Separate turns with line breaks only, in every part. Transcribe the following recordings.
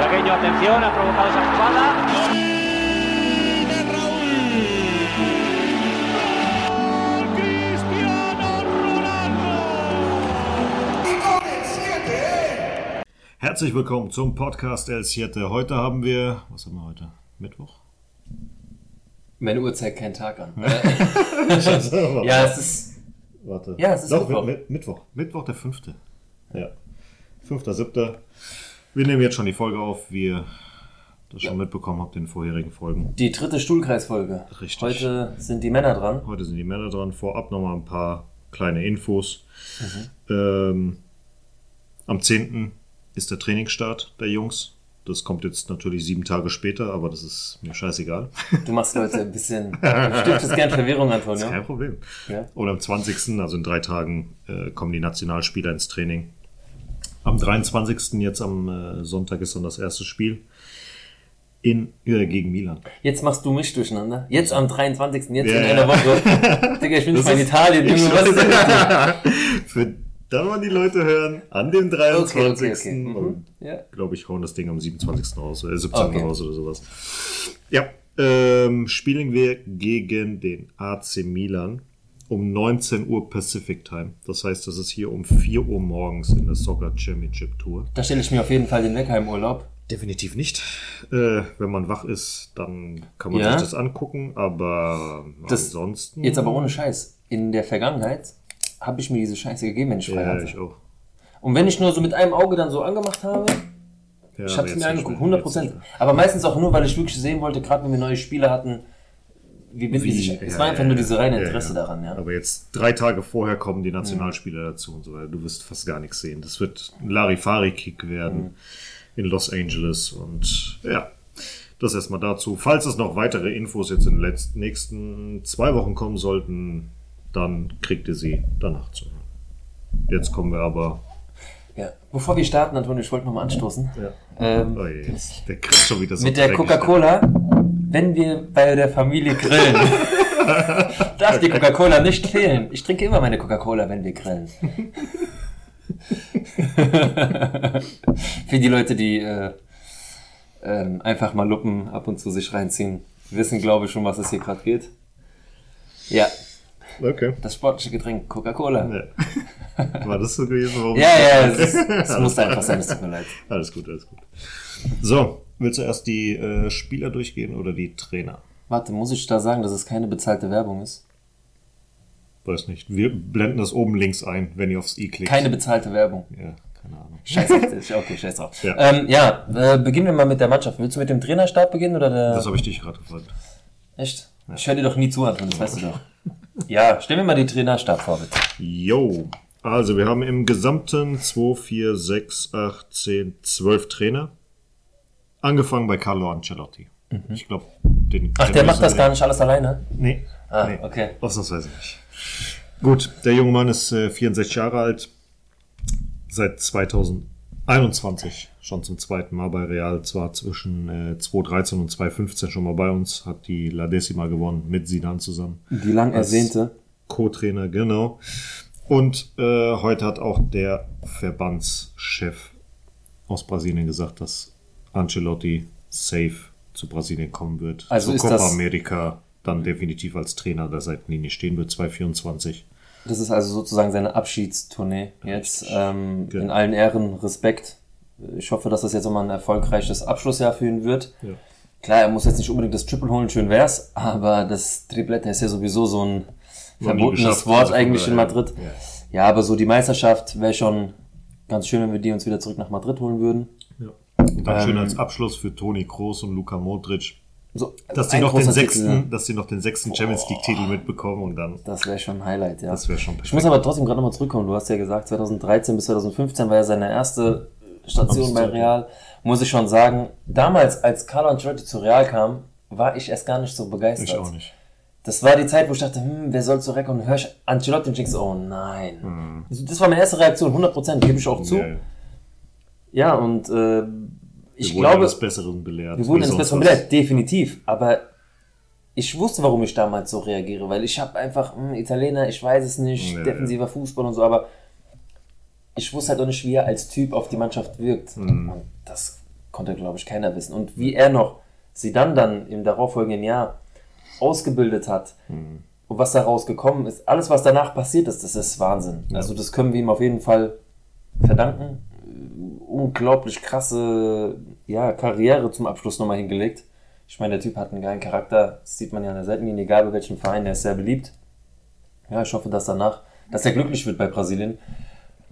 Tragueño, atención, ha provocado esa jugada.
Herzlich willkommen zum Podcast El Siete. Heute haben wir, was haben wir heute? Mittwoch?
Meine Uhr zeigt keinen Tag an. ja, es ist.
Warte.
Ja, es ist
Doch,
Mittwoch.
Mittwoch. Mittwoch. Mittwoch, der fünfte. Ja. Fünfter, siebter. Wir nehmen jetzt schon die Folge auf, wie ihr das schon mitbekommen habt in den vorherigen Folgen.
Die dritte Stuhlkreisfolge.
Richtig.
Heute sind die Männer dran.
Heute sind die Männer dran. Vorab nochmal ein paar kleine Infos.
Mhm.
Ähm, am 10. ist der Trainingsstart der Jungs. Das kommt jetzt natürlich sieben Tage später, aber das ist mir scheißegal.
Du machst Leute ein bisschen. Du stiftest gern Verwirrung, Antonio.
Kein Problem.
Ja.
Und am 20., also in drei Tagen, äh, kommen die Nationalspieler ins Training. Am 23. jetzt am äh, Sonntag ist dann das erste Spiel in äh, gegen Milan.
Jetzt machst du mich durcheinander. Jetzt am 23. Jetzt
Ja,
in einer Woche. Digga, ich bin nicht mal in Italien. Junge, was ist das?
Für dann wollen die Leute hören, an dem 23.
Okay, okay, okay. Mhm. Ja.
glaube ich, hauen das Ding am 27. raus, äh, 17.
Okay.
raus oder sowas. Ja, ähm, spielen wir gegen den AC Milan um 19 Uhr Pacific Time. Das heißt, das ist hier um 4 Uhr morgens in der Soccer Championship Tour.
Da stelle ich mir auf jeden Fall den Wecker im Urlaub.
Definitiv nicht. Äh, wenn man wach ist, dann kann man
Ja.
sich das angucken, aber
Das-
ansonsten.
Jetzt aber ohne Scheiß. In der Vergangenheit habe ich mir diese Scheiße gegeben, wenn ich frei
Ja,
hatte.
ich auch.
Und wenn ich nur so mit einem Auge dann so angemacht habe,
Ja,
Ich habe es mir angeguckt,
mehr.
100
Jetzt nicht
Prozent. Aber meistens auch nur, weil ich wirklich sehen wollte, gerade wenn wir neue Spieler hatten, wie binden die sich. Es
ja,
war einfach
ja,
nur diese reine
ja,
Interesse
ja.
daran, ja.
Aber jetzt drei Tage vorher kommen die Nationalspieler dazu und so weiter. Du wirst fast gar nichts sehen. Das wird ein Larifari-Kick werden in Los Angeles und ja. Das erstmal dazu. Falls es noch weitere Infos jetzt in den letzten, nächsten zwei Wochen kommen sollten, dann kriegt ihr sie danach zu hören. Jetzt kommen wir aber.
ja. Bevor wir starten, Antonio, ich wollte nochmal anstoßen. Ähm,
Oh je, der kriegt schon wieder so
mit der
dreckig.
Coca-Cola, wenn wir bei der Familie grillen, darf die Coca-Cola nicht fehlen. Ich trinke immer meine Coca-Cola, wenn wir grillen. Für die Leute, die äh, ähm, einfach mal Luppen ab und zu sich reinziehen, wissen, glaube ich, schon, was es hier gerade geht. Ja,
Okay.
das sportliche Getränk Coca-Cola.
Ja. War das so gewesen? Warum
Ja, ja, es, es musste einfach sein, es tut mir leid.
Alles gut, alles gut. So, willst du erst die äh, Spieler durchgehen oder die Trainer?
Warte, muss ich da sagen, dass es keine bezahlte Werbung ist?
Weiß nicht. Wir blenden das oben links ein, wenn ihr aufs i klickt.
Keine bezahlte Werbung.
Ja, keine Ahnung.
Scheiße, okay, scheiß drauf.
Ja.
Ja, ähm, ja äh, beginnen wir mal mit der Mannschaft. Willst du mit dem Trainerstab beginnen oder der...
Das habe ich dich gerade gefragt.
Echt? Ich höre dir doch nie zu, Anton, das weißt du doch. Ja, stell mir mal die Trainerstab vor, bitte.
Yo. Also, wir haben im gesamten 2, 4, 6, 8, 10, 12 Trainer. Angefangen bei Carlo Ancelotti. Ich glaube, den.
Mhm. Ach, der macht das gar nicht alles alleine?
Nee.
Ah,
nee.
okay.
Ausnahmsweise nicht. Gut, der junge Mann ist äh, 64 Jahre alt. Seit 2021 schon zum zweiten Mal bei Real. Zwar zwischen äh, 2013 und 2015 schon mal bei uns. Hat die La Decima gewonnen mit Sidan zusammen.
Die lang ersehnte.
Co-Trainer, genau. Und äh, heute hat auch der Verbandschef aus Brasilien gesagt, dass Ancelotti safe zu Brasilien kommen wird.
Also ist
Copa
das-
America dann definitiv als Trainer der Seitenlinie stehen wird, 2024.
Das ist also sozusagen seine Abschiedstournee jetzt. Ähm,
Genau.
In allen Ehren, Respekt. Ich hoffe, dass das jetzt nochmal ein erfolgreiches Abschlussjahr für ihn wird.
Ja.
Klar, er muss jetzt nicht unbedingt das Triple holen, schön wär's, aber das Triplette ist ja sowieso so ein verbotenes Wort eigentlich in Madrid.
ja.
Ja, aber so die Meisterschaft wäre schon ganz schön, wenn wir die uns wieder zurück nach Madrid holen würden.
Ja. Und dann schön
Ähm,
als Abschluss für Toni Kroos und Luka Modric,
So,
dass die
ein
noch den sechsten,
Titel,
dass die noch den sechsten Champions League Titel mitbekommen und dann,
das wäre schon ein Highlight, ja.
das wäre schon
Ich muss aber trotzdem gerade nochmal zurückkommen. Du hast ja gesagt, 2013 bis 2015 war ja seine erste Station bei Real. Muss ich schon sagen, damals, als Carlo Ancelotti zu Real kam, war ich erst gar nicht so begeistert.
Ich auch nicht.
Das war die Zeit, wo ich dachte, hm, wer soll zu Reck und hör ich Ancelotti und denkst, oh nein. Also Das war meine erste Reaktion, 100%, gebe ich auch zu.
Mhm. Ja,
und äh,
wir
ich
wurden
glaube,
eines Besseren belehrt.
wir wurden
wie
ins
sonst
Bessere
was.
belehrt, definitiv. Aber ich wusste, warum ich damals so reagiere, weil ich habe einfach, hm, Italiener, ich weiß es nicht,
Ja,
defensiver Fußball und so, aber ich wusste halt auch nicht, wie er als Typ auf die Mannschaft wirkt.
Mhm.
Und das konnte, glaube ich, keiner wissen. Und wie er noch sie dann dann im darauffolgenden Jahr ausgebildet hat
Mhm.
und was daraus gekommen ist, alles, was danach passiert ist, das ist Wahnsinn. Also das können wir ihm auf jeden Fall verdanken. Unglaublich krasse ja, Karriere zum Abschluss nochmal hingelegt. Ich meine, der Typ hat einen geilen Charakter, das sieht man ja an der Seitenlinie, egal bei welchem Verein, der ist sehr beliebt. Ja, ich hoffe, dass danach, dass er glücklich wird bei Brasilien.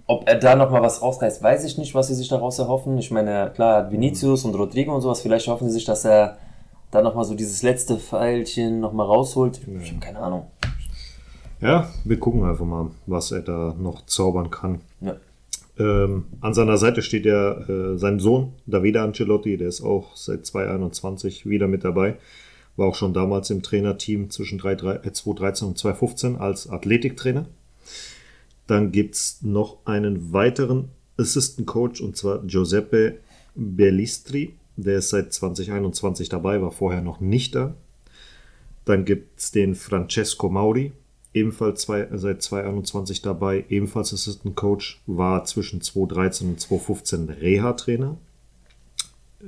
Ob er da nochmal was rausreißt, weiß ich nicht, was sie sich daraus erhoffen. Ich meine, klar, hat Vinicius und Rodrigo und sowas, vielleicht hoffen sie sich, dass er da nochmal so dieses letzte Pfeilchen nochmal rausholt. Ich habe keine Ahnung.
Ja, wir gucken einfach mal, was er da noch zaubern kann.
Ja.
Ähm, an seiner Seite steht ja äh, sein Sohn, Davide Ancelotti, der ist auch seit 2021 wieder mit dabei. War auch schon damals im Trainerteam zwischen 3, 3, äh, 2013 und 2015 als Athletiktrainer. Dann gibt's noch einen weiteren Assistant Coach und zwar Giuseppe Bellistri. Der ist seit 2021 dabei, war vorher noch nicht da. Dann gibt's den Francesco Mauri, ebenfalls zwei, seit 2021 dabei, ebenfalls Assistant Coach, war zwischen 2013 und 2015 Reha-Trainer.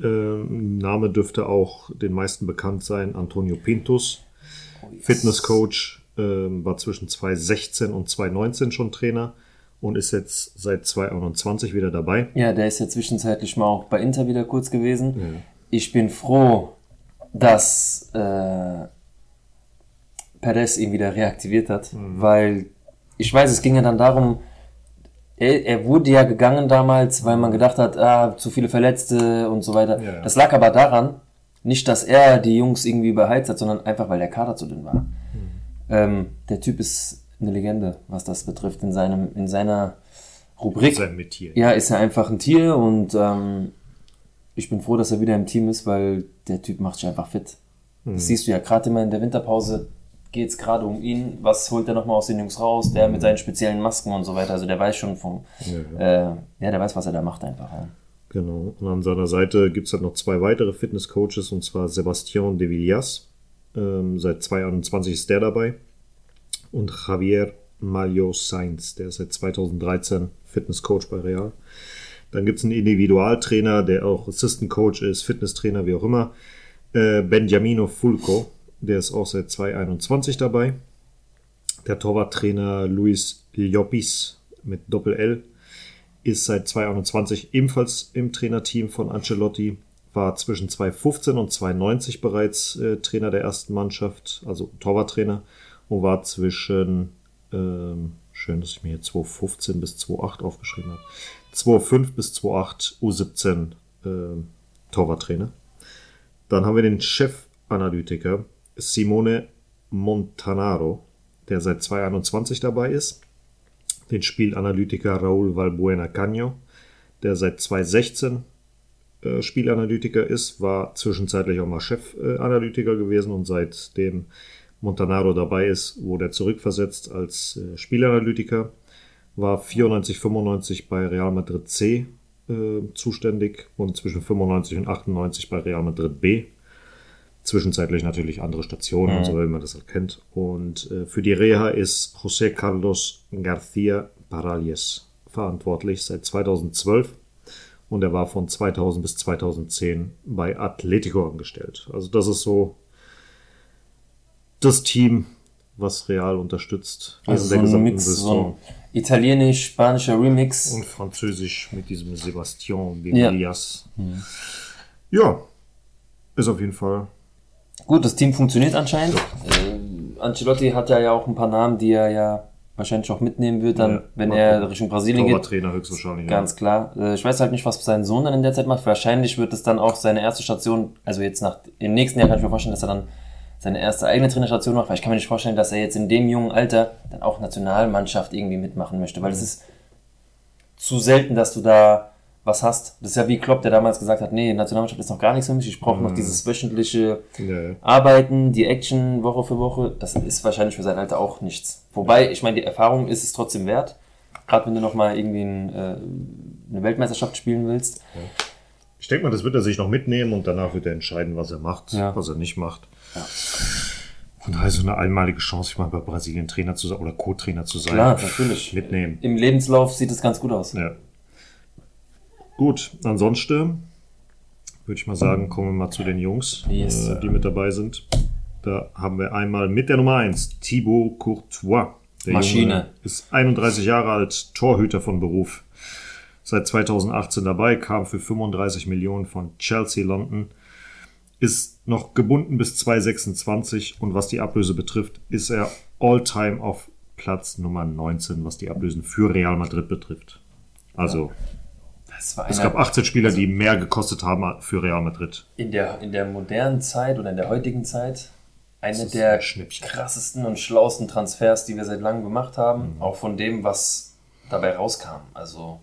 Ähm, Name dürfte auch den meisten bekannt sein, Antonio Pintus, Fitnesscoach, ähm, war zwischen 2016 und 2019 schon Trainer und ist jetzt seit 2021 wieder dabei.
Ja, der ist ja zwischenzeitlich mal auch bei Inter wieder kurz gewesen. Ich bin froh, dass äh, Perez ihn wieder reaktiviert hat, weil ich weiß, es ging ja dann darum, er, er wurde ja gegangen damals, weil man gedacht hat, ah, zu viele Verletzte und so weiter.
Ja.
Das lag aber daran, nicht, dass er die Jungs irgendwie überheizt hat, sondern einfach, weil der Kader zu dünn war. Ähm, der Typ ist eine Legende, was das betrifft, in seinem, in seiner Rubrik.
Sein Metier.
Ja, ist er einfach ein Tier und ähm, ich bin froh, dass er wieder im Team ist, weil der Typ macht sich einfach fit. Das siehst du ja gerade immer in der Winterpause geht's gerade um ihn. Was holt er nochmal aus den Jungs raus? Der mit seinen speziellen Masken und so weiter. Also der weiß schon vom, äh, ja, der weiß, was er da macht einfach. Ja.
Genau. Und an seiner Seite gibt's halt noch zwei weitere Fitnesscoaches, und zwar Sebastian de Villas. Ähm, seit 2021 ist der dabei. Und Javier Malio Sainz, der ist seit 2013 Fitnesscoach bei Real. Dann gibt's einen Individualtrainer, der auch Assistant Coach ist, Fitnesstrainer, wie auch immer. Äh, Benjamino Fulco, der ist auch seit 2021 dabei. Der Torwarttrainer Luis Llopis mit Doppel-L ist seit 2021 ebenfalls im Trainerteam von Ancelotti, war zwischen 2015 und 2090 bereits äh, Trainer der ersten Mannschaft, also Torwarttrainer, und war zwischen, ähm, schön, dass ich mir hier 2015 bis 2008 aufgeschrieben habe, 2005 bis 2008 U17 äh, Torwarttrainer. Dann haben wir den Chefanalytiker Simone Montanaro, der seit 2021 dabei ist den Spielanalytiker Raúl Valbuena Caño, der seit 2016 äh, Spielanalytiker ist, war zwischenzeitlich auch mal Chefanalytiker gewesen und seitdem Montanaro dabei ist, wurde er zurückversetzt als äh, Spielanalytiker, war 94, 95 bei Real Madrid C äh, zuständig und zwischen 95 und 98 bei Real Madrid B. Zwischenzeitlich natürlich andere Stationen und so, wie man das halt kennt. Und äh, für die Reha ist José Carlos García Paralles verantwortlich seit 2012 und er war von 2000 bis 2010 bei Atletico angestellt. Also das ist so das Team, was Real unterstützt
Also so ein Mix, so ein italienisch-spanischer Remix.
und Französisch mit diesem Sebastian
Ja.
Villas. Ja. ist auf jeden Fall
Gut, das Team funktioniert anscheinend. Äh, Ancelotti hat ja, ja auch ein paar Namen, die er ja wahrscheinlich auch mitnehmen wird, dann,
Ja,
wenn er. Richtung Brasilien geht.
Torwarttrainer höchstwahrscheinlich.
Ganz klar. Äh, Ich weiß halt nicht, was sein Sohn dann in der Zeit macht. Wahrscheinlich wird es dann auch seine erste Station, also jetzt nach, im nächsten Jahr kann ich mir vorstellen, dass er dann seine erste eigene Trainerstation macht, weil ich kann mir nicht vorstellen, dass er jetzt in dem jungen Alter dann auch Nationalmannschaft irgendwie mitmachen möchte, weil es ist zu selten, dass du da was hast. Das ist ja wie Klopp, der damals gesagt hat, nee, Nationalmannschaft ist noch gar nichts für mich, ich brauche noch dieses wöchentliche
Ja, ja.
Arbeiten, die Action Woche für Woche, das ist wahrscheinlich für sein Alter auch nichts. Wobei, ich meine, die Erfahrung ist es trotzdem wert. Gerade wenn du nochmal irgendwie ein, äh, eine Weltmeisterschaft spielen willst.
Ich denke mal, das wird er sich noch mitnehmen und danach wird er entscheiden, was er macht,
Ja.
was er nicht macht. Von daher so eine einmalige Chance, ich mal bei Brasilien Trainer zu sein oder Co-Trainer zu sein.
Klar, natürlich.
Mitnehmen.
Im Lebenslauf sieht es ganz gut aus.
Ja. Gut, ansonsten würde ich mal sagen, kommen wir mal zu den Jungs,
Yes,
äh, die mit dabei sind. Da haben wir einmal mit der Nummer 1 Thibaut Courtois. Der
Maschine.
Junge ist 31 Jahre alt, Torhüter von Beruf. Seit 2018 dabei, kam für 35 Millionen von Chelsea London. Ist noch gebunden bis 2026 und was die Ablöse betrifft, ist er all-time auf Platz Nummer 19, was die Ablösen für Real Madrid betrifft. Also,
war
es gab 18 Spieler, die mehr gekostet haben für Real Madrid.
in der, in der modernen Zeit oder in der heutigen Zeit eine der
ein
krassesten und schlauesten Transfers, die wir seit langem gemacht haben,
Mhm.
auch von dem, was dabei rauskam. Also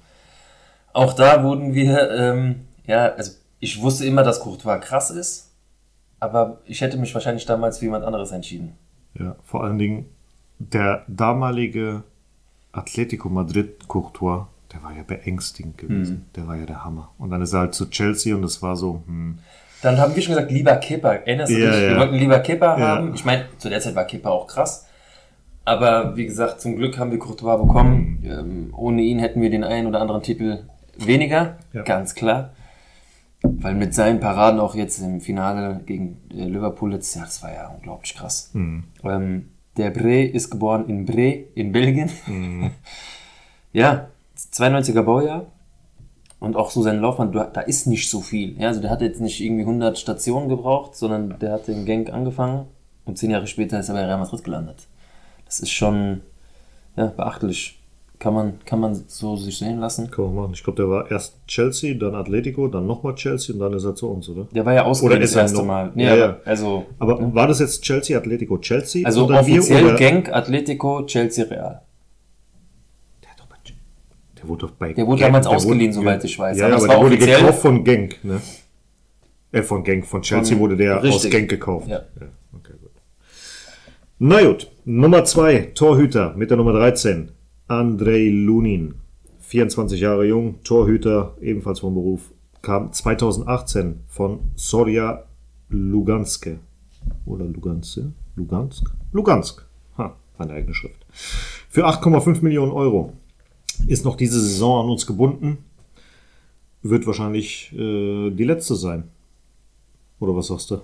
auch da wurden wir, ähm, ja, also ich wusste immer, dass Courtois krass ist, aber ich hätte mich wahrscheinlich damals für jemand anderes entschieden.
Ja, vor allen Dingen der damalige Atletico Madrid Courtois, der war ja beängstigend gewesen. Der war ja der Hammer. Und dann ist er halt zu Chelsea und es war so, hm,
Dann haben wir schon gesagt, lieber Kepa. Erinnerst du
Ja,
dich? Wir
ja.
wollten lieber Kepa
Ja.
haben. Ich meine, zu der Zeit war Kepa auch krass. Aber wie gesagt, zum Glück haben wir Courtois bekommen.
Mhm.
Ähm, ohne ihn hätten wir den einen oder anderen Titel weniger. Ganz klar. Weil mit seinen Paraden auch jetzt im Finale gegen äh, Liverpool jetzt, ja, das war ja unglaublich krass.
Mhm.
Ähm, der Bre ist geboren in Bre in Belgien.
Mhm.
ja, 92er Baujahr. Und auch so sein Laufbahn, du- da ist nicht so viel. Ja, also der hat jetzt nicht irgendwie 100 Stationen gebraucht, sondern der hat den Gang angefangen und zehn Jahre später ist er bei Real Madrid gelandet. Das ist schon ja, beachtlich. Kann man, kann man so sich sehen lassen.
kann man machen. Ich glaube, der war erst Chelsea, dann Atletico, dann nochmal Chelsea und dann ist er zu uns, oder?
Der war ja ausgeliehen
ist
das
er
erste
noch-
Mal.
Ja,
aber-
ja.
Also,
Aber war das jetzt Chelsea, Atletico, Chelsea?
also
oder wir,
offiziell
oder-
Genk, Atletico, Chelsea, Real.
Der, doch bei, der wurde doch bei
Der wurde
Genk-
damals
der
ausgeliehen,
wurde-
soweit ich weiß.
Ja,
Aber
aber,
es
der wurde gekauft von Genk, ne? Äh, von Genk, von Chelsea
Von-
wurde der
richtig.
aus Genk gekauft.
Ja.
okay, gut. Na gut, Nummer 2, Torhüter mit der Nummer 13, Andrei Lunin. 24 Jahre jung, Torhüter, ebenfalls vom Beruf. Kam 2018 von Soria Luganske. Oder Luganske? Lugansk? Lugansk. Ha, eine eigene Schrift. Für 8,5 Millionen Euro. Ist noch diese Saison an uns gebunden. Wird wahrscheinlich äh, die letzte sein. Oder was sagst du?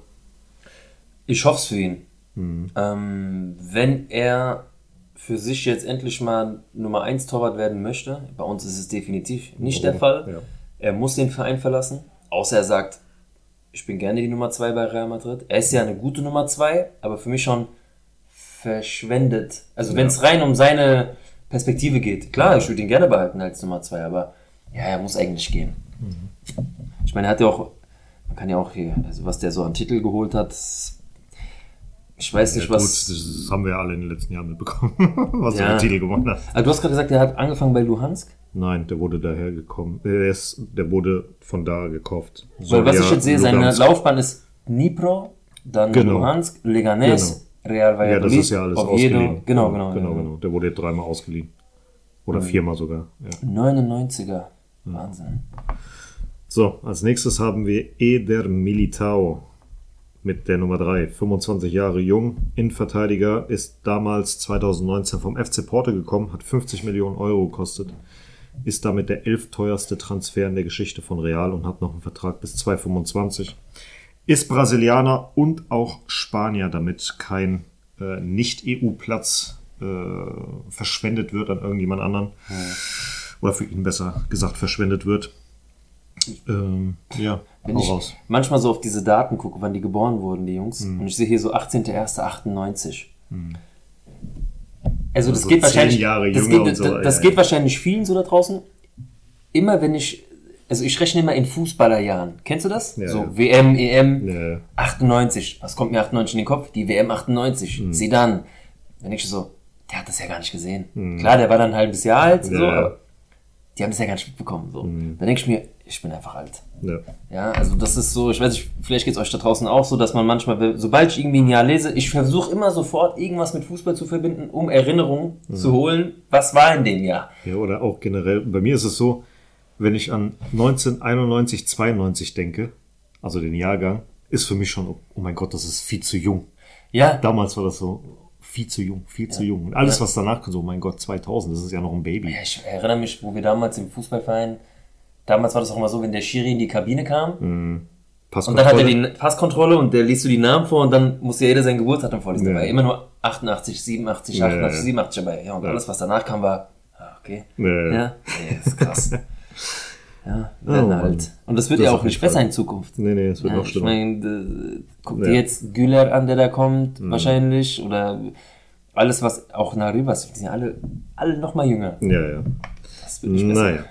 Ich hoffe es für ihn.
Mhm.
Ähm, wenn er für sich jetzt endlich mal Nummer 1 Torwart werden möchte, bei uns ist es definitiv nicht der Fall.
Ja.
Er muss den Verein verlassen, außer er sagt, ich bin gerne die Nummer 2 bei Real Madrid. Er ist ja eine gute Nummer 2, aber für mich schon verschwendet. Also wenn es rein um seine Perspektive geht, klar, ich würde ihn gerne behalten als Nummer 2, aber ja, er muss eigentlich gehen.
Mhm.
Ich meine, er hat ja auch, man kann ja auch hier, also was der so an Titel geholt hat, ich weiß nicht,
Ja, gut,
was.
das haben wir ja alle in den letzten Jahren mitbekommen, was er
Ja.
mit Titel gewonnen hat.
Also du hast gerade gesagt, er hat angefangen bei Luhansk.
Nein, der wurde daher gekommen. Er ist, der wurde von da gekauft.
Weil was ich jetzt sehe, seine
Lugansk.
Laufbahn ist Dnipro, dann
Genau.
Luhansk, Leganes, Real
Ja,
Valladolid,
das ist ja alles
Oviedo.
ausgeliehen.
Genau, genau.
genau,
ja.
genau. Der wurde dreimal ausgeliehen. Oder viermal sogar. Ja.
99er. Wahnsinn.
So, als nächstes haben wir Eder Militao mit der Nummer 3. 25 Jahre jung, Innenverteidiger, ist damals 2019 vom FC Porto gekommen, hat 50 Millionen Euro gekostet, ist damit der elf teuerste Transfer in der Geschichte von Real und hat noch einen Vertrag bis 2025. Ist Brasilianer und auch Spanier, damit kein äh, Nicht-EU-Platz äh, verschwendet wird an irgendjemand anderen. Oder für ihn besser gesagt verschwendet wird. Ähm, ja,
Wenn ich
raus.
manchmal so auf diese Daten gucke, wann die geboren wurden, die Jungs,
Mhm.
und ich sehe hier so 18.01.98. Also das
Also
geht
zehn
wahrscheinlich,
Jahre
das, geht,
und so,
das, das
ja,
geht
ja.
wahrscheinlich vielen so da draußen. Immer wenn ich, also ich rechne immer in Fußballerjahren. Kennst du das?
Ja,
so
ja.
WM, EM,
Ja,
98. Was kommt mir 98 in den Kopf? Die WM 98.
Mhm.
Zidane. Dann denke ich so, der hat das ja gar nicht gesehen. Klar, der war dann ein halbes Jahr alt, so,
Mhm.
Aber die haben das ja gar nicht mitbekommen. So. Dann denke ich mir, ich bin einfach alt.
ja.
Ja, also das ist so, ich weiß nicht, vielleicht geht's euch da draußen auch so, dass man manchmal, sobald ich irgendwie ein Jahr lese, ich versuche immer sofort irgendwas mit Fußball zu verbinden, um Erinnerungen zu holen, was war in dem Jahr.
Ja, oder auch generell, bei mir ist es so, wenn ich an 1991, 92 denke, also den Jahrgang, ist für mich schon, oh mein Gott, das ist viel zu jung.
Ja,
Damals war das so, viel zu jung, viel zu jung. Und alles, was danach kommt, so, mein Gott, 2000, das ist ja noch ein Baby.
Ja, ich erinnere mich, wo wir damals im Fußballverein, damals war das auch immer so, wenn der Schiri in die Kabine kam, Und dann hat er die Passkontrolle und der liest du die Namen vor und dann muss ja jeder sein Geburtsdatum vorlesen.
Ja.
War immer nur 88, 87,
Ja,
88,
ja.
87 dabei. Ja, und
Ja.
alles, was danach kam, war, ah, okay.
Ja, ja.
Ja, ist krass. ja,
Oh,
werden
Mann.
halt. Und das wird
Das
ja auch nicht besser in Zukunft.
Nee, nee, es wird
Ja,
noch
ich
schlimmer.
meine, äh, guck
Ja.
dir jetzt Güler an, der da kommt,
Mhm.
wahrscheinlich, oder alles, was auch Naribas, die sind alle, alle noch mal jünger.
Ja, ja.
Das wird nicht besser.
Naja.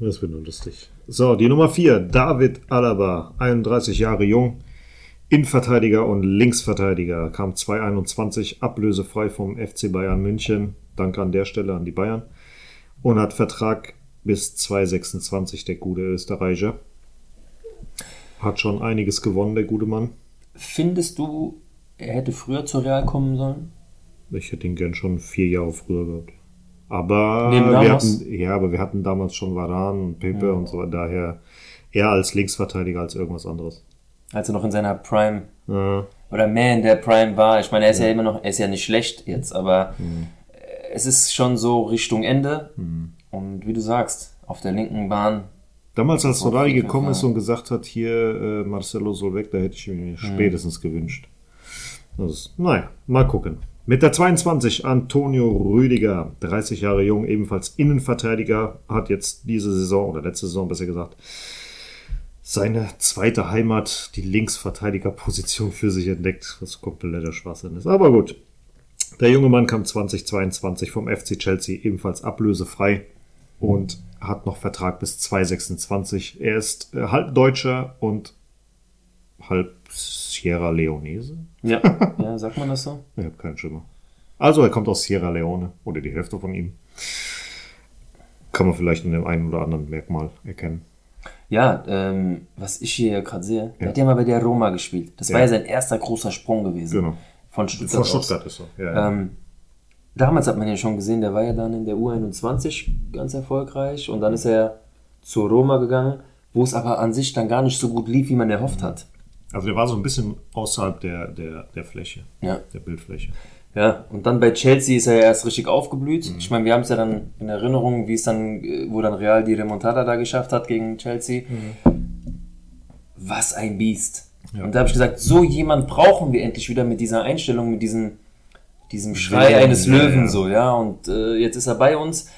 Das wird nur lustig. So, die Nummer 4. David Alaba, 31 Jahre jung. Innenverteidiger und Linksverteidiger. Kam 221 ablösefrei vom FC Bayern München. Danke an der Stelle an die Bayern. Und hat Vertrag bis 226, der gute Österreicher. Hat schon einiges gewonnen, der gute Mann.
Findest du, er hätte früher zur Real kommen sollen?
Ich hätte ihn gern schon vier Jahre früher gehabt. Aber wir hatten, ja, aber wir hatten damals schon Varan und Pepe und so, daher eher als Linksverteidiger als irgendwas anderes.
Als er noch in seiner Prime
Ja,
oder mehr in der Prime war. Ich meine, er ist ja, immer noch, er ist ja nicht schlecht jetzt, aber
Mhm.
es ist schon so Richtung Ende. Und wie du sagst, auf der linken Bahn,
Damals, als
jeden
gekommen ist und gesagt hat, hier äh, Marcelo soll weg, da hätte ich mir spätestens gewünscht. Das ist, naja, mal gucken. Mit der 22 Antonio Rüdiger, 30 Jahre jung, ebenfalls Innenverteidiger, hat jetzt diese Saison oder letzte Saison besser gesagt seine zweite Heimat, die Linksverteidigerposition für sich entdeckt, was kompletter Schwachsinn ist. Aber gut. Der junge Mann kam 2022 vom FC Chelsea ebenfalls ablösefrei und hat noch Vertrag bis 2026. Er ist äh, halb Deutscher und halb Sierra Leonese.
ja, ja, sagt man das so?
Ich habe keinen Schimmer. Also er kommt aus Sierra Leone oder die Hälfte von ihm. Kann man vielleicht in dem einen oder anderen Merkmal erkennen.
Ja, ähm, was ich hier gerade sehe,
Ja.
hat ja mal bei der Roma gespielt. Das
Ja.
war ja sein erster großer Sprung gewesen.
Genau.
Von Stuttgart.
Von
aus.
Stuttgart ist er. Ja.
Ähm, damals hat man ja schon gesehen, der war ja dann in der U21 ganz erfolgreich und dann ist er zur Roma gegangen, wo es aber an sich dann gar nicht so gut lief, wie man erhofft hat.
Also der war so ein bisschen außerhalb der, der, der Fläche,
Ja.
der Bildfläche.
Ja, und dann bei Chelsea ist er ja erst richtig aufgeblüht.
Mhm.
Ich meine, wir haben es ja dann in Erinnerung, wie es dann, wo dann Real die Remontada da geschafft hat gegen Chelsea. Was ein Biest.
Mhm. Ja.
Und da habe ich gesagt, so jemand brauchen wir endlich wieder mit dieser Einstellung, mit diesem, diesem Schrei
Ja,
eines
ja,
Löwen
ja.
so, ja. Und äh, jetzt ist er bei uns.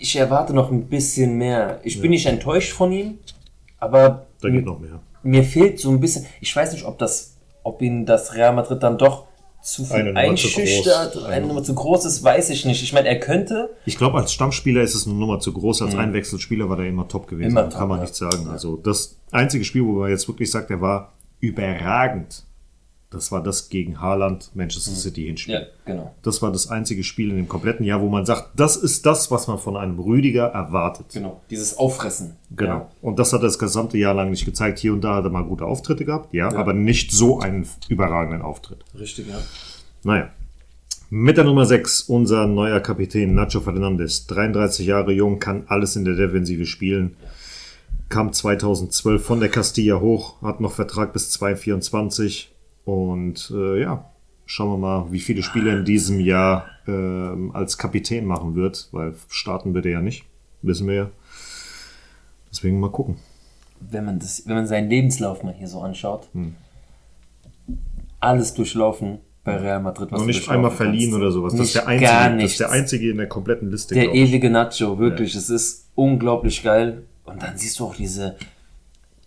Ich erwarte noch ein bisschen mehr. Ich bin nicht enttäuscht von ihm, aber
Da geht noch mehr.
mir fehlt so ein bisschen, ich weiß nicht, ob das, ob ihn das Real Madrid dann doch zu viel
Eine
einschüchtert,
groß.
eine Nummer zu groß ist, weiß ich nicht. Ich meine, er könnte,
Ich glaube, als Stammspieler ist es eine Nummer zu groß. Als Einwechselspieler war der immer top gewesen.
Immer
kann
top,
man
ja.
nicht sagen. Also das einzige Spiel, wo man jetzt wirklich sagt, er war überragend, das war das gegen Haaland, Manchester City Hinspiel.
ja, genau,
Das war das einzige Spiel in dem kompletten Jahr, wo man sagt, das ist das, was man von einem Rüdiger erwartet.
genau, dieses Auffressen.
Genau.
Ja.
Und das hat er das gesamte Jahr lang nicht gezeigt. Hier und da hat er mal gute Auftritte gehabt, ja, aber nicht so einen überragenden Auftritt.
Richtig, ja.
Naja. Mit der Nummer 6 unser neuer Kapitän Nacho Fernandes. 33 Jahre jung, kann alles in der Defensive spielen. Kam 2012 von der Castilla hoch, hat noch Vertrag bis 2024. Und äh, ja, schauen wir mal, wie viele Spiele in diesem Jahr ähm, als Kapitän machen wird, weil starten wird er ja nicht, wissen wir ja. Deswegen mal gucken.
Wenn man das, wenn man seinen Lebenslauf mal hier so anschaut,
Hm.
alles durchlaufen bei Real Madrid, was
Noch nicht einmal verliehen
kannst.
oder sowas. Das ist,
Nicht
der einzige,
gar
das ist der einzige in der kompletten Liste.
Der ewige Nacho, wirklich. Es ist unglaublich geil. Und dann siehst du auch diese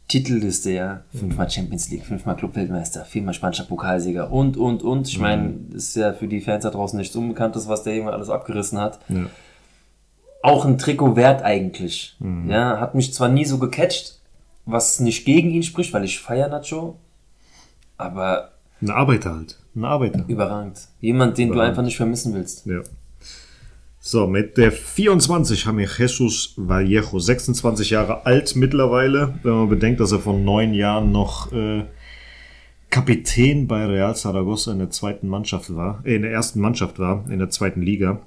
Titelliste, ja. Fünfmal Champions League, fünfmal Clubweltmeister, viermal spanischer Pokalsieger und, und, und. Ich meine, das ist ja für die Fans da draußen nichts Unbekanntes, was der Junge alles abgerissen hat.
Ja.
Auch ein Trikot wert eigentlich. Ja, hat mich zwar nie so gecatcht, was nicht gegen ihn spricht, weil ich feier Nacho. Aber
Ein Arbeiter halt. Ein Arbeiter.
überragend. Jemand, den du
Überragend.
einfach nicht vermissen willst.
Ja. So, mit der 24 haben wir Jesus Vallejo, 26 Jahre alt mittlerweile, wenn man bedenkt, dass er vor neun Jahren noch äh, Kapitän bei Real Zaragoza in der zweiten Mannschaft war, äh, in der ersten Mannschaft war, in der zweiten Liga.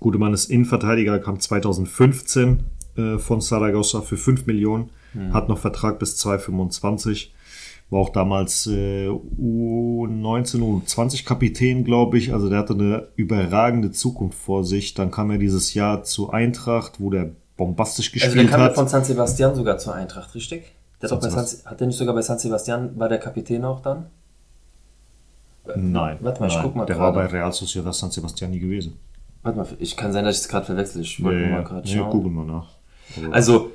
Gute Mann ist Innenverteidiger, kam 2015 äh, von Zaragoza für 5 Millionen, hat noch Vertrag bis 2025. War auch damals äh, U19, U20 Kapitän, glaube ich. Also der hatte eine überragende Zukunft vor sich. Dann kam er dieses Jahr zu Eintracht, wo der bombastisch
Also der
gespielt
kam
hat.
von San Sebastian sogar zur Eintracht, richtig? Der hat,
San
hat der nicht sogar bei San Sebastian, war der Kapitän auch dann?
Nein.
Warte mal, ich
nein.
guck mal
Der
gerade.
war bei Real Sociedad San Sebastian nie gewesen.
Warte mal, ich kann sein, dass ich es gerade verwechsel. Ich wollte
ja,
mal gerade
Nee,
schauen.
google mal nach.
Also,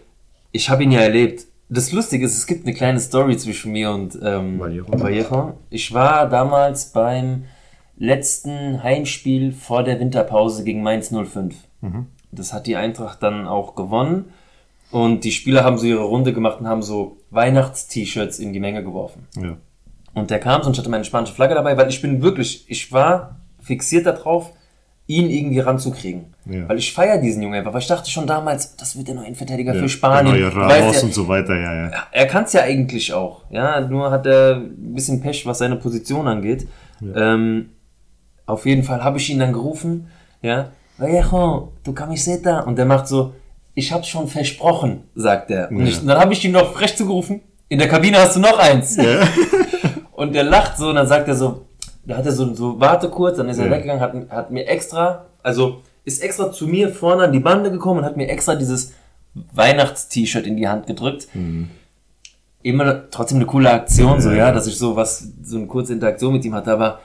ich habe ihn ja erlebt. Das Lustige ist, es gibt eine kleine Story zwischen mir und ähm,
Vallejo.
Ich war damals beim letzten Heimspiel vor der Winterpause gegen Mainz 05.
Mhm.
Das hat die Eintracht dann auch gewonnen. Und die Spieler haben so ihre Runde gemacht und haben so Weihnachts-T-Shirts in die Menge geworfen.
ja.
Und der kam so und ich hatte meine spanische Flagge dabei, weil ich bin wirklich, ich war fixiert darauf, ihn irgendwie ranzukriegen.
Ja.
Weil ich feiere diesen Jungen einfach, weil ich dachte schon damals, das wird der neue Innenverteidiger
Ja,
für Spanien.
Der neue Ramos
ja,
und so weiter, ja, ja.
er kann es ja eigentlich auch. Ja, nur hat er ein bisschen Pech, was seine Position angeht. Ähm, auf jeden Fall habe ich ihn dann gerufen. Ja, Vallejo, du camiseta. Und der macht so, ich hab's schon versprochen, sagt er. Und, ich, und dann habe ich ihn noch frech zugerufen. In der Kabine hast du noch eins. Und der lacht so und dann sagt er so, da hat er so, so warte kurz, dann ist er
Ja.
weggegangen, hat, hat mir extra, also ist extra zu mir vorne an die Bande gekommen und hat mir extra dieses Weihnachts-T-Shirt in die Hand gedrückt. Immer trotzdem eine coole Aktion, so
Ja,
ja,
ja.
dass ich so was, so eine kurze Interaktion mit ihm hatte, aber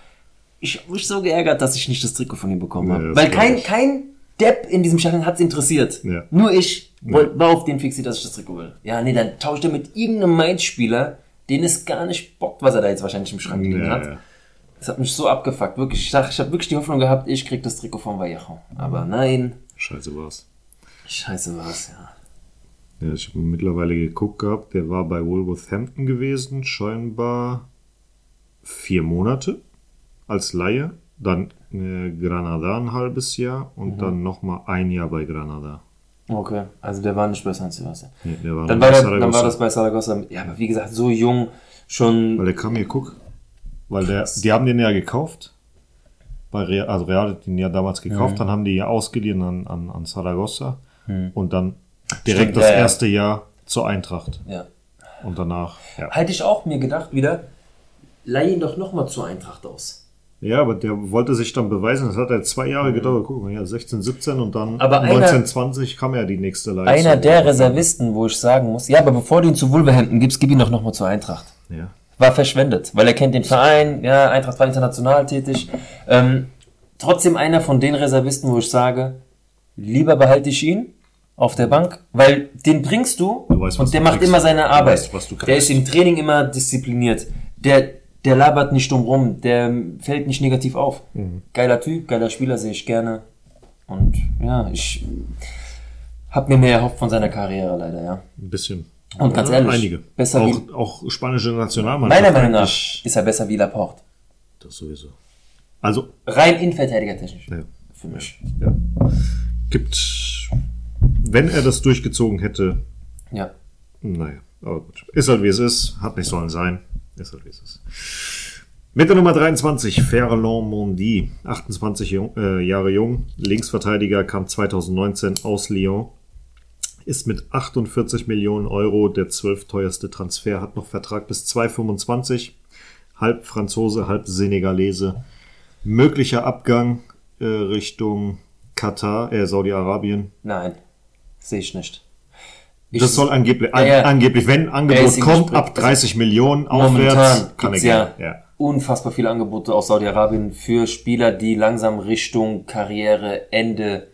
ich hab mich so geärgert, dass ich nicht das Trikot von ihm bekommen
Ja,
habe.
das
Weil kein,
ich.
kein Depp in diesem Stadion hat's interessiert.
Ja.
Nur ich wollt, war auf den fixiert, dass ich das Trikot will. Ja, nee, dann tauscht er mit irgendeinem Mainz-Spieler, den es gar nicht bockt, was er da jetzt wahrscheinlich im Schrank liegen
Ja,
hat. Das hat mich so abgefuckt, wirklich. Ich dachte, ich habe wirklich die Hoffnung gehabt, ich krieg das Trikot von Vallejo. Aber nein,
Scheiße war's.
scheiße war's, ja.
Ja, ich habe mittlerweile geguckt gehabt, der war bei Wolverhampton gewesen, scheinbar vier Monate als Laie, dann äh, Granada ein halbes Jahr und
Mhm.
dann nochmal ein Jahr bei Granada.
Okay, also der war nicht bei San Sebastian.
Nee, der war
Dann war,
bei
der, dann war das bei Saragossa. Ja, aber wie gesagt, so jung, schon.
Weil der kam hier, guck. Weil der, die haben den ja gekauft. Bei Real, also Real hat den ja damals gekauft,
Mhm.
dann haben die ja ausgeliehen an, an, an Saragossa und dann direkt
Stimmt,
das
ja, ja.
erste Jahr zur Eintracht.
Ja.
Und danach, ja.
Hätte ich auch mir gedacht wieder, leih ihn doch nochmal zur Eintracht aus.
Ja, aber der wollte sich dann beweisen. Das hat ja zwei Jahre gedauert. Guck mal, ja, 16, 17 und dann
Mhm. Aber einer-
19, 20 kam ja die nächste Leistung.
Einer der Reservisten, wo ich sagen muss, ja, aber bevor du ihn zu Wolverhampton gibst, gib ihn doch nochmal zur Eintracht.
Ja.
War verschwendet, weil er kennt den Verein, ja, Eintracht war international tätig. Ähm, trotzdem einer von den Reservisten, wo ich sage, lieber behalte ich ihn auf der Bank, weil den bringst du,
Du weißt,
und der macht
kriegst.
immer seine Arbeit.
weißt,
der ist im Training immer diszipliniert. Der, der labert nicht dumm rum, der fällt nicht negativ auf.
Mhm.
Geiler Typ, geiler Spieler, sehe ich gerne. Und ja, ich hab mir mehr erhofft von seiner Karriere leider, ja.
Ein bisschen.
Und ganz ehrlich,
Einige.
besser
auch, auch spanische Nationalmannschaft.
Meiner Meinung nach ist er besser wie Laporte.
Das sowieso. Also,
Rein innenverteidigertechnisch.
ja.
Für mich.
ja. Gibt, wenn er das durchgezogen hätte,
Ja.
naja, aber gut. Ist halt wie es ist, hat nicht sollen sein. Ist halt wie es ist. Mit der Nummer 23, Ferland Mondi, 28 jung, äh, Jahre jung, Linksverteidiger, kam 2019 aus Lyon, ist mit 48 Millionen Euro der zwölfteuerste Transfer, hat noch Vertrag bis 2025, halb Franzose, halb Senegalese. Möglicher Abgang äh, Richtung Katar, äh, Saudi-Arabien.
Nein. Sehe ich nicht. Ich,
Das soll angeblich,
Ja, ja.
angeblich, wenn Angebot kommt, ab 30 Millionen aufwärts, kann er gehen.
ja,
Ja.
unfassbar viele Angebote aus Saudi-Arabien für Spieler, die langsam Richtung Karriereende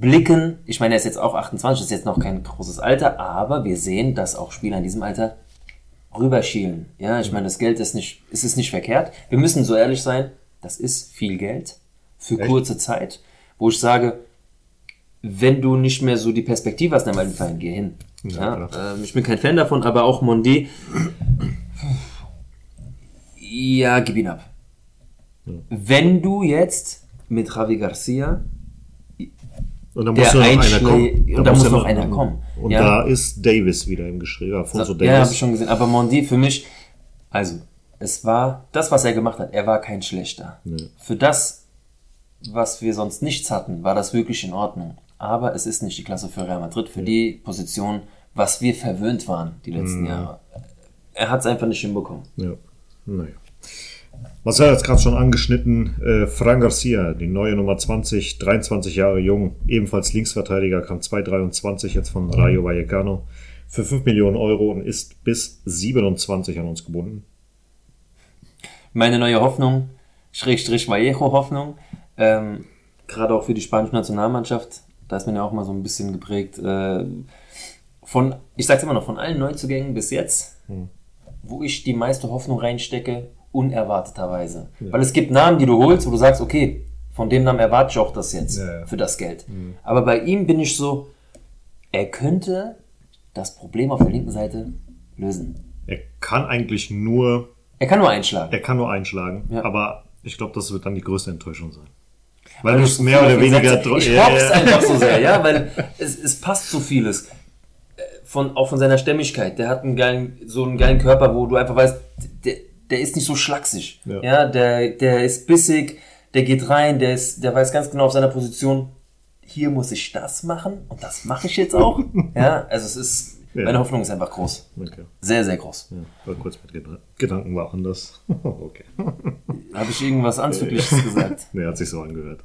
blicken. Ich meine, er ist jetzt auch 28, ist jetzt noch kein großes Alter, aber wir sehen, dass auch Spieler in diesem Alter rüberschielen. Ja, ich meine, das Geld ist nicht, es ist nicht verkehrt. Wir müssen so ehrlich sein, das ist viel Geld für
Echt?
kurze Zeit, wo ich sage, wenn du nicht mehr so die Perspektive hast in deinem alten Verein, geh hin.
Ja,
Ja, ähm, ich bin kein Fan davon, aber auch Mondi, ja, gib ihn ab. Wenn du jetzt mit Javi Garcia
Und da muss ja noch einer kommen.
und da muss
ja
noch einer kommen.
Und
Ja.
da ist Davis wieder im Gespräch. Alfonso
Ja, habe
Davis.
ich schon gesehen. Aber Mondi für mich, also, es war das, was er gemacht hat. Er war kein schlechter. Für das, was wir sonst nichts hatten, war das wirklich in Ordnung. Aber es ist nicht die Klasse für Real Madrid, für die Position, was wir verwöhnt waren die letzten Jahre. Er hat es einfach nicht hinbekommen.
Ja. Naja. Marcel hat es gerade schon angeschnitten. Äh, Fran Garcia, die neue Nummer 20, 23 Jahre jung, ebenfalls Linksverteidiger, kam 223 jetzt von Rayo Vallecano. für 5 Millionen Euro und ist bis 27 an uns gebunden.
Meine neue Hoffnung, Schrägstrich Vallejo Hoffnung, ähm, gerade auch für die spanische Nationalmannschaft, da ist man ja auch mal so ein bisschen geprägt, äh, von, ich sag's immer noch, von allen Neuzugängen bis jetzt, wo ich die meiste Hoffnung reinstecke, unerwarteterweise. Weil es gibt Namen, die du holst, wo du sagst, okay, von dem Namen erwarte ich auch das jetzt
Ja, ja.
für das Geld. Aber bei ihm bin ich so, er könnte das Problem auf der linken Seite lösen.
Er kann eigentlich nur,
Er kann nur einschlagen.
er kann nur einschlagen,
Ja.
aber ich glaube, das wird dann die größte Enttäuschung sein. Weil
Weil
du es mehr oder weniger...
gesagt. Ich
Ja,
hoffe es
ja.
einfach so sehr, ja, weil es, es passt so vieles. Äh, Von, auch von seiner Stämmigkeit. Der hat einen geilen, so einen geilen Körper, wo du einfach weißt, der, der ist nicht so schlaksig.
Ja.
Ja, der, der ist bissig, der geht rein, der ist, der weiß ganz genau auf seiner Position, hier muss ich das machen und das mache ich jetzt auch. ja, also es ist,
Ja.
meine Hoffnung ist einfach groß.
Okay.
Sehr, sehr groß.
Ja, war kurz mit Ged- Gedanken war anders. okay.
Habe ich irgendwas Anzügliches gesagt?
Nee, hat sich so angehört.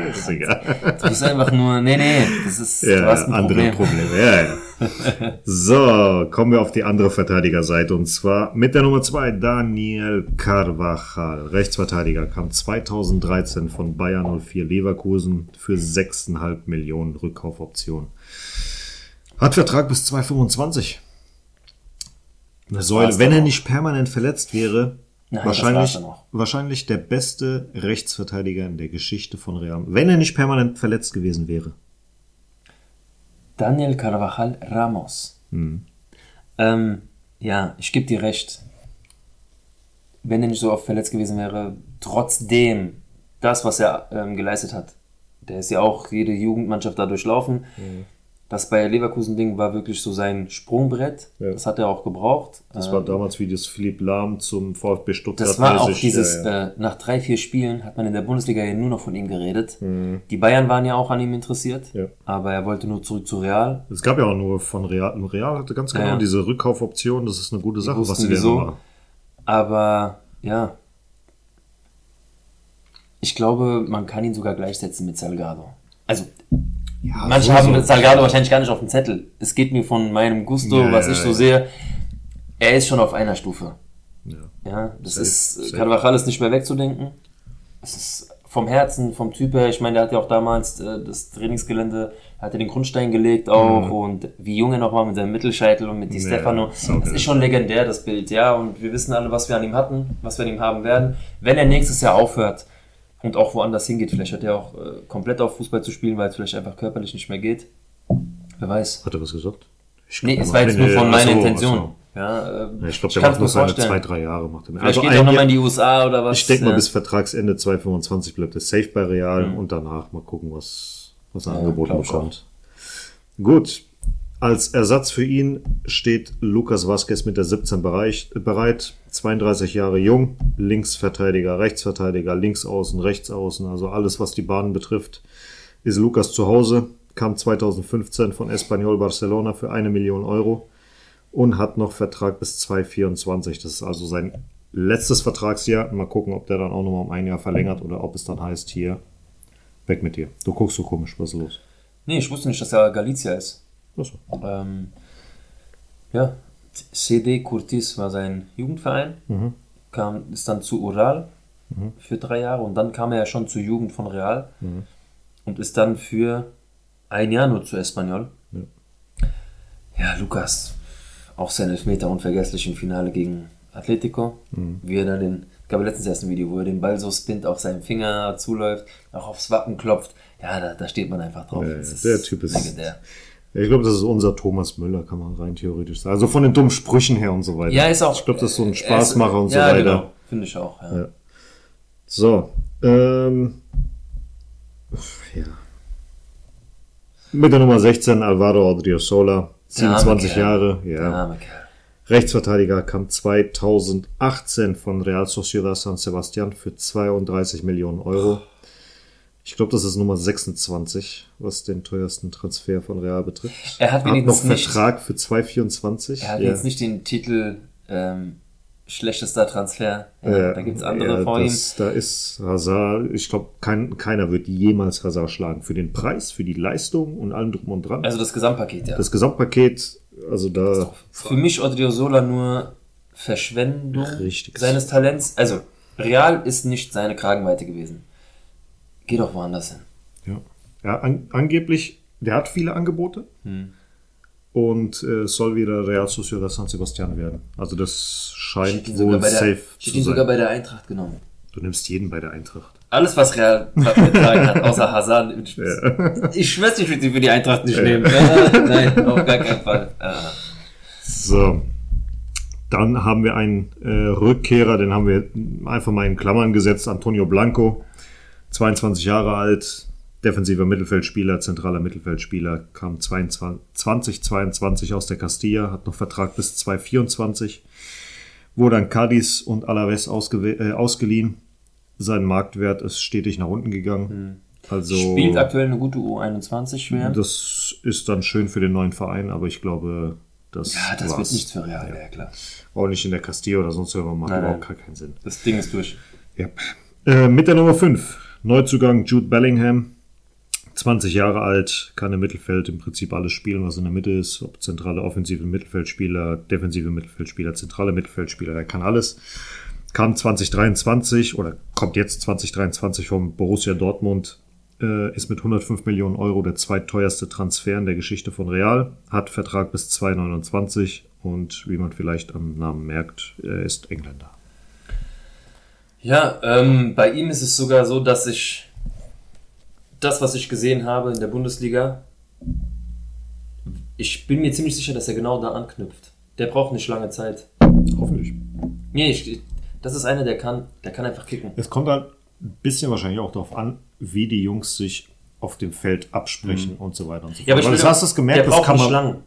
Aber- ist egal.
Du bist einfach nur, nee, nee, das ist, du
Ja,
hast ein
andere
Problem.
Probleme. Ja, ja. So, kommen wir auf die andere Verteidigerseite. Und zwar mit der Nummer 2 Daniel Carvajal. Rechtsverteidiger kam 2013 von Bayern 04 Leverkusen für 6,5 Millionen Rückkaufoption. Hat Vertrag bis 2025. Eine Säule. Wenn er nicht permanent verletzt wäre,
Nein,
wahrscheinlich, wahrscheinlich der beste Rechtsverteidiger in der Geschichte von Real. Wenn er nicht permanent verletzt gewesen wäre.
Daniel Carvajal Ramos. Ähm, ja, ich gebe dir recht. Wenn er nicht so oft verletzt gewesen wäre, trotzdem das, was er ähm, geleistet hat, der ist ja auch jede Jugendmannschaft da durchlaufen. Das Bayer Leverkusen-Ding war wirklich so sein Sprungbrett.
Ja.
Das hat er auch gebraucht.
Das war damals wie das Philipp Lahm zum VfB Stuttgart.
Das war auch dieses,
Ja, ja.
Äh, nach drei, vier Spielen hat man in der Bundesliga ja nur noch von ihm geredet.
Mhm.
Die Bayern waren ja auch an ihm interessiert, aber er wollte nur zurück zu Real.
Es gab ja auch nur von Real. Real hatte ganz genau diese Rückkaufoption. Das ist eine gute Sache, was sie da
wieso.
machen.
Aber ja, ich glaube, man kann ihn sogar gleichsetzen mit Salgado. Also,
Ja,
manche
so,
haben
so.
Salgado wahrscheinlich gar nicht auf dem Zettel. Es geht mir von meinem Gusto,
Ja,
was ich so sehe. Er ist schon auf einer Stufe.
Ja.
Ja, das
Safe,
ist,
safe.
Carvajal ist nicht mehr wegzudenken. Es ist vom Herzen, vom Typ her, ich meine, der hat ja auch damals äh, das Trainingsgelände, hat er den Grundstein gelegt auch und wie jung er noch war mit seinem Mittelscheitel und mit Di
Mhm. Ja,
Stefano. Das ist schon legendär, das Bild, ja, und wir wissen alle, was wir an ihm hatten, was wir an ihm haben werden. Wenn er nächstes Jahr aufhört und auch woanders hingeht, vielleicht hat er auch äh, komplett auf Fußball zu spielen, weil es vielleicht einfach körperlich nicht mehr geht. Wer weiß.
Hat er was gesagt? Ich
Nee, es war jetzt nur von meiner
so,
Intention.
so.
Ja,
Ja, ich glaube, der macht
mir
seine zwei, drei Jahre. Macht er mehr.
Vielleicht
Also
geht er nochmal in die USA oder was.
ich denke mal,
ja.
bis Vertragsende 2025 bleibt er safe bei Real
Mhm.
und danach mal gucken, was, was er
Ja,
angeboten bekommt. Gut. Als Ersatz für ihn steht Lukas Vazquez mit der 17 Bereich, bereit. 32 Jahre jung, Linksverteidiger, Rechtsverteidiger, Linksaußen, Rechtsaußen, also alles, was die Bahnen betrifft, ist Lukas zu Hause. Kam 2015 von Espanyol Barcelona für eine Million Euro und hat noch Vertrag bis 2024. Das ist also sein letztes Vertragsjahr. Mal gucken, ob der dann auch nochmal um ein Jahr verlängert oder ob es dann heißt, hier, weg mit dir. Du guckst so komisch, was ist los?
Nee, ich wusste nicht, dass er Galizia ist.
Achso.
Ähm, ja, CD Curtis war sein Jugendverein,
Mhm.
kam, ist dann zu Ural für drei Jahre und dann kam er ja schon zur Jugend von Real
Mhm.
und ist dann für ein Jahr nur zu Espanyol.
Ja.
Ja, Lukas, auch sein Elfmeter unvergesslich im Finale gegen Atletico.
Mhm.
Wie er dann den, ich glaube letztens erst ein Video, wo er den Ball so spinnt, auf seinen Finger zuläuft, auch aufs Wappen klopft. Ja, da, da steht man einfach drauf.
Ja, der Typ ist-
legendär.
Ich glaube, das ist unser Thomas Müller, kann man rein theoretisch sagen. Also von den dummen Sprüchen her und so weiter.
Ja, ist auch.
Ich glaube, das ist so ein
äh,
Spaßmacher
ist-
und so
ja,
weiter.
Genau. Finde ich auch, ja.
Ja. So, ähm, ja. Mit der Nummer 16 Alvaro Odriozola, 27
Kerl.
Jahre, ja. Rechtsverteidiger kam 2018 von Real Sociedad San Sebastian für 32 Millionen Euro. Ich glaube, das ist Nummer 26, was den teuersten Transfer von Real betrifft.
Er hat
Hat noch
nicht,
Vertrag für 2,24.
er hat
Ja.
jetzt nicht den Titel ähm, schlechtester Transfer. Ja, da gibt's andere
ja,
vor ihm.
das, Da ist Hazard, ich glaube, kein, keiner wird jemals Hazard schlagen. Für den Preis, für die Leistung und allem drum und dran.
Also das Gesamtpaket, ja.
das Gesamtpaket, also da.
Für mich Odriozola nur Verschwendung
Richtig.
seines Talents. Also, Real ist nicht seine Kragenweite gewesen. Geh doch woanders hin.
Ja, ja an, angeblich, der hat viele Angebote.
Hm.
Und äh, soll wieder Real Sociedad San Sebastian werden. Also das
Ich
scheint wohl
sogar der,
safe
ich hätte
zu
ihn sogar
sein.
bei der Eintracht genommen.
Du nimmst jeden bei der Eintracht.
Alles, was Real getragen hat, außer Hazard. Ich schwör's, ich würde sie für die Eintracht nicht nehmen. Ja, nein, auf gar keinen Fall. Ja.
So. Dann haben wir einen äh, Rückkehrer, den haben wir einfach mal in Klammern gesetzt. Antonio Blanco, 22 Jahre alt, defensiver Mittelfeldspieler, zentraler Mittelfeldspieler, kam 22, 2022 aus der Castilla, hat noch Vertrag bis 2024, wurde an Cadiz und Alaves äh, ausgeliehen. Sein Marktwert ist stetig nach unten gegangen. Also
Spielt aktuell eine gute U21 schwer.
das ist dann schön für den neuen Verein, aber ich glaube, das,
ja, das
war's.
wird nichts für Real, ja, klar.
Auch nicht in der Castilla oder sonst irgendwo macht
Nein,
überhaupt
nein.
gar keinen Sinn.
Das Ding ist durch.
Ja. Äh, mit der Nummer 5. Neuzugang Jude Bellingham. 20 Jahre alt, kann im Mittelfeld im Prinzip alles spielen, was in der Mitte ist. Ob zentrale offensive Mittelfeldspieler, defensive Mittelfeldspieler, zentrale Mittelfeldspieler, er kann alles. Kam 2023 oder kommt jetzt 2023 vom Borussia Dortmund, äh, ist mit 105 Millionen Euro der zweitteuerste Transfer in der Geschichte von Real, hat Vertrag bis 2029 und wie man vielleicht am Namen merkt, er ist Engländer.
Ja, ähm, bei ihm ist es sogar so, dass ich das, was ich gesehen habe in der Bundesliga, ich bin mir ziemlich sicher, dass er genau da anknüpft. Der braucht nicht lange Zeit.
Hoffentlich.
Nee, ich, das ist einer, der kann, der kann einfach kicken.
Es kommt halt ein bisschen wahrscheinlich auch darauf an, wie die Jungs sich auf dem Feld absprechen und so weiter und so fort.
Mhm. Ja, aber ich
Weil
will
das hast du es gemerkt,
der
das
braucht
kann
nicht
man,
lang.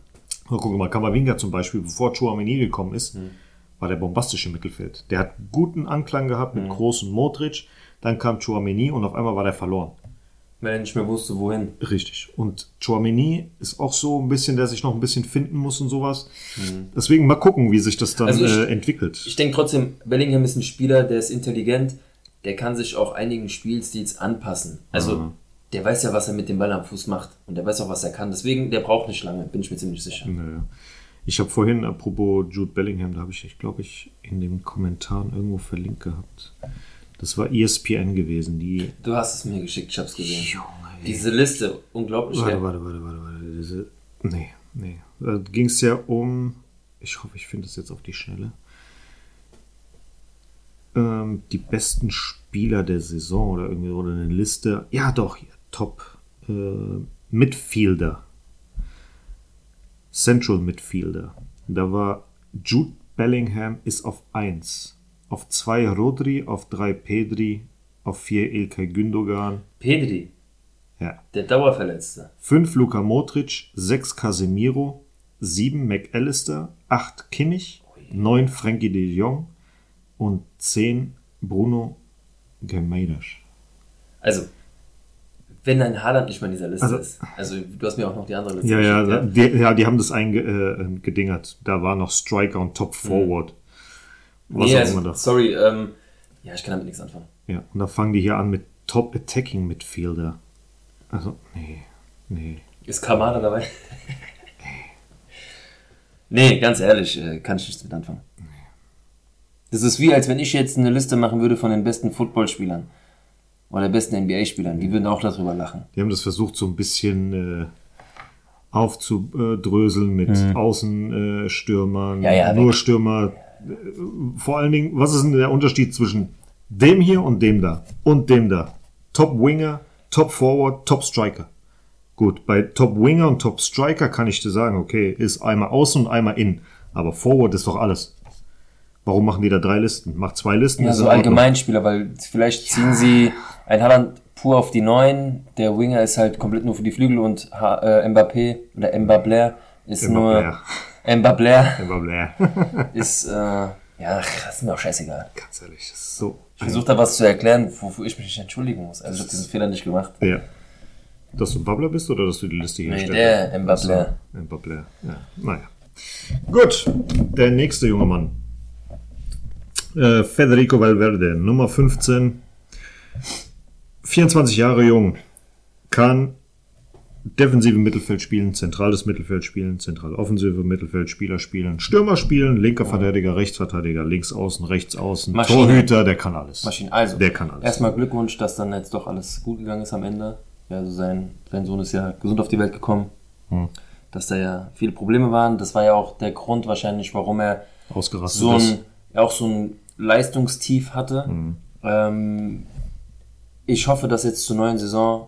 Guck mal, Kamavinga zum Beispiel, bevor Chouameni gekommen ist,
Mhm.
War der bombastisch im Mittelfeld. Der hat guten Anklang gehabt
Mhm.
mit großen Modric, dann kam Chouameni und auf einmal war der verloren.
Weil er nicht mehr wusste, wohin.
Richtig. Und Chouameni ist auch so ein bisschen, der sich noch ein bisschen finden muss und sowas. Deswegen mal gucken, wie sich das dann
Mhm. Also ich-
äh, entwickelt.
Ich denke trotzdem, Bellingham ist ein Spieler, der ist intelligent, der kann sich auch einigen Spielstils anpassen. Also,
Mhm.
der weiß ja, was er mit dem Ball am Fuß macht und der weiß auch, was er kann. Deswegen, der braucht nicht lange, bin ich mir ziemlich sicher.
Naja. Ich habe vorhin, apropos Jude Bellingham, da habe ich, ich glaube ich, in den Kommentaren irgendwo verlinkt gehabt. Das war ESPN gewesen, die.
Du hast es mir geschickt, ich hab's gesehen.
Junge.
Diese Liste, unglaublich.
Warte, warte, warte, warte, warte. Diese, nee, nee. Da ging es ja um. Ich hoffe, ich finde es jetzt auf die Schnelle. Ähm, die besten Spieler der Saison oder irgendwie oder eine Liste. Ja, doch, hier. Top äh, Midfielder. Central Midfielder. Da war Jude Bellingham ist auf 1. Auf 2 Rodri, auf 3 Pedri, auf 4 Ilkay Gündogan.
Pedri,
Ja.
der Dauerverletzte.
5 Luka Modric, 6 Casemiro, 7 McAllister, 8 Kimmich, 9 Frankie de Jong und 10 Bruno Gemeidas.
Also, wenn ein Haaland nicht mal in dieser Liste
Also-
ist. Also, du hast mir auch noch die andere Liste
Ja, ja,
geschickt,
die, ja, die haben das eingedingert. Äh, da war noch Striker und Top Forward. Was
Nee,
auch
also,
immer das.
sorry, ähm, ja, ich kann damit nichts anfangen.
Ja, und da fangen die hier an mit Top Attacking Midfielder. Also, nee, nee.
Ist Kamada dabei? nee, ganz ehrlich, äh, kann ich nichts mit anfangen. Das ist wie, als wenn ich jetzt eine Liste machen würde von den besten Footballspielern oder besten NBA-Spielern. Die würden auch darüber lachen.
Die haben das versucht, so ein bisschen äh, aufzudröseln mit Außenstürmern,
Mhm. Ja, ja,
nur
weg.
Stürmer. Äh, Vor allen Dingen, was ist denn der Unterschied zwischen dem hier und dem da und dem da? Top Winger, Top Forward, Top Striker. Gut, bei Top Winger und Top Striker kann ich dir sagen, okay, ist einmal außen und einmal innen. Aber Forward ist doch alles. Warum machen die da drei Listen? Macht zwei Listen.
Ja, so
in.
Allgemeinspieler, weil vielleicht ziehen sie ein Haaland pur auf die Neun. Der Winger ist halt komplett nur für die Flügel und ha äh, Mbappé oder Mbappé ist nur Mbappé
Mbappé.
ist äh, ja, das ist mir auch scheißegal.
Ganz ehrlich, das ist so.
Ich versuche da was zu erklären, wofür ich mich nicht entschuldigen muss. Also ich habe diesen Fehler nicht gemacht.
Ja. Dass du ein Babbler bist oder dass du die Liste hier
Nee,
stellst?
der Mbappé.
Mbappé. Ja. Naja. Gut, der nächste junge Mann. Äh, Federico Valverde, Nummer 15. 24 Jahre jung. Kann defensive Mittelfeld spielen, zentrales Mittelfeld spielen, zentral offensive Mittelfeldspieler spielen, Stürmer spielen, linker Verteidiger, Rechtsverteidiger, links außen, rechts außen,
Maschine.
Torhüter, der kann alles.
Maschinen. Also,
Der kann alles.
erstmal Glückwunsch, dass dann jetzt doch alles gut gegangen ist am Ende. Ja, also sein, sein Sohn ist ja gesund auf die Welt gekommen.
Hm.
Dass da ja viele Probleme waren. Das war ja auch der Grund wahrscheinlich, warum er
Ausgerastet
so
ist.
ein, ja, auch so ein Leistungstief hatte.
Hm.
Ähm, ich hoffe, dass jetzt zur neuen Saison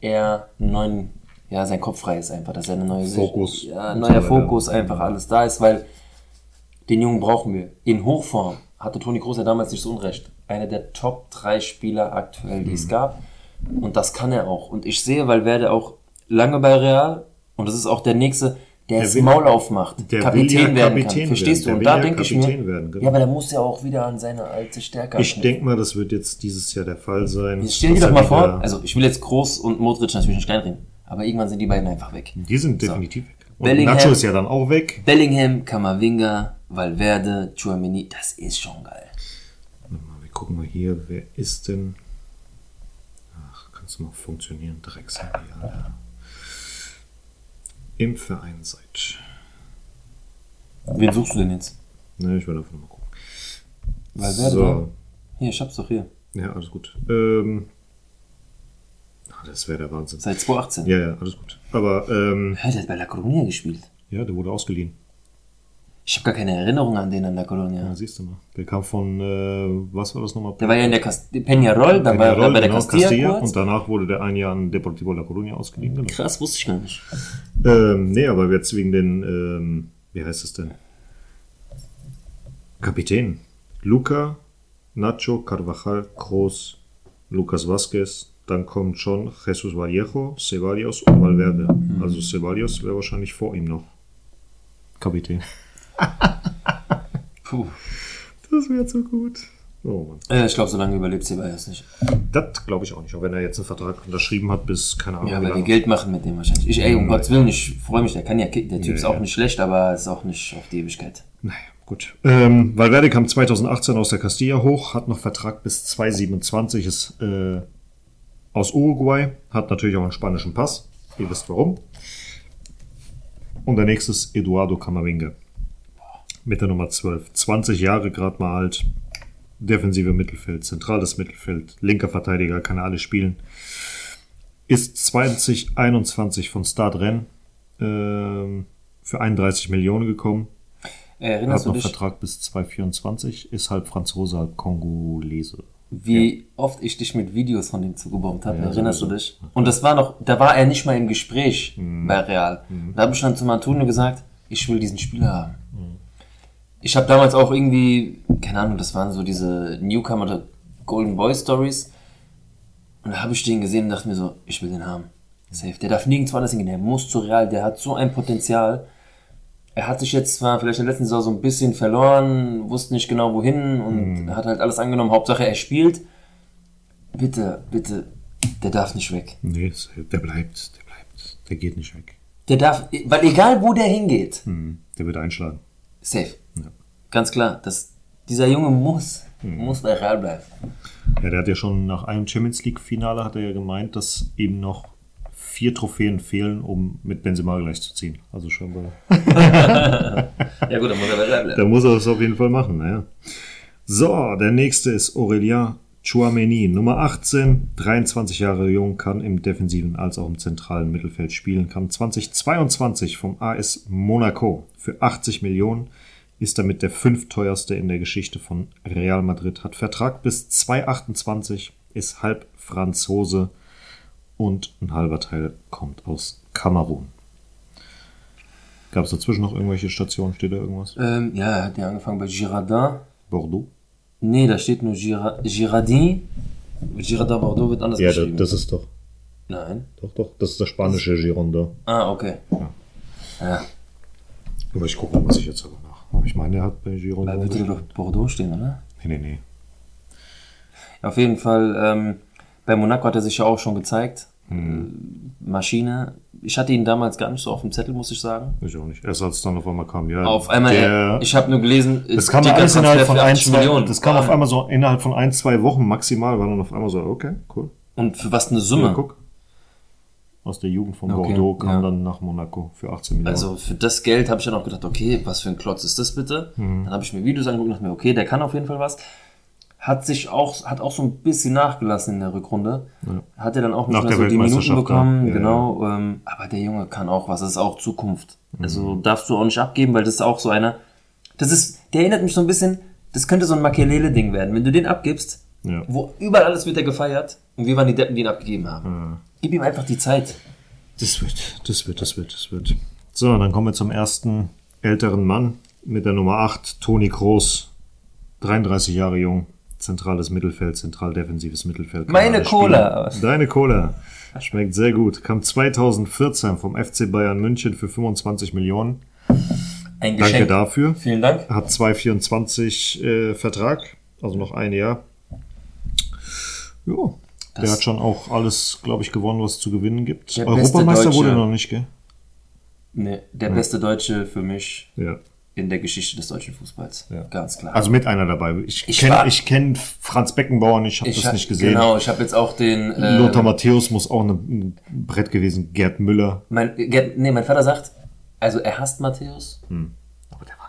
er einen neuen, ja, sein Kopf frei ist einfach, dass er eine neue
Fokus.
ja,
Und
neuer. Fokus einfach alles da ist, weil den Jungen brauchen wir. In Hochform hatte Toni Kroos ja damals nicht so unrecht. Einer der Top 3 Spieler aktuell,
Mhm.
die es gab. Und das kann er auch. Und ich sehe, weil Werde auch lange bei Real und das ist auch der nächste, der, das Maul aufmacht,
der
Kapitän
will ja
werden
Kapitän
kann. Verstehst
werden.
du? Und
Der
da
ja
denke ich mir,
werden, genau.
ja, aber da muss er auch wieder an seine alte Stärke
Ich denke mal, das wird jetzt dieses Jahr der Fall sein.
Jetzt stell dir doch mal vor, also ich will jetzt Groß und Modric natürlich nicht kleinreden, aber irgendwann sind die beiden einfach weg.
Die sind definitiv weg. Und
Bellingham-
Nacho ist ja dann auch weg.
Bellingham, Kamavinga, Valverde, Chouameni, das ist schon geil.
Wir gucken mal hier, wer ist denn. Ach, kannst du mal funktionieren? Dreckshandy, Alter. Im Verein seid.
Wen suchst du denn jetzt?
Ne, ich werde einfach mal gucken.
Valverde.
So.
Hier, ich hab's doch hier.
Ja, alles gut. Ähm, ah, das wäre der Wahnsinn.
Seit 2018.
Ja, ja, alles gut. Aber, ähm,
Hä, der hat bei La Colonia gespielt.
ja, der wurde ausgeliehen.
Ich habe gar keine Erinnerung an den an La Colonia.
Ja, siehst du mal. Der kam von, äh, was war das nochmal?
Der war ja in der Cast Peñarol, dann war er
Peñarol,
bei der
genau,
Castilla,
Und
kurz.
danach wurde der ein Jahr an Deportivo La Coruña ausgeliehen. Genau.
Krass, wusste ich gar nicht.
Ähm, nee, aber jetzt wegen den, ähm, wie heißt es denn? Kapitän. Luca, Nacho, Carvajal, Kroos, Lucas Vázquez, dann kommt schon Jesus Vallejo, Ceballos und Valverde. Also Ceballos wäre wahrscheinlich vor ihm noch. Kapitän.
Puh.
Das wäre so gut. Oh.
Äh, ich glaube, so lange überlebt Ceballos nicht.
Das glaube ich auch nicht, auch wenn er jetzt einen Vertrag unterschrieben hat bis, keine Ahnung,
Ja, weil die. Geld machen mit dem wahrscheinlich. Ich, ey, um Gottes Willen, ich freue mich, der kann ja. Der Typ ist auch nicht schlecht, aber ist auch nicht auf die Ewigkeit.
Naja, gut. Ähm, Valverde kam 2018 aus der Castilla hoch, hat noch Vertrag bis 2027, ist äh, aus Uruguay, hat natürlich auch einen spanischen Pass. Ihr wisst warum. Und der nächste ist Eduardo Camavinga. Mit der Nummer 12. 20 Jahre gerade mal alt. Defensive Mittelfeld, zentrales Mittelfeld, linker Verteidiger, kann er alles spielen. Ist 2021 von Start Rennes ähm, für 31 Millionen gekommen.
Erinnerst
Hat noch
dich,
Vertrag bis 2024, ist halb Franzose, halb Kongolese.
wie oft ich dich mit Videos von dem zugebombt habe? Erinnerst du dich? Und das war noch, da war er nicht mal im Gespräch bei Real. Da habe ich dann zu Antonio gesagt, ich will diesen Spieler haben. Ich habe damals auch irgendwie, keine Ahnung, das waren so diese Newcomer oder Golden Boy Stories. Und da habe ich den gesehen und dachte mir so, ich will den haben. Safe. Der darf nirgendwo anders hingehen. Der muss zu Real. Der hat so ein Potenzial. Er hat sich jetzt zwar vielleicht in der letzten Saison so ein bisschen verloren, wusste nicht genau wohin und hat halt alles angenommen. Hauptsache er spielt. Bitte, bitte, der darf nicht weg.
Nee, der bleibt, der bleibt, der geht nicht weg.
Der darf, weil egal wo der hingeht,
Hm, Der wird einschlagen.
safe. Ganz klar, das, dieser Junge muss, muss bei Real bleiben.
Ja, der hat ja schon nach einem Champions League-Finale hat er ja gemeint, dass ihm noch vier Trophäen fehlen, um mit Benzema gleich zu ziehen. Also scheinbar.
Ja gut, dann muss er bei Real bleiben.
Da muss er es auf jeden Fall machen, naja. So, der nächste ist Aurelien Chouameni, Nummer 18, 23 Jahre jung, kann im defensiven als auch im zentralen Mittelfeld spielen, kam 2022 vom AS Monaco für 80 Millionen, ist damit der fünfteuerste in der Geschichte von Real Madrid, hat Vertrag bis 2028, ist halb Franzose und ein halber Teil kommt aus Kamerun. Gab es dazwischen noch irgendwelche Stationen? Steht da irgendwas?
Ähm, ja, er hat ja angefangen bei Girardin.
Bordeaux?
Nee, da steht nur Gira Girardin. Girardin Bordeaux wird anders
Ja,
geschrieben.
das ist doch.
Nein.
Doch, doch, das ist der spanische Gironda.
Ah, okay. Ja,
Aber ich gucke mal, was ich jetzt nach. Ich meine, er hat bei Gironda.
da würde doch Bordeaux stehen, oder?
Nee, nee, nee.
Auf jeden Fall, ähm, bei Monaco hat er sich ja auch schon gezeigt. Äh, Maschine, ich hatte ihn damals gar nicht so auf dem Zettel, muss ich sagen.
Ich auch nicht. Erst als es dann auf einmal kam, ja.
Auf einmal,
der,
ich habe nur gelesen,
das kam
dicker
alles innerhalb von ein,
80
zwei,
Millionen.
das kam auf einmal so innerhalb von ein, zwei Wochen maximal, war dann auf einmal so, okay, cool.
Und für was eine Summe?
Ja, guck. Aus der Jugend von
Okay,
Bordeaux kam
ja.
dann nach Monaco für 18 Millionen.
Also für das Geld habe ich dann auch gedacht, okay, was für ein Klotz ist das bitte?
Mhm.
Dann habe ich mir Videos angeguckt und dachte mir, okay, der kann auf jeden Fall was. Hat sich auch, hat auch so ein bisschen nachgelassen in der Rückrunde. Hat er dann auch nicht
Nach
mehr so die Minuten bekommen,
ja. Ja,
genau. Ähm, aber der Junge kann auch was, das ist auch Zukunft.
Mhm.
Also darfst du auch nicht abgeben, weil das ist auch so einer. Das ist, der erinnert mich so ein bisschen, das könnte so ein Makelele-Ding werden. Wenn du den abgibst,
Ja.
wo überall alles wird er gefeiert und wir waren die Deppen, die ihn abgegeben haben. Gib ihm einfach die Zeit.
Das wird, das wird, das wird, das wird. So, dann kommen wir zum ersten älteren Mann mit der Nummer 8, Toni Kroos. 33 Jahre jung, zentrales Mittelfeld, zentral defensives Mittelfeld.
Meine. Cola.
Deine Cola. Schmeckt sehr gut. Kam 2014 vom FC Bayern München für 25 Millionen.
Ein
Danke
Geschenk.
dafür.
Vielen Dank.
Hat 224 äh, Vertrag, also noch ein Jahr. Ja, der
Das-
hat schon auch alles, glaube ich, gewonnen, was es zu gewinnen gibt. Europameister wurde er noch nicht, gell?
Nee, der beste Deutsche für mich
Ja.
in der Geschichte des deutschen Fußballs.
Ja.
Ganz klar.
Also mit einer dabei. Ich,
Ich
kenne ich kenn Franz Beckenbauer nicht, habe das
hab-
nicht gesehen.
Genau, ich habe jetzt auch den. Äh,
Lothar Matthäus muss auch ein Brett gewesen. Gerd Müller.
mein, Gerd- nee, mein Vater sagt, also er hasst Matthäus.
Hm.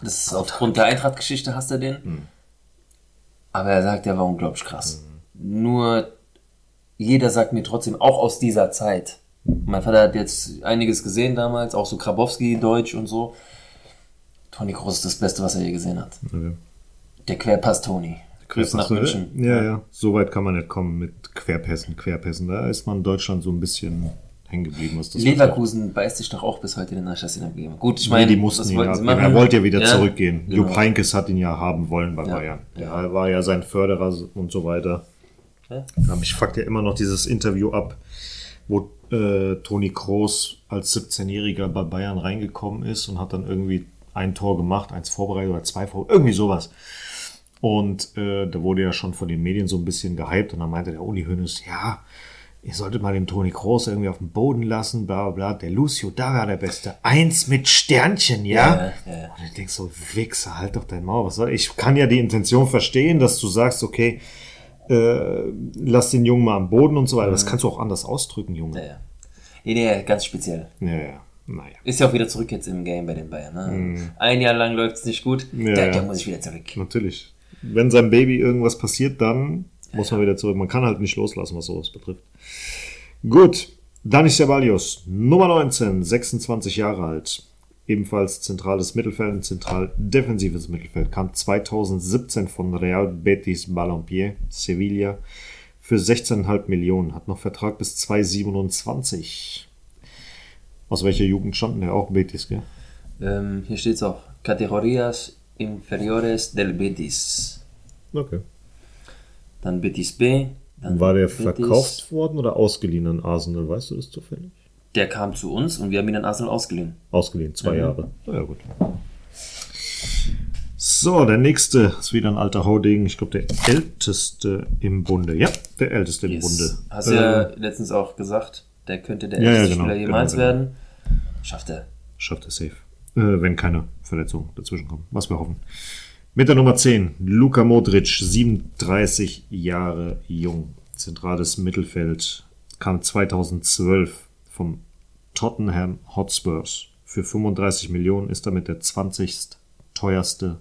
Das ist aufgrund der Eintracht-Geschichte hasst er den. Aber er sagt, der war unglaublich krass.
Hm.
Nur jeder sagt mir trotzdem, auch aus dieser Zeit. Mein Vater hat jetzt einiges gesehen damals, auch so Grabowski, Deutsch und so. Toni Kroos ist das Beste, was er je gesehen hat.
Okay.
Der Querpass Toni. Grüß nach München.
Ja, ja. So weit kann man nicht kommen mit Querpässen, Querpässen. Da ist man in Deutschland so ein bisschen hängen geblieben. Was das
Leverkusen beißt sich doch auch bis heute den Arsch, dass sie ihn abgeben. Gut, ich meine,
die mussten ihn
wollten machen.
Er wollte ja wieder
Ja,
zurückgehen.
genau.
Jupp Heynckes hat ihn ja haben wollen bei
Ja.
Bayern. Der war ja sein Förderer und so weiter.
Ja.
Aber Mich fuckt ja immer noch dieses Interview ab, wo äh, Toni Kroos als 17-Jähriger bei Bayern reingekommen ist und hat dann irgendwie ein Tor gemacht, eins vorbereitet oder zwei vor, irgendwie sowas. Und äh, da wurde ja schon von den Medien so ein bisschen gehypt und dann meinte der Uli Hoeneß, ja, ihr solltet mal den Toni Kroos irgendwie auf den Boden lassen, bla bla bla. Der Lucio, da war der Beste. Eins mit Sternchen, ja?
Ja, ja, ja.
Und ich denk so, Wichser, halt doch dein Maul. Was soll ich? kann ja die Intention verstehen, dass du sagst, okay, äh, lass den Jungen mal am Boden und so weiter. Das kannst du auch anders ausdrücken, Junge.
Ja, ja. Nee, nee, ganz speziell.
Ja, ja. Naja.
Ist ja auch wieder zurück jetzt im Game bei den Bayern. Ne? Ein Jahr lang läuft es nicht gut.
Mhm. Ja,
der, der muss ich wieder zurück.
Natürlich. Wenn seinem Baby irgendwas passiert, dann muss man wieder zurück. Man kann halt nicht loslassen, was sowas betrifft. Gut. Dani Ceballos, Nummer 19, 26 Jahre alt. Ebenfalls zentrales Mittelfeld, ein zentral defensives Mittelfeld. Kam 2017 von Real Betis Balompié, Sevilla, für 16,5 Millionen. Hat noch Vertrag bis 2027. Aus welcher Jugend stand der? Auch Betis, gell?
Ähm, hier steht es auch. Categorías inferiores del Betis.
Okay.
Dann Betis B. Dann
War der
Betis.
verkauft worden oder ausgeliehen an Arsenal? Weißt du das zufällig?
Der kam zu uns und wir haben ihn an Arsenal ausgeliehen.
Ausgeliehen, zwei
Mhm.
Jahre. Na ja, gut. So, der nächste ist wieder ein alter Hauding. Ich glaube, der älteste im Bunde. Ja, der älteste im Bunde.
Hast du
Äh,
ja letztens auch gesagt, der könnte der
Ja, ja,
älteste
genau,
Spieler jemals
genau, genau.
werden. Schafft er.
Schafft er safe. Äh, wenn keine Verletzungen dazwischen kommen. Was wir hoffen. Mit der Nummer 10, Luka Modric, 37 Jahre jung. Zentrales Mittelfeld. Kam 2012 vom Tottenham Hotspurs. Für 35 Millionen ist damit der 20. teuerste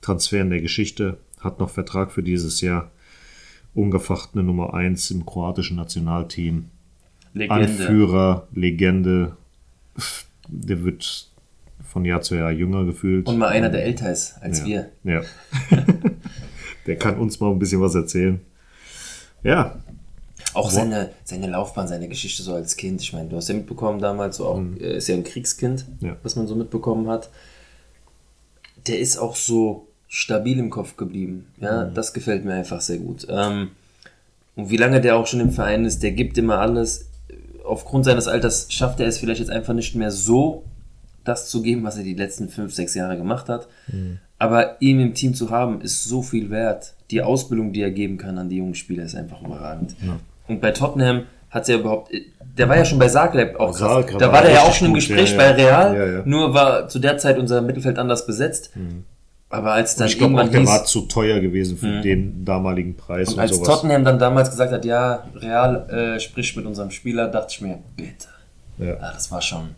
Transfer in der Geschichte. Hat noch Vertrag für dieses Jahr. Ungefochtene Nummer 1 im kroatischen Nationalteam.
Legende.
Anführer, Legende. Der wird von Jahr zu Jahr jünger gefühlt.
Und mal einer, der älter ist als
ja.
wir.
Ja. der kann uns mal ein bisschen was erzählen. Ja,
Auch seine, seine Laufbahn, seine Geschichte so als Kind. Ich meine, du hast ja mitbekommen damals, so auch, er ist ja ein Kriegskind,
Mhm. Ja.
was man so mitbekommen hat. Der ist auch so stabil im Kopf geblieben. Ja,
Mhm.
das gefällt mir einfach sehr gut. Ähm, und wie lange der auch schon im Verein ist, der gibt immer alles. Aufgrund seines Alters schafft er es vielleicht jetzt einfach nicht mehr so, das zu geben, was er die letzten fünf, sechs Jahre gemacht hat.
Mhm.
Aber ihn im Team zu haben, ist so viel wert. Die Ausbildung, die er geben kann an die jungen Spieler, ist einfach überragend. Und bei Tottenham hat ja überhaupt, der war ja schon bei Zagreb auch krass. Da
war
war der ja auch schon im Gespräch
ja,
bei. Real,
Ja, ja.
nur war zu der Zeit unser Mittelfeld anders besetzt. Aber als dann
Ich glaube auch, der
hieß,
war zu teuer gewesen für den damaligen Preis und,
und als
sowas.
Tottenham dann damals gesagt hat, ja, Real äh, spricht mit unserem Spieler, dachte ich mir, bitte.
Ja.
Ja, das war schon,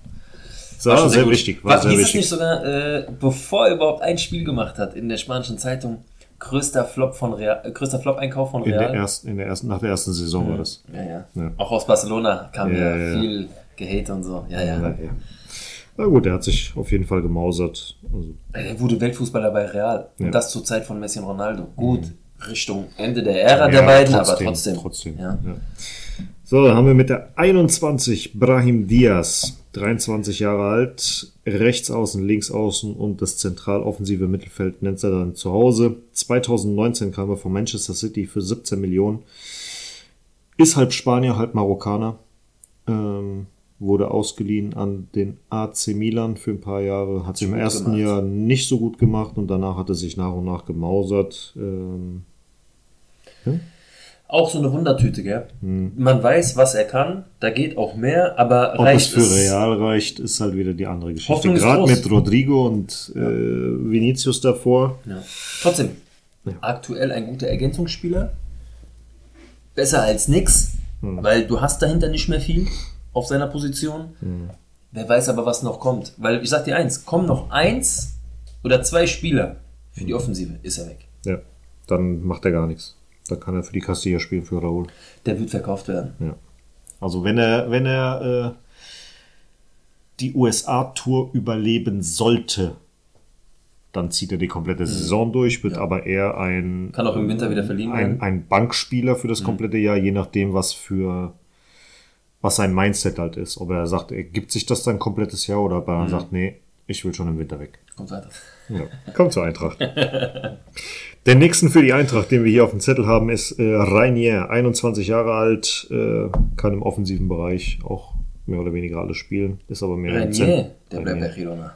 Das war
schon
sehr
gut.
wichtig. War
War,
sehr
hieß es
wichtig.
nicht sogar, äh, bevor er überhaupt ein Spiel gemacht hat in der spanischen Zeitung, größter Flop von Real, äh, größter Flop-Einkauf von
In
Real?
der ersten, in der ersten, nach der ersten Saison war das.
Ja, ja,
Ja.
Auch aus Barcelona kam
Ja,
ja,
ja, ja.
viel Gehate und so. Ja, ja.
Na, ja. Na gut, er hat sich auf jeden Fall gemausert. Also,
Er wurde Weltfußballer bei Real.
Ja.
Und das zur Zeit von Messi und Ronaldo. Gut, Richtung Ende der Ära der
ja,
beiden, aber trotzdem.
trotzdem
Ja.
ja. So, dann haben wir mit der 21 Brahim Diaz, 23 Jahre alt, rechts außen, links außen und das zentraloffensive Mittelfeld nennt er dann zu Hause. 2019 kam er von Manchester City für 17 Millionen. Ist halb Spanier, halb Marokkaner. Ähm, wurde ausgeliehen an den AC Milan für ein paar Jahre. Hat sich im ersten
gemacht.
Jahr nicht so gut gemacht und danach hat er sich nach und nach gemausert. Ähm,
Auch so eine Wundertüte, gell? Man weiß, was er kann, da geht auch mehr, aber
Hm. Ob
reicht
es für Real reicht, ist halt wieder die andere Geschichte. Gerade mit Rodrigo und äh, Vinicius davor.
Ja. Trotzdem,
Ja.
aktuell ein guter Ergänzungsspieler. Besser als nix,
Hm.
weil du hast dahinter nicht mehr viel auf seiner Position.
Hm.
Wer weiß aber, was noch kommt. Weil ich sag dir eins, kommen noch eins oder zwei Spieler für
Hm.
die Offensive, ist er weg.
Ja, dann macht er gar nichts. Dann kann er für die Castilla spielen für Raúl.
Der wird verkauft werden.
Ja. Also wenn er, wenn er äh, die USA-Tour überleben sollte, dann zieht er die komplette Saison durch, wird aber eher ein,
Kann auch im Winter wieder verliehen
ein,
werden.
ein Bankspieler für das komplette Jahr, je nachdem, was für was sein Mindset halt ist. Ob er sagt, er gibt sich das dann komplettes Jahr oder ob er sagt, nee, ich will schon im Winter weg.
Kommt weiter.
Ja, kommt zur Eintracht. Der nächsten für die Eintracht, den wir hier auf dem Zettel haben, ist äh, Rainier, 21 Jahre alt, äh, kann im offensiven Bereich auch mehr oder weniger alles spielen, ist aber mehr Zent-
der bleibt bei. Girona.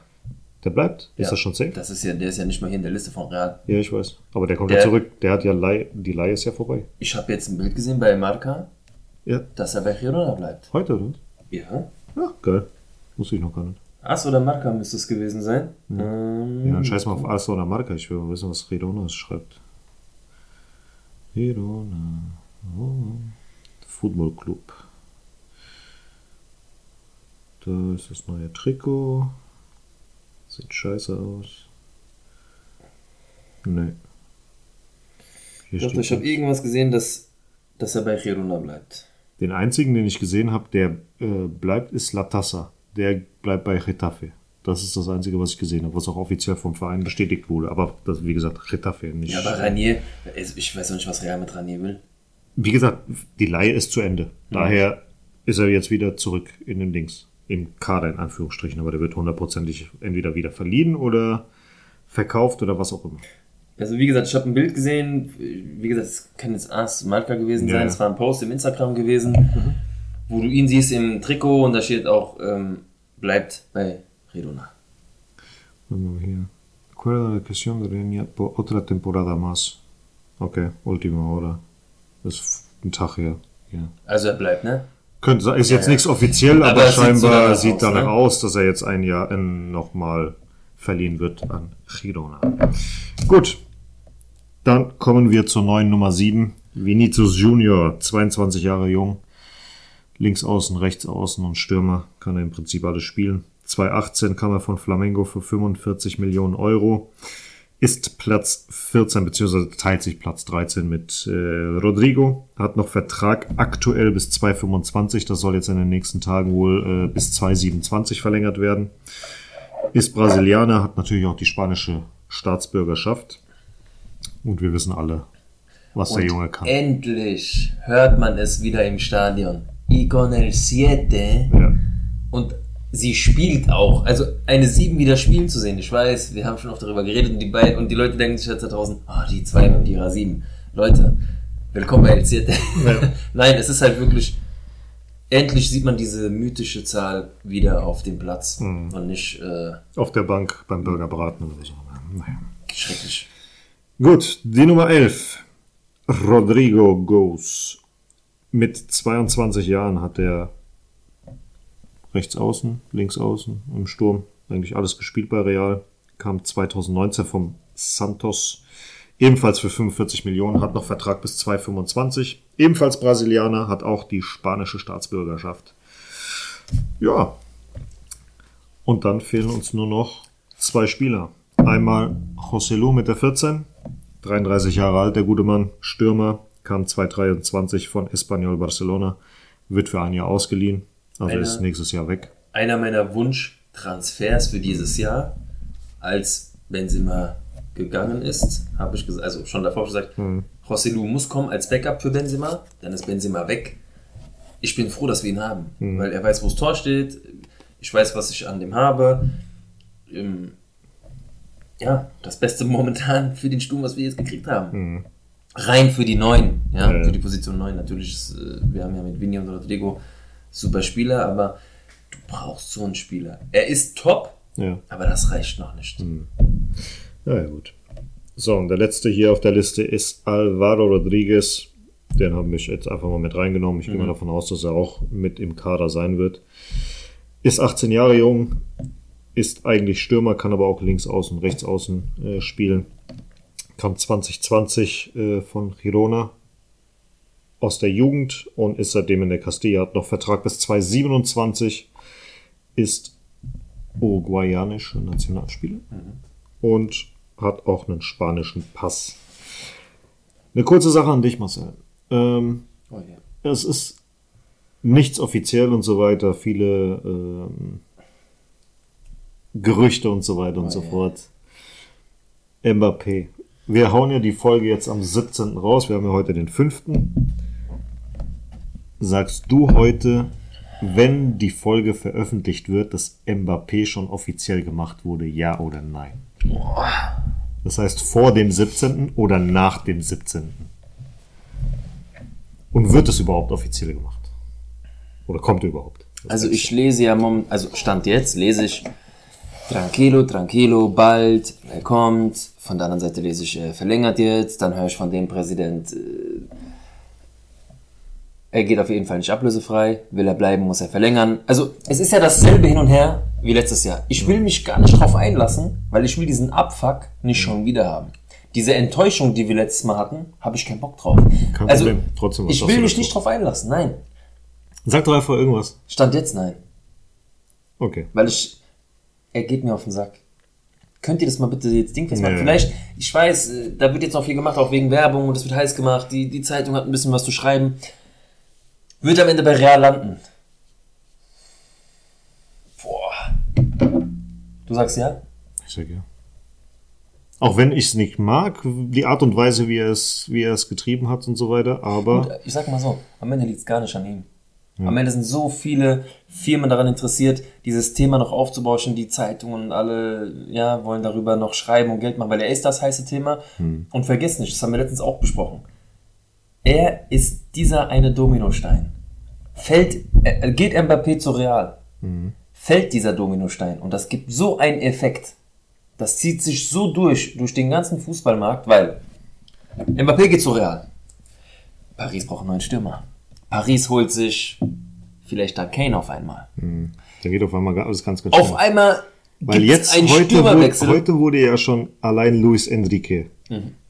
Der bleibt? Ist
Ja.
das schon safe?
Das ist ja, der ist ja nicht mal hier in der Liste von Real.
Ja, ich weiß. Aber der kommt
Der-
ja zurück. Der hat ja Leih, die Leihe ist ja vorbei.
Ich habe jetzt ein Bild gesehen bei Marca,
Ja,
dass er bei Girona bleibt.
heute, oder?
Ja.
Ja, geil. Wusste ich noch gar nicht.
As oder Marca müsste es gewesen sein. Ähm,
Ja, dann scheiß mal auf Asa oder Marca. Ich will mal wissen, was Redona schreibt. Redona. Oh. Football Club. Da ist das neue Trikot. Sieht scheiße aus. Nee. Hier
Doch,
steht
ich habe irgendwas gesehen, dass, dass er bei Girona bleibt.
Den einzigen, den ich gesehen habe, der äh, bleibt, ist Latassa. Der bleibt bei Getafe. Das ist das Einzige, was ich gesehen habe, was auch offiziell vom Verein bestätigt wurde. Aber das, wie gesagt, Getafe nicht.
Ja, aber Ranier, also ich weiß auch nicht, was Real mit Ranier will.
Wie gesagt, die Leihe ist zu Ende. Daher ist er jetzt wieder zurück in den Dings. Im Kader in Anführungsstrichen. Aber der wird hundertprozentig entweder wieder verliehen oder verkauft oder was auch immer.
Also wie gesagt, ich habe ein Bild gesehen, wie gesagt, es kann jetzt As Marca gewesen
Ja,
sein, es war ein Post im Instagram gewesen, wo du ihn siehst im Trikot und da steht auch, ähm, bleibt bei Redona.
Ver hier. Acuerdo de Reña por otra temporada más. Okay, última hora. Das ist ein Tag her. Ja.
Also er bleibt, ne?
Könnte, sein- ist jetzt
ja.
nichts offiziell, aber,
Aber es sieht so
scheinbar
danach
sieht
aus,
danach
ne?
aus, dass er jetzt ein Jahr nochmal verliehen wird an Girona. Gut, dann kommen wir zur neuen Nummer 7. Vinicius Junior, 22 Jahre jung. Links außen, rechts außen und Stürmer kann er im Prinzip alles spielen. 2018 kam er von Flamengo für 45 Millionen Euro. Ist Platz 14 beziehungsweise teilt sich Platz 13 mit äh, Rodrigo. Hat noch Vertrag aktuell bis 2025. Das soll jetzt in den nächsten Tagen wohl äh, bis 2027 verlängert werden. Ist Brasilianer, hat natürlich auch die spanische Staatsbürgerschaft. Und wir wissen alle, was der
Und
Junge kann.
endlich hört man es wieder im Stadion. Y con el siete.
Ja.
Und sie spielt auch. Also eine 7 wieder spielen zu sehen. Ich weiß, wir haben schon oft darüber geredet und die beiden und die Leute denken sich jetzt da draußen, ah, die zwei mit ihrer 7. Leute, willkommen bei El Siete.
Ja.
Nein, es ist halt wirklich. Endlich sieht man diese mythische Zahl wieder auf dem Platz
Mhm.
und nicht äh,
Auf der Bank beim Bürgerbraten oder so. Naja.
schrecklich.
Gut, die Nummer 11. Rodrigo Goes. Mit 22 Jahren hat er rechts außen, links außen, im Sturm, eigentlich alles gespielt bei Real. Kam 2019 vom Santos, ebenfalls für 45 Millionen, hat noch Vertrag bis 2025. Ebenfalls Brasilianer, hat auch die spanische Staatsbürgerschaft. Ja. Und dann fehlen uns nur noch zwei Spieler. Einmal José Lu mit der 14, 33 Jahre alt, der gute Mann, Stürmer, kam 2023 von Espanyol Barcelona, wird für ein Jahr ausgeliehen, also
Einer-
ist nächstes Jahr weg.
Einer meiner Wunschtransfers für dieses Jahr, als Benzema gegangen ist, habe ich gesagt, also schon davor gesagt, José Lu muss kommen als Backup für Benzema, dann ist Benzema weg. Ich bin froh, dass wir ihn haben, weil er weiß, wo das Tor steht, ich weiß, was ich an dem habe. Ähm, ja, das Beste momentan für den Sturm, was wir jetzt gekriegt haben. Rein für die Neun, ja,
ja.
für die Position 9. Natürlich, ist, äh, wir haben ja mit Vinny und Rodrigo super Spieler, aber du brauchst so einen Spieler. Er ist top,
Ja.
aber das reicht noch nicht.
Ja, ja, gut. So, und der letzte hier auf der Liste ist Alvaro Rodriguez. Den haben wir jetzt einfach mal mit reingenommen. Ich gehe mal davon aus, dass er auch mit im Kader sein wird. Ist 18 Jahre jung, ist eigentlich Stürmer, kann aber auch links außen, rechts außen äh, spielen. Kam 2020 äh, von Girona aus der Jugend und ist seitdem in der Castilla, hat noch Vertrag bis 2027, ist uruguayanischer Nationalspieler und hat auch einen spanischen Pass. Eine kurze Sache an dich, Marcel. Ähm,
Oh, ja.
es ist nichts offiziell und so weiter, viele ähm, Gerüchte und so weiter und so
ja.
fort. Mbappé. Wir hauen ja die Folge jetzt am 17. raus. Wir haben ja heute den 5. Sagst du heute, wenn die Folge veröffentlicht wird, dass Mbappé schon offiziell gemacht wurde, ja oder nein? Das heißt vor dem 17. oder nach dem 17. Und wird es überhaupt offiziell gemacht? Oder kommt er überhaupt? Das
Also ich lese ja momentan, also Stand jetzt lese ich Tranquilo, Tranquilo, bald, er kommt. Von der anderen Seite lese ich, äh, verlängert jetzt. Dann höre ich von dem Präsident, äh, er geht auf jeden Fall nicht ablösefrei. Will er bleiben, muss er verlängern. Also es ist ja dasselbe hin und her wie letztes Jahr. Ich will mich gar nicht drauf einlassen, weil ich will diesen Abfuck nicht schon wieder haben. Diese Enttäuschung, die wir letztes Mal hatten, habe ich keinen Bock drauf.
Kein
also,
Problem. Trotzdem, was
ich will mich nicht drauf einlassen, nein.
Sag doch einfach irgendwas.
Stand jetzt nein.
Okay.
Weil ich, er geht mir auf den Sack. Könnt ihr das mal bitte jetzt dingfest machen?
Nee.
Vielleicht, ich weiß, äh, da wird jetzt noch viel gemacht, auch wegen Werbung und es wird heiß gemacht. Die, die Zeitung hat ein bisschen was zu schreiben. Wird am Ende bei Real landen. Boah. Du sagst ja?
Ich sag ja. Auch wenn ich es nicht mag, die Art und Weise, wie er es, wie er es getrieben hat und so weiter, aber
Und ich sag mal so, am Ende liegt es gar nicht an ihm. Am Ende sind so viele Firmen daran interessiert, dieses Thema noch aufzubauschen. Die Zeitungen und alle ja, wollen darüber noch schreiben und Geld machen, weil er ist das heiße Thema. Und vergiss nicht, das haben wir letztens auch besprochen. Er ist dieser eine Dominostein. Fällt, äh, geht Mbappé zu Real, fällt dieser Dominostein und das gibt so einen Effekt. Das zieht sich so durch, durch den ganzen Fußballmarkt, weil Mbappé geht zu Real. Paris braucht einen neuen Stürmer. Paris holt sich vielleicht da Kane auf einmal.
da geht auf einmal alles ganz, ganz
Auf
schnell.
einmal
Weil jetzt, heute, wurde, heute wurde ja schon allein Luis Enrique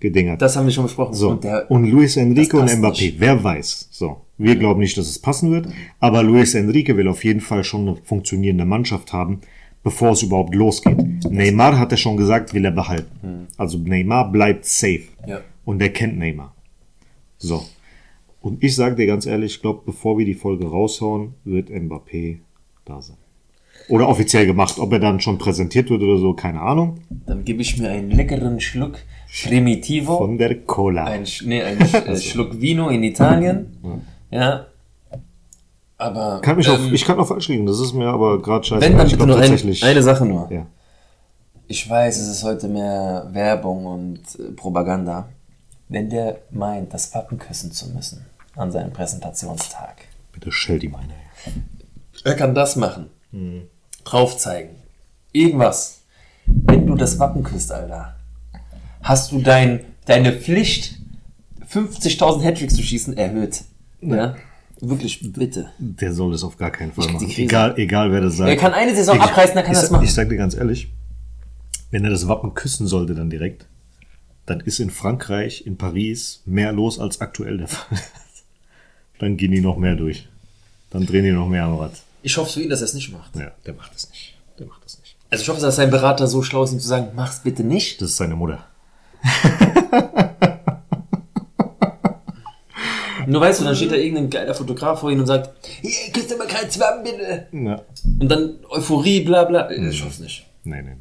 gedingert.
das haben wir schon besprochen.
So.
Und der,
Und Luis Enrique und Mbappé,
nicht.
wer weiß. So. Wir glauben nicht, dass es passen wird, aber Luis Enrique will auf jeden Fall schon eine funktionierende Mannschaft haben, bevor es überhaupt losgeht. Neymar hat er schon gesagt, will er behalten. Also Neymar bleibt safe.
Ja.
Und er kennt Neymar. So. Und ich sage dir ganz ehrlich, ich glaube, bevor wir die Folge raushauen, wird Mbappé da sein. Oder offiziell gemacht. Ob er dann schon präsentiert wird oder so, keine Ahnung.
dann gebe ich mir einen leckeren Schluck Primitivo.
Von der Cola.
ein, nee, ein äh, Schluck Vino in Italien. Ja. Aber
Kann mich
ähm,
ich kann auch falsch liegen, das ist mir aber gerade scheiße.
wenn dann
ich
bitte nur ein, eine Sache nur.
ja.
Ich weiß, es ist heute mehr Werbung und äh, Propaganda. Wenn der meint, das Wappen küssen zu müssen an seinem Präsentationstag,
Bitte stell die meine.
er kann das machen. Drauf zeigen. Irgendwas. Wenn du das Wappen küsst, Alter, hast du dein, deine Pflicht, 50.000 Hattricks zu schießen, erhöht. Ja?
Wirklich, bitte.
Der soll das auf gar keinen Fall machen. Egal, egal wer das sagt.
Er kann eine Saison
Ich-
abreißen, dann kann er das machen.
Ich sag dir ganz ehrlich, wenn er das Wappen küssen sollte dann direkt, dann ist in Frankreich, in Paris mehr los als aktuell der Fall. dann gehen die noch mehr durch. Dann drehen die noch mehr am Rad.
Ich hoffe für ihn, dass er es nicht macht.
Ja, der macht das nicht. Der macht das nicht.
Also ich hoffe, dass sein Berater so schlau ist, ihm zu sagen, mach's bitte nicht.
Das ist seine Mutter.
Nur weißt du, dann steht da irgendein geiler Fotograf vor ihm und sagt, hier, küsst aber kein Zwamm, bitte.
Ja.
Und dann Euphorie, bla bla. Ich hoffe nicht.
Nee, nee,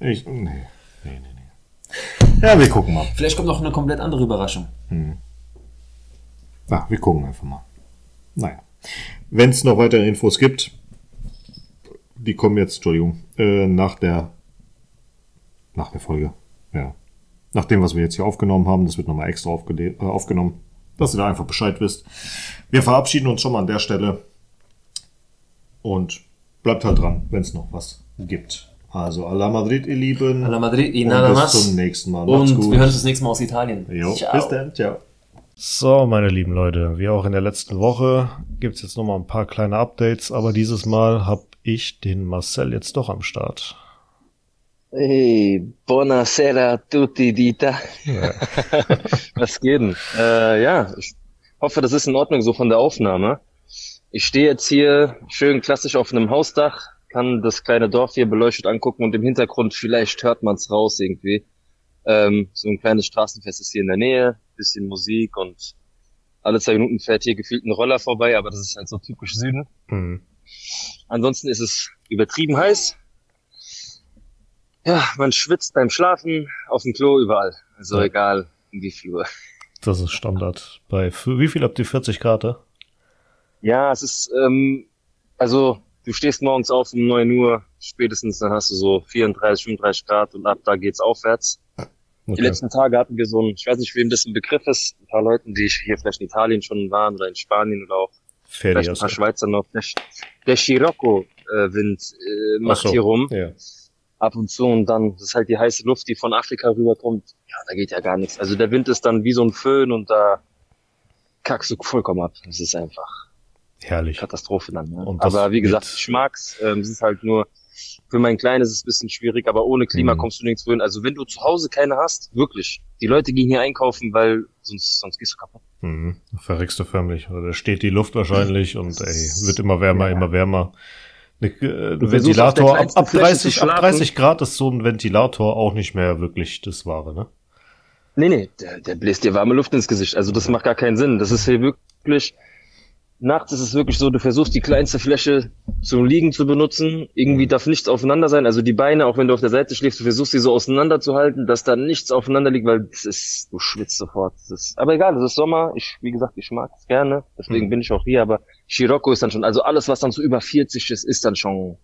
nee. Ich, nee. Ja, wir gucken mal.
Vielleicht kommt noch eine komplett andere Überraschung.
Ja, wir gucken einfach mal. Naja. Wenn es noch weitere Infos gibt, die kommen jetzt, Entschuldigung, äh, nach der nach der Folge. Ja. Nach dem, was wir jetzt hier aufgenommen haben, das wird nochmal extra aufgede- äh, aufgenommen, dass ihr da einfach Bescheid wisst. Wir verabschieden uns schon mal an der Stelle und bleibt halt dran, wenn es noch was gibt. Also, à la Madrid, ihr Lieben.
A la Madrid y
Und
nada
bis zum nächsten Mal. Macht's
Und
gut.
wir hören uns das nächste Mal aus Italien.
Jo,
Ciao.
bis dann. Ciao. So, meine lieben Leute, wie auch in der letzten Woche gibt's jetzt noch mal ein paar kleine Updates, aber dieses Mal habe ich den Marcel jetzt doch am Start.
Hey, buonasera a tutti, Dieter. Was geht denn? Äh, ja, ich hoffe, das ist in Ordnung so von der Aufnahme. Ich stehe jetzt hier schön klassisch auf einem Hausdach, kann das kleine Dorf hier beleuchtet angucken und im Hintergrund, vielleicht hört man's raus irgendwie. Ähm, so ein kleines Straßenfest ist hier in der Nähe, bisschen Musik und alle zwei Minuten fährt hier gefühlt ein Roller vorbei, aber das ist halt so typisch Süden.
Hm.
Ansonsten ist es übertrieben heiß. Ja, man schwitzt beim Schlafen, auf dem Klo, überall. Also
Ja.
egal, in wie viel Uhr.
Das ist Standard. Bei wie viel habt ihr 40 Grad? Ja,
es ist, ähm, also du stehst morgens auf um 9 Uhr, spätestens dann hast du so 34, 35 Grad und ab da geht's aufwärts. Die
Okay.
letzten Tage hatten wir so ein, ich weiß nicht, wem das ein Begriff ist, ein paar Leuten, die hier vielleicht in Italien schon waren oder in Spanien oder auch vielleicht ein paar Schweizer noch. Der, der Scirocco-Wind äh, macht
Ach so.
hier rum.
Ja.
ab und zu und dann, das ist halt die heiße Luft, die von Afrika rüberkommt. Ja, da geht ja gar nichts. Also der Wind ist dann wie so ein Föhn und da kackst du vollkommen ab. Das ist einfach
Herrlich.
Katastrophe dann. Ne?
Und
Aber wie gesagt, ich mag's. Ähm, es ist halt nur, für mein Kleines ist es ein bisschen schwierig, aber ohne Klima
Mhm.
kommst du nirgendwo hin. Also wenn du zu Hause keine hast, wirklich. Die Leute gehen hier einkaufen, weil sonst, sonst gehst du kaputt.
Mhm. Verreckst du förmlich. Oder da steht die Luft wahrscheinlich und ey, wird immer wärmer, immer wärmer. Ne, äh, Ventilator, ab, ab,
Fläche
30,
zu
ab
schlafen.
30 Grad ist so ein Ventilator auch nicht mehr wirklich das Wahre, ne?
Nee, nee, der, der bläst dir warme Luft ins Gesicht. Also das macht gar keinen Sinn. Das ist hier wirklich, nachts ist es wirklich so, du versuchst die kleinste Fläche zum Liegen zu benutzen. Irgendwie darf nichts aufeinander sein. Also die Beine, auch wenn du auf der Seite schläfst, du versuchst sie so auseinanderzuhalten, dass da nichts aufeinander liegt, weil das ist, du schwitzt sofort. Ist, aber egal, das ist Sommer. Ich, wie gesagt, ich mag es gerne. Deswegen
Mhm.
bin ich auch hier. Aber Scirocco ist dann schon, also alles, was dann so über 40 ist, ist dann schon,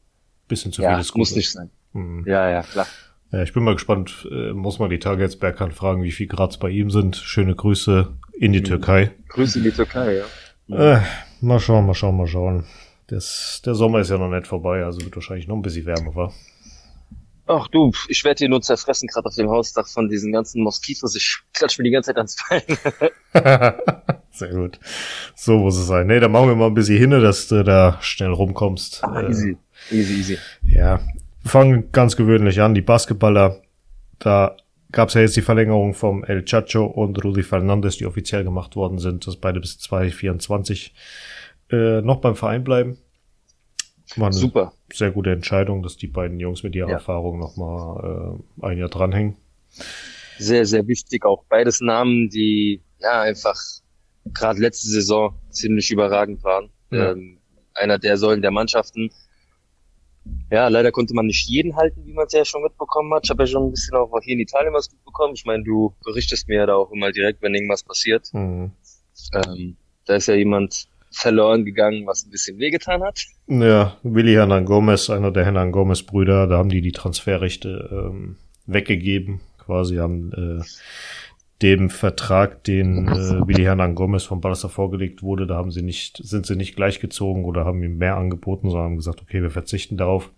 Bisschen zu
ja,
viel ist gut.
muss nicht sein.
Mhm.
Ja, ja, klar.
Ja, ich bin mal gespannt. Äh, muss man die Tage jetzt Berghand fragen, wie viel Grad bei ihm sind. Schöne Grüße in die
Mhm.
Türkei.
Grüße in die Türkei, ja.
Äh, mal schauen, mal schauen, mal schauen. Das, der Sommer ist ja noch nicht vorbei, also wird wahrscheinlich noch ein bisschen wärmer, wa?
Ach du, ich werde hier nur zerfressen, gerade auf dem Hausdach von diesen ganzen Moskitos. Ich klatsch mir die ganze Zeit ans Bein.
Sehr gut. So muss es sein. Nee, dann machen wir mal ein bisschen hin, dass du da schnell rumkommst.
Ah,
Äh,
easy, easy, easy.
Ja, wir fangen ganz gewöhnlich an. Die Basketballer, da gab's ja jetzt die Verlängerung vom El Chacho und Rudi Fernandes, die offiziell gemacht worden sind, dass beide bis 2024 äh, noch beim Verein bleiben. War eine
Super.
sehr gute Entscheidung, dass die beiden Jungs mit ihrer
Ja.
Erfahrung noch mal äh, ein Jahr dranhängen.
Sehr, sehr wichtig. Auch beides Namen, die ja einfach gerade letzte Saison ziemlich überragend waren.
Ja.
Ähm, einer der Säulen der Mannschaften. Ja, leider konnte man nicht jeden halten, wie man es ja schon mitbekommen hat. Ich habe ja schon ein bisschen auch hier in Italien was mitbekommen. Ich meine, du berichtest mir ja da auch immer direkt, wenn irgendwas passiert.
Mhm.
Ähm, da ist ja jemand verloren gegangen, was ein bisschen wehgetan hat.
Ja, Willi Hernan Gomez, einer der Hernan Gomez Brüder, da haben die die Transferrechte ähm, weggegeben, quasi haben äh, dem Vertrag, den äh, Willi Hernan Gomez von Barca vorgelegt wurde, da haben sie nicht, sind sie nicht gleichgezogen oder haben ihm mehr angeboten, sondern haben gesagt, okay, wir verzichten darauf,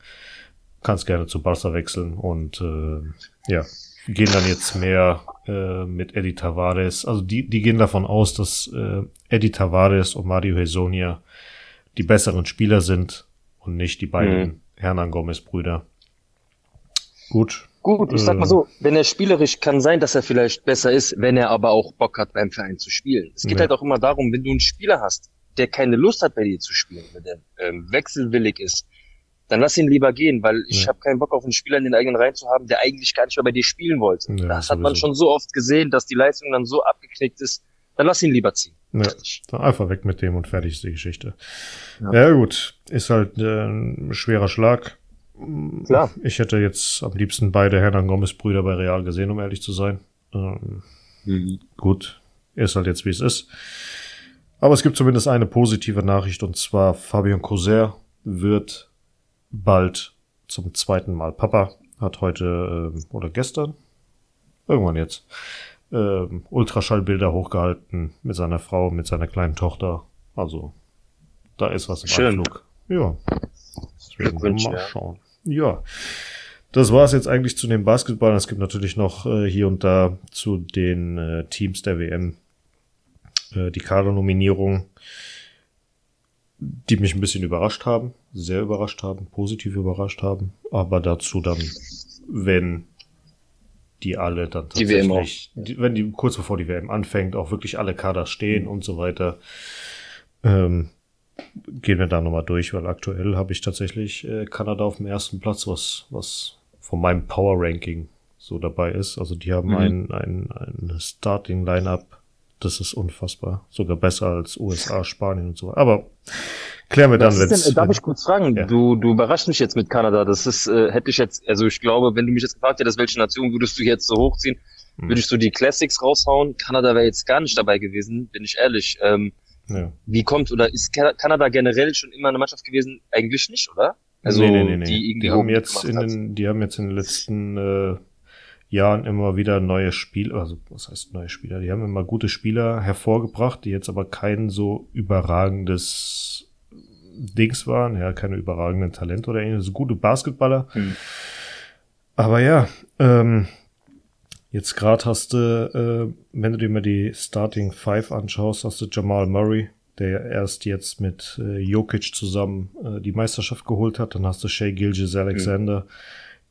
kannst gerne zu Barca wechseln und äh, ja, gehen dann jetzt mehr äh, mit Eddie Tavares. Also die, die gehen davon aus, dass äh, Eddie Tavares und Mario Hesonia die besseren Spieler sind und nicht die beiden mhm. Hernan Gomez-Brüder. Gut.
Gut, ich sag mal so, wenn er spielerisch kann sein, dass er vielleicht besser ist, wenn er aber auch Bock hat, beim Verein zu spielen. Es geht ja. halt auch immer darum, wenn du einen Spieler hast, der keine Lust hat, bei dir zu spielen, wenn der ähm, wechselwillig ist, dann lass ihn lieber gehen, weil ich ja. habe keinen Bock auf einen Spieler in den eigenen Reihen zu haben, der eigentlich gar nicht mehr bei dir spielen wollte. Ja, das hat man schon so oft gesehen, dass die Leistung dann so abgeknickt ist, dann lass ihn lieber ziehen.
Ja, dann einfach weg mit dem und fertig ist die Geschichte. Ja, ja gut, ist halt äh, ein schwerer Schlag. Klar. Ich hätte jetzt am liebsten beide Hernan Gomez Brüder bei Real gesehen, um ehrlich zu sein. Ähm, mhm. Gut, ist halt jetzt wie es ist. Aber es gibt zumindest eine positive Nachricht und zwar Fabian Coser wird bald zum zweiten Mal Papa. Hat heute äh, oder gestern, irgendwann jetzt, äh, Ultraschallbilder hochgehalten mit seiner Frau, mit seiner kleinen Tochter. Also da ist was im Schön. Anflug. Ja. Glückwunsch. Mal schauen. Ja. ja. Das war es jetzt eigentlich zu den Basketball. Es gibt natürlich noch äh, hier und da zu den äh, Teams der WM äh, die Kadernominierung, die mich ein bisschen überrascht haben, sehr überrascht haben, positiv überrascht haben, aber dazu dann, wenn die alle dann tatsächlich, die wenn die kurz bevor die WM anfängt, auch wirklich alle Kader stehen mhm. und so weiter, ähm, gehen wir da nochmal durch, weil aktuell habe ich tatsächlich äh, Kanada auf dem ersten Platz, was, was von meinem Power Ranking so dabei ist. Also die haben mhm. ein, ein, ein Starting Lineup das ist unfassbar. Sogar besser als USA, Spanien und so. Aber klären wir dann,
wenn es. Darf ich kurz fragen? Ja. Du, du überraschst mich jetzt mit Kanada. Das ist, äh, hätte ich jetzt, also ich glaube, wenn du mich jetzt gefragt hättest, welche Nation würdest du jetzt so hochziehen, hm. würdest du die Classics raushauen? Kanada wäre jetzt gar nicht dabei gewesen, bin ich ehrlich. Ähm, ja. Wie kommt, oder ist Kanada generell schon immer eine Mannschaft gewesen? Eigentlich nicht, oder?
Also, nee, nee, nee, nee. die, die haben jetzt in den, die haben jetzt in den letzten, äh, Jahren immer wieder neue Spieler, also was heißt neue Spieler? Die haben immer gute Spieler hervorgebracht, die jetzt aber kein so überragendes Dings waren, ja, keine überragenden Talente oder ähnliches, gute Basketballer. Hm. Aber ja, ähm, jetzt gerade hast du, äh, wenn du dir mal die Starting Five anschaust, hast du Jamal Murray, der erst jetzt mit äh, Jokic zusammen äh, die Meisterschaft geholt hat. Dann hast du Shea Gilgis Alexander, hm.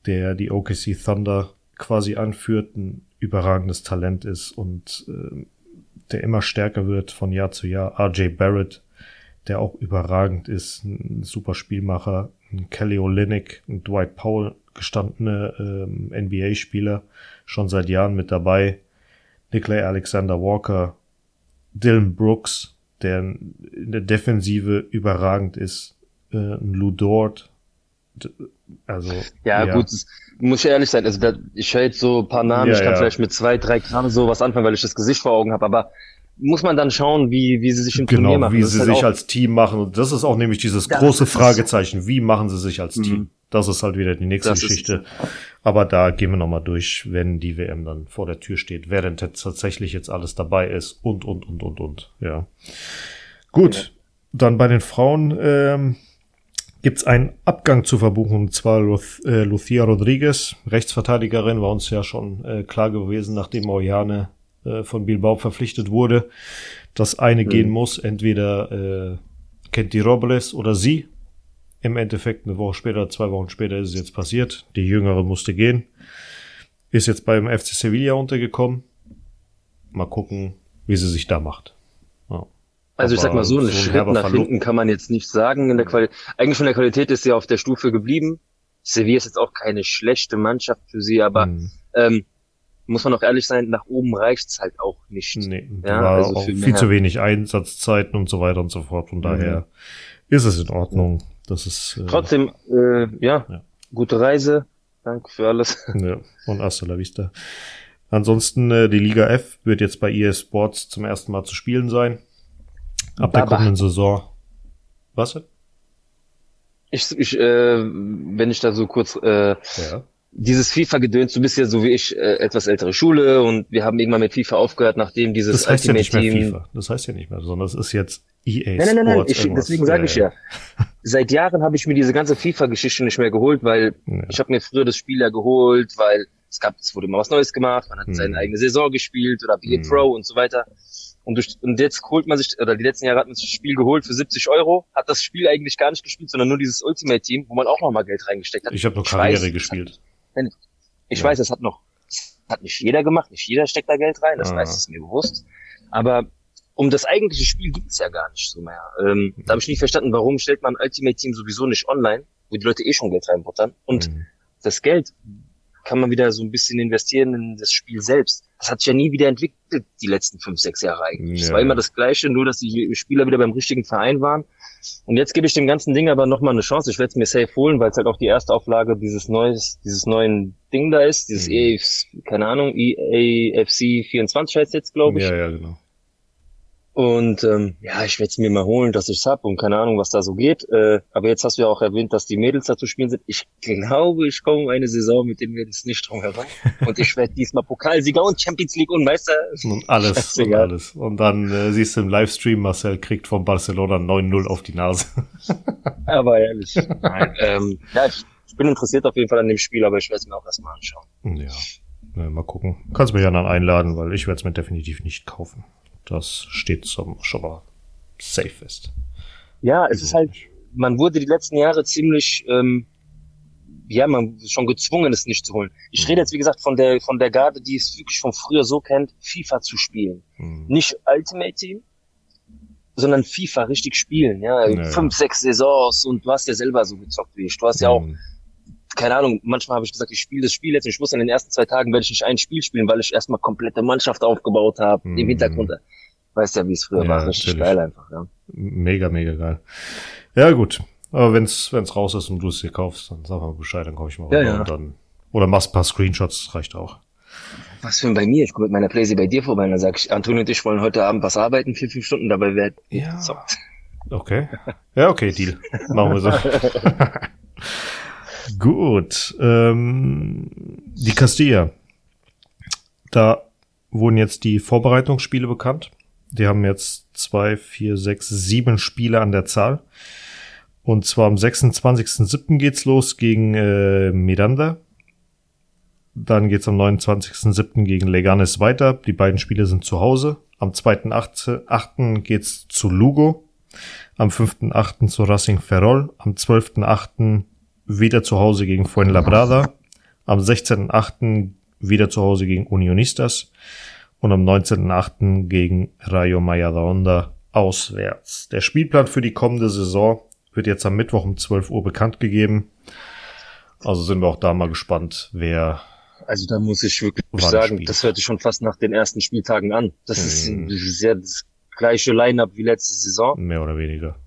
der die OKC Thunder quasi anführt, ein überragendes Talent ist und äh, der immer stärker wird von Jahr zu Jahr. RJ Barrett, der auch überragend ist, ein super Spielmacher, ein Kelly Olynyk, ein Dwight Powell, gestandene ähm, NBA-Spieler, schon seit Jahren mit dabei. Nikolai Alexander Walker, Dylan Brooks, der in der Defensive überragend ist, äh, Lou Dort, also
ja, ja. gut, muss ich ehrlich sein, also da, ich höre jetzt so ein paar Namen, ja, ich kann ja. vielleicht mit zwei, drei Gramm sowas anfangen, weil ich das Gesicht vor Augen habe, aber muss man dann schauen, wie, wie sie sich im genau, Turnier machen.
wie sie halt sich als Team machen. Und das ist auch nämlich dieses große Fragezeichen. Wie machen sie sich als mhm. Das ist halt wieder die nächste das Geschichte. Aber da gehen wir nochmal durch, wenn die WM dann vor der Tür steht, denn tatsächlich jetzt alles dabei ist und, und, und, und, und. Ja. Gut. Ja. Dann bei den Frauen, ähm, gibt es einen Abgang zu verbuchen, und zwar Luth, äh, Lucia Rodriguez, Rechtsverteidigerin, war uns ja schon äh, klar gewesen, nachdem Oriane äh, von Bilbao verpflichtet wurde, dass eine mhm. gehen muss, entweder äh, kennt die Robles oder sie. Im Endeffekt eine Woche später, zwei Wochen später ist es jetzt passiert. Die Jüngere musste gehen. Ist jetzt beim FC Sevilla untergekommen. Mal gucken, wie sie sich da macht.
Also ich sag mal so, einen so Schritt nach Verlust. hinten kann man jetzt nicht sagen. In der Quali Eigentlich von der Qualität ist sie auf der Stufe geblieben. Sevilla ist jetzt auch keine schlechte Mannschaft für sie, aber mhm. ähm, muss man auch ehrlich sein, nach oben reicht's halt auch nicht.
Nee, ja, war also auch viel zu wenig Einsatzzeiten und so weiter und so fort. Von mhm. daher ist es in Ordnung. Das ist
äh, trotzdem äh, ja, ja, gute Reise. Danke für alles.
Ja, und hasta la vista. Ansonsten äh, die Liga F wird jetzt bei EA Sports zum ersten Mal zu spielen sein. Ab der kommenden Saison. Was?
Ich, ich äh, wenn ich da so kurz äh, ja. Dieses FIFA-Gedöns, du bist ja so wie ich äh, etwas ältere Schule und wir haben irgendwann mit FIFA aufgehört, nachdem dieses
Das heißt ja
Ultimate
nicht mehr
Team.
FIFA. Das heißt ja nicht mehr, sondern es ist jetzt EA
Nein, nein, nein, nein. Ich, deswegen sage ich ja. Seit Jahren habe ich mir diese ganze FIFA-Geschichte nicht mehr geholt, weil
Ja.
ich habe mir früher das Spiel ja geholt, weil es gab, es wurde immer was Neues gemacht, man hat
Mhm.
seine eigene Saison gespielt oder BA
Mhm.
Pro und so weiter. Und, durch, und jetzt holt man sich, oder die letzten Jahre hat man sich das Spiel geholt für 70 Euro, hat das Spiel eigentlich gar nicht gespielt, sondern nur dieses Ultimate Team, wo man auch nochmal Geld reingesteckt hat.
Ich habe nur Karriere gespielt.
Ich
Ja.
weiß, das hat noch, das hat nicht jeder gemacht, nicht jeder steckt da Geld rein, das
Ah.
weiß, ist mir bewusst. Aber um das eigentliche Spiel gibt's ja gar nicht so mehr. Ähm, Da habe ich nicht verstanden, warum stellt man Ultimate Team sowieso nicht online, wo die Leute eh schon Geld reinbuttern. Und
Mhm.
das Geld kann man wieder so ein bisschen investieren in das Spiel selbst. Das hat sich ja nie wieder entwickelt, die letzten fünf, sechs Jahre eigentlich. Es
Ja.
war immer das Gleiche, nur dass die Spieler wieder beim richtigen Verein waren. Und jetzt gebe ich dem ganzen Ding aber nochmal eine Chance. Ich werde es mir safe holen, weil es halt auch die erste Auflage dieses neues, dieses neuen Ding da ist, dieses
Mhm.
EAFC, keine Ahnung, EAFC 24 heißt jetzt, glaube ich.
Ja, ja, genau.
Und ähm, ja, ich werde es mir mal holen, dass ich's hab und keine Ahnung, was da so geht. Äh, aber jetzt hast du ja auch erwähnt, dass die Mädels da zu spielen sind. Ich glaube, ich komme eine Saison mit den Mädels nicht drum herum. Und ich werde diesmal Pokalsieger und Champions League und Meister.
Und alles, und alles. Und dann äh, siehst du im Livestream, Marcel kriegt von Barcelona 9-0 auf die Nase.
Aber ehrlich. Nein, ähm, ja, ich, ich bin interessiert auf jeden Fall an dem Spiel, aber ich werde es mir auch erstmal anschauen.
ja. ja, mal gucken. Kannst mich ja dann einladen, weil ich werde es mir definitiv nicht kaufen. Das steht zum, schon mal safe fest.
Ja, es ist halt, man wurde die letzten Jahre ziemlich, ähm, ja, man ist schon gezwungen, es nicht zu holen. Ich rede jetzt, wie gesagt, von der, von der Garde, die es wirklich von früher so kennt, FIFA zu spielen.
Hm.
Nicht Ultimate Team, sondern FIFA richtig spielen, ja.
Ja.
Fünf, sechs Saisons und du hast ja selber so gezockt wie ich. Du hast ja auch,
Hm.
Keine Ahnung, manchmal habe ich gesagt, ich spiele das Spiel jetzt und ich wusste, in den ersten zwei Tagen werde ich nicht ein Spiel spielen, weil ich erstmal komplette Mannschaft aufgebaut habe,
Mhm.
im Hintergrund. Weißt ja, wie es früher
Ja,
war. Richtig
natürlich.
geil einfach, ja.
Mega, mega geil. Ja, gut. Aber wenn's, wenn's raus ist und du es dir kaufst, dann sag mal Bescheid, dann kaufe ich mal
Ja, ja.
und dann, oder machst ein paar Screenshots, das reicht auch.
Was für ein bei mir? Ich komme mit meiner Playsee bei dir vorbei und dann sag ich, Antonio und ich wollen heute Abend was arbeiten, vier, fünf Stunden, dabei wird
Ja.
gezockt.
Okay. Ja, okay, Deal. Machen wir so. Gut. Ähm, die Castilla. Da wurden jetzt die Vorbereitungsspiele bekannt. Die haben jetzt zwei, vier, sechs, sieben Spiele an der Zahl. Und zwar am 26.07. geht's los gegen äh, Miranda. Dann geht's am 29.07. gegen Leganes weiter. Die beiden Spiele sind zu Hause. Am 2.8. geht's zu Lugo. Am 5.8. zu Racing Ferrol. Am 12.8. wieder zu Hause gegen Fuenlabrada. Am 16.8. wieder zu Hause gegen Unionistas. Und am 19.8. gegen Rayo Majadahonda auswärts. Der Spielplan für die kommende Saison wird jetzt am Mittwoch um 12 Uhr bekannt gegeben. Also sind wir auch da mal gespannt, wer
Also da muss ich wirklich sagen,
spielt?
das hört sich schon fast nach den ersten Spieltagen an. Das
Mhm.
ist sehr das gleiche Line-Up wie letzte Saison.
mehr oder weniger.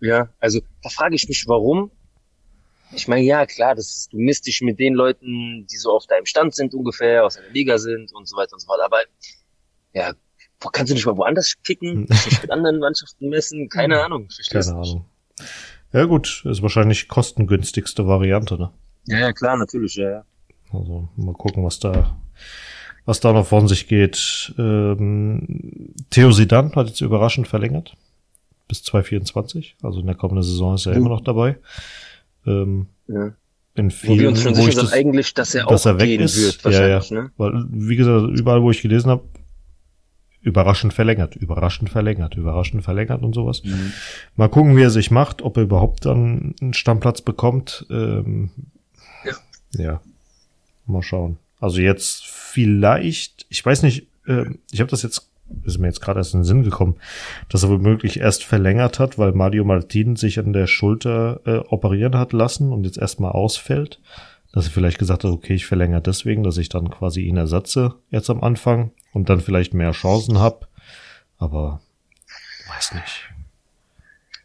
Ja, also da frage ich mich, warum. Ich meine, ja, klar, das ist, du misst dich mit den Leuten, die so auf deinem Stand sind ungefähr, aus einer Liga sind und so weiter und so fort. Aber ja, wo- kannst du nicht mal woanders kicken, dich mit anderen Mannschaften messen? Keine Ahnung, ich versteh's
Keine. Ahnung. Ja gut, ist wahrscheinlich kostengünstigste Variante, ne?
Ja, ja, klar, natürlich, ja, ja.
Also mal gucken, was da, was da noch von sich geht. Ähm, Theo Sidan hat jetzt überraschend verlängert bis 2024. Also in der kommenden Saison ist er
Mhm.
immer noch dabei. Ähm,
ja.
in
Wo
vielen,
wir uns schon
wo
sicher
ich
sind
das,
eigentlich, dass er
dass
auch
er weg
gehen
ist.
wird,
ja, ja.
wahrscheinlich, ne?
Weil, wie gesagt, überall, wo ich gelesen habe, überraschend verlängert, überraschend verlängert, überraschend verlängert und sowas.
Mhm.
Mal gucken, wie er sich macht, ob er überhaupt dann einen Stammplatz bekommt. Ähm,
Ja.
ja, mal schauen. Also jetzt vielleicht, ich weiß nicht, ähm, ich habe das jetzt, ist mir jetzt gerade erst in den Sinn gekommen, dass er womöglich erst verlängert hat, weil Mario Martin sich an der Schulter äh, operieren hat lassen und jetzt erstmal ausfällt. Dass er vielleicht gesagt hat, okay, ich verlängere deswegen, dass ich dann quasi ihn ersetze jetzt am Anfang und dann vielleicht mehr Chancen hab. Aber weiß nicht.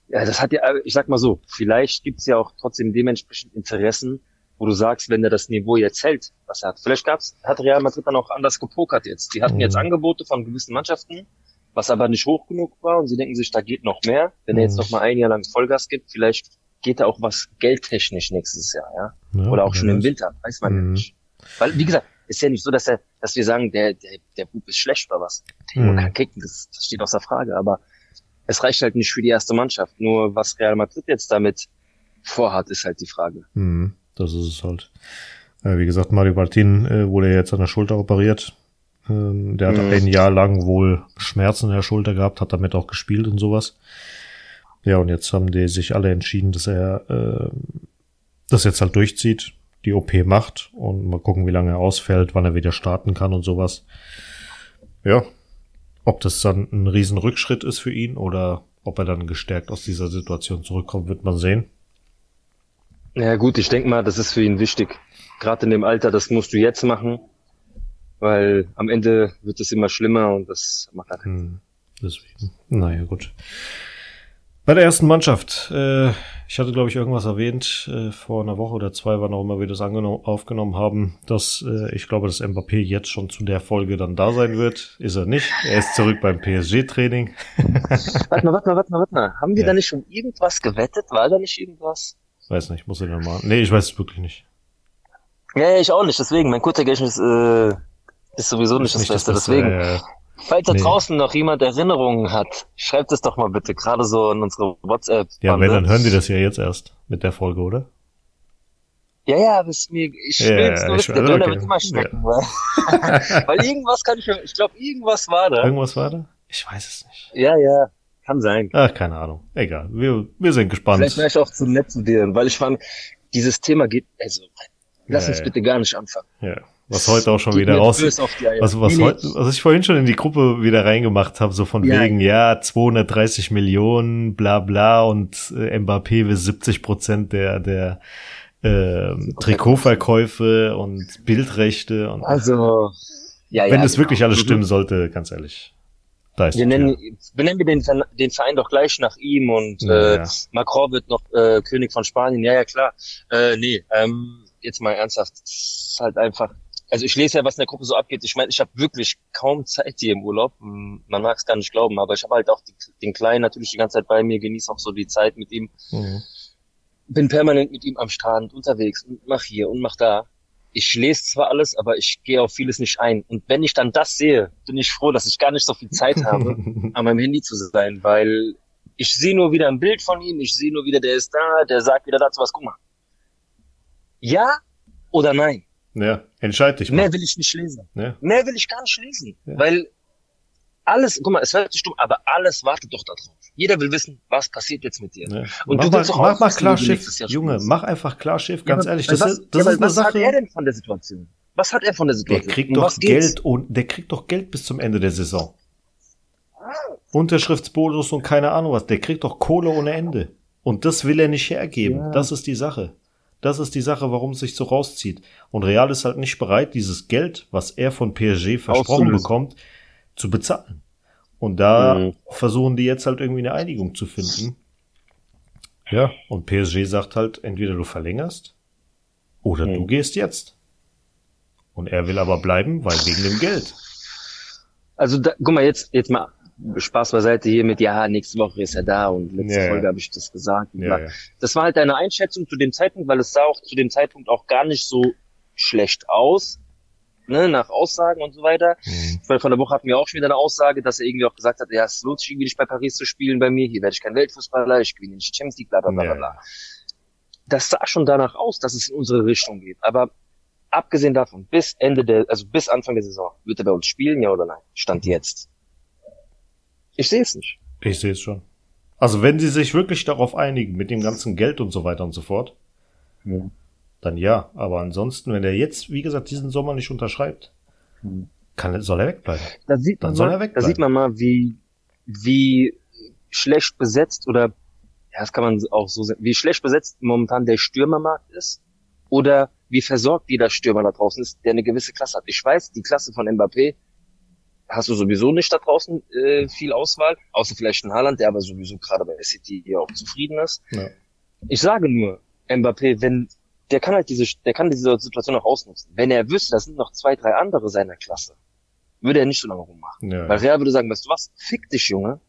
Ja, das hat ja, ich sag mal so, vielleicht gibt's ja auch trotzdem dementsprechend Interessen, wo du sagst, wenn er das Niveau jetzt hält, was er hat. Vielleicht gab's, hat Real Madrid dann auch anders gepokert jetzt. Die hatten
Mhm.
jetzt Angebote von gewissen Mannschaften, was aber nicht hoch genug war und sie denken sich, da geht noch mehr. Wenn er jetzt
Mhm.
noch mal ein Jahr lang Vollgas gibt, vielleicht geht da auch was geldtechnisch nächstes Jahr, ja? ja Oder auch schon im Winter, weiß man mhm. nicht. Weil, wie gesagt, ist ja nicht so, dass er, dass wir sagen, der, der, der Bub ist schlecht oder was. Der mhm. kann kicken, das, das steht außer Frage, aber es reicht halt nicht für die erste Mannschaft. Nur was Real Madrid jetzt damit vorhat, ist halt die Frage.
Mhm, das ist es halt. Äh, wie gesagt, Mario Martin äh, wurde jetzt an der Schulter operiert. Ähm, der hat mhm. ein Jahr lang wohl Schmerzen in der Schulter gehabt, hat damit auch gespielt und sowas. Ja, und jetzt haben die sich alle entschieden, dass er äh, das jetzt halt durchzieht, die OP macht und mal gucken, wie lange er ausfällt, wann er wieder starten kann und sowas. Ja, ob das dann ein Riesenrückschritt ist für ihn oder ob er dann gestärkt aus dieser Situation zurückkommt, wird man sehen.
Ja gut, ich denke mal, das ist für ihn wichtig. Gerade in dem Alter, das musst du jetzt machen, weil am Ende wird es immer schlimmer und das macht er. Hm,
deswegen. Naja, gut. Bei der ersten Mannschaft, äh, ich hatte, glaube ich, irgendwas erwähnt, äh, vor einer Woche oder zwei, wann auch immer wir das aufgenommen haben, dass äh, ich glaube, dass Mbappé jetzt schon zu der Folge dann da sein wird. Ist er nicht. Er ist zurück beim PSG-Training.
warte mal, warte mal, warte mal, warte mal. Haben wir ja. da nicht schon irgendwas gewettet? War da nicht irgendwas?
Weiß nicht, muss ich dann mal. Nee, ich weiß es wirklich nicht.
Ja, ich auch nicht, deswegen. Mein Kurzergedächtnis äh, ist sowieso nicht, ist das Beste, deswegen. Ja. Falls da nee. draußen noch jemand Erinnerungen hat, schreibt es doch mal bitte, gerade so in unsere WhatsApp.
Ja, wenn, dann hören die das ja jetzt erst mit der Folge, oder?
Ja, ja, aber es mir, ich ja, will es nur wissen, der Döner okay. wird immer stecken, ja. weil, weil irgendwas kann ich, ich glaube, irgendwas war da.
Irgendwas war da? Ich weiß es nicht.
Ja, ja, kann sein.
Ach, keine Ahnung. Egal, wir, wir sind gespannt.
Vielleicht wäre ich auch zu nett zu dir, weil ich fand, dieses Thema geht, also, lass ja, uns bitte gar nicht anfangen.
Ja was heute auch schon wieder raus, was, was, nee, heute, was ich vorhin schon in die Gruppe wieder reingemacht habe, so von ja. wegen, ja, 230 Millionen, bla bla und äh, Mbappé will 70 Prozent der, der äh, Trikotverkäufe und Bildrechte und
also
ja, wenn ja, es genau. wirklich alles mhm. stimmen sollte, ganz ehrlich.
Da ist wir nennen, benennen wir den, den Verein doch gleich nach ihm und ja, äh, Macron wird noch äh, König von Spanien. Ja, ja, klar. Äh, nee, ähm, jetzt mal ernsthaft. Ist halt einfach also ich lese ja, was in der Gruppe so abgeht. Ich meine, ich habe wirklich kaum Zeit hier im Urlaub. Man mag es gar nicht glauben, aber ich habe halt auch die, den Kleinen natürlich die ganze Zeit bei mir, genieße auch so die Zeit mit ihm. Mhm. Bin permanent mit ihm am Strand unterwegs und mach hier und mach da. Ich lese zwar alles, aber ich gehe auf vieles nicht ein. Und wenn ich dann das sehe, bin ich froh, dass ich gar nicht so viel Zeit habe, an meinem Handy zu sein, weil ich sehe nur wieder ein Bild von ihm, ich sehe nur wieder, der ist da, der sagt wieder dazu was, guck mal. Ja oder nein?
Ja, entscheid dich
mal. Mehr will ich nicht lesen. Ja. Mehr will ich gar nicht lesen. Ja. Weil alles, guck mal, es hört sich dumm, aber alles wartet doch darauf. Jeder will wissen, was passiert jetzt mit dir. Ja.
Und mach du mal, mach mal klar Schiff, Junge, mach einfach klar Schiff, ganz ehrlich. Das, was, ist, das ist eine
was
Sache.
Was hat er denn von der Situation? Was hat er von der Situation?
Der kriegt doch Geld und der kriegt doch Geld bis zum Ende der Saison. Unterschriftsbonus und keine Ahnung was. Der kriegt doch Kohle ohne Ende. Und das will er nicht hergeben. Das ist die Sache. Das ist die Sache, warum es sich so rauszieht. Und Real ist halt nicht bereit, dieses Geld, was er von PSG versprochen bekommt, zu bezahlen. Und da mhm. versuchen die jetzt halt irgendwie eine Einigung zu finden. Ja, und PSG sagt halt, entweder du verlängerst oder mhm. du gehst jetzt. Und er will aber bleiben, weil wegen dem Geld.
Also da, guck mal, jetzt, jetzt mal Spaß beiseite hier mit, ja, nächste Woche ist er da und letzte ja, Folge ja. habe ich das gesagt. Ja, ja. Das war halt eine Einschätzung zu dem Zeitpunkt, weil es sah auch zu dem Zeitpunkt auch gar nicht so schlecht aus, ne, nach Aussagen und so weiter. Mhm. Weil von der Woche hatten wir auch schon wieder eine Aussage, dass er irgendwie auch gesagt hat, ja, es lohnt sich irgendwie nicht bei Paris zu spielen bei mir, hier werde ich kein Weltfußballer, ich gewinne nicht Champions League, bla bla bla bla. Das sah schon danach aus, dass es in unsere Richtung geht. Aber abgesehen davon, bis Ende der, also bis Anfang der Saison, wird er bei uns spielen, ja oder nein? Stand jetzt. Ich sehe es nicht.
Ich sehe es schon. Also wenn sie sich wirklich darauf einigen, mit dem ganzen Geld und so weiter und so fort, ja. Dann ja. Aber ansonsten, wenn er jetzt, wie gesagt, diesen Sommer nicht unterschreibt, hm. kann, soll er wegbleiben.
Da sieht dann soll mal, er wegbleiben. Da sieht man mal, wie, wie schlecht besetzt oder, ja, das kann man auch so sehen, wie schlecht besetzt momentan der Stürmermarkt ist oder wie versorgt jeder Stürmer da draußen ist, der eine gewisse Klasse hat. Ich weiß, die Klasse von Mbappé hast du sowieso nicht da draußen äh, viel Auswahl, außer vielleicht ein Haaland, der aber sowieso gerade bei City hier auch zufrieden ist. Ja. Ich sage nur, Mbappé, wenn der kann halt diese, der kann diese Situation auch ausnutzen. Wenn er wüsste, das sind noch zwei, drei andere seiner Klasse, würde er nicht so lange rummachen. Ja. Weil Real würde sagen, weißt du was, fick dich, Junge,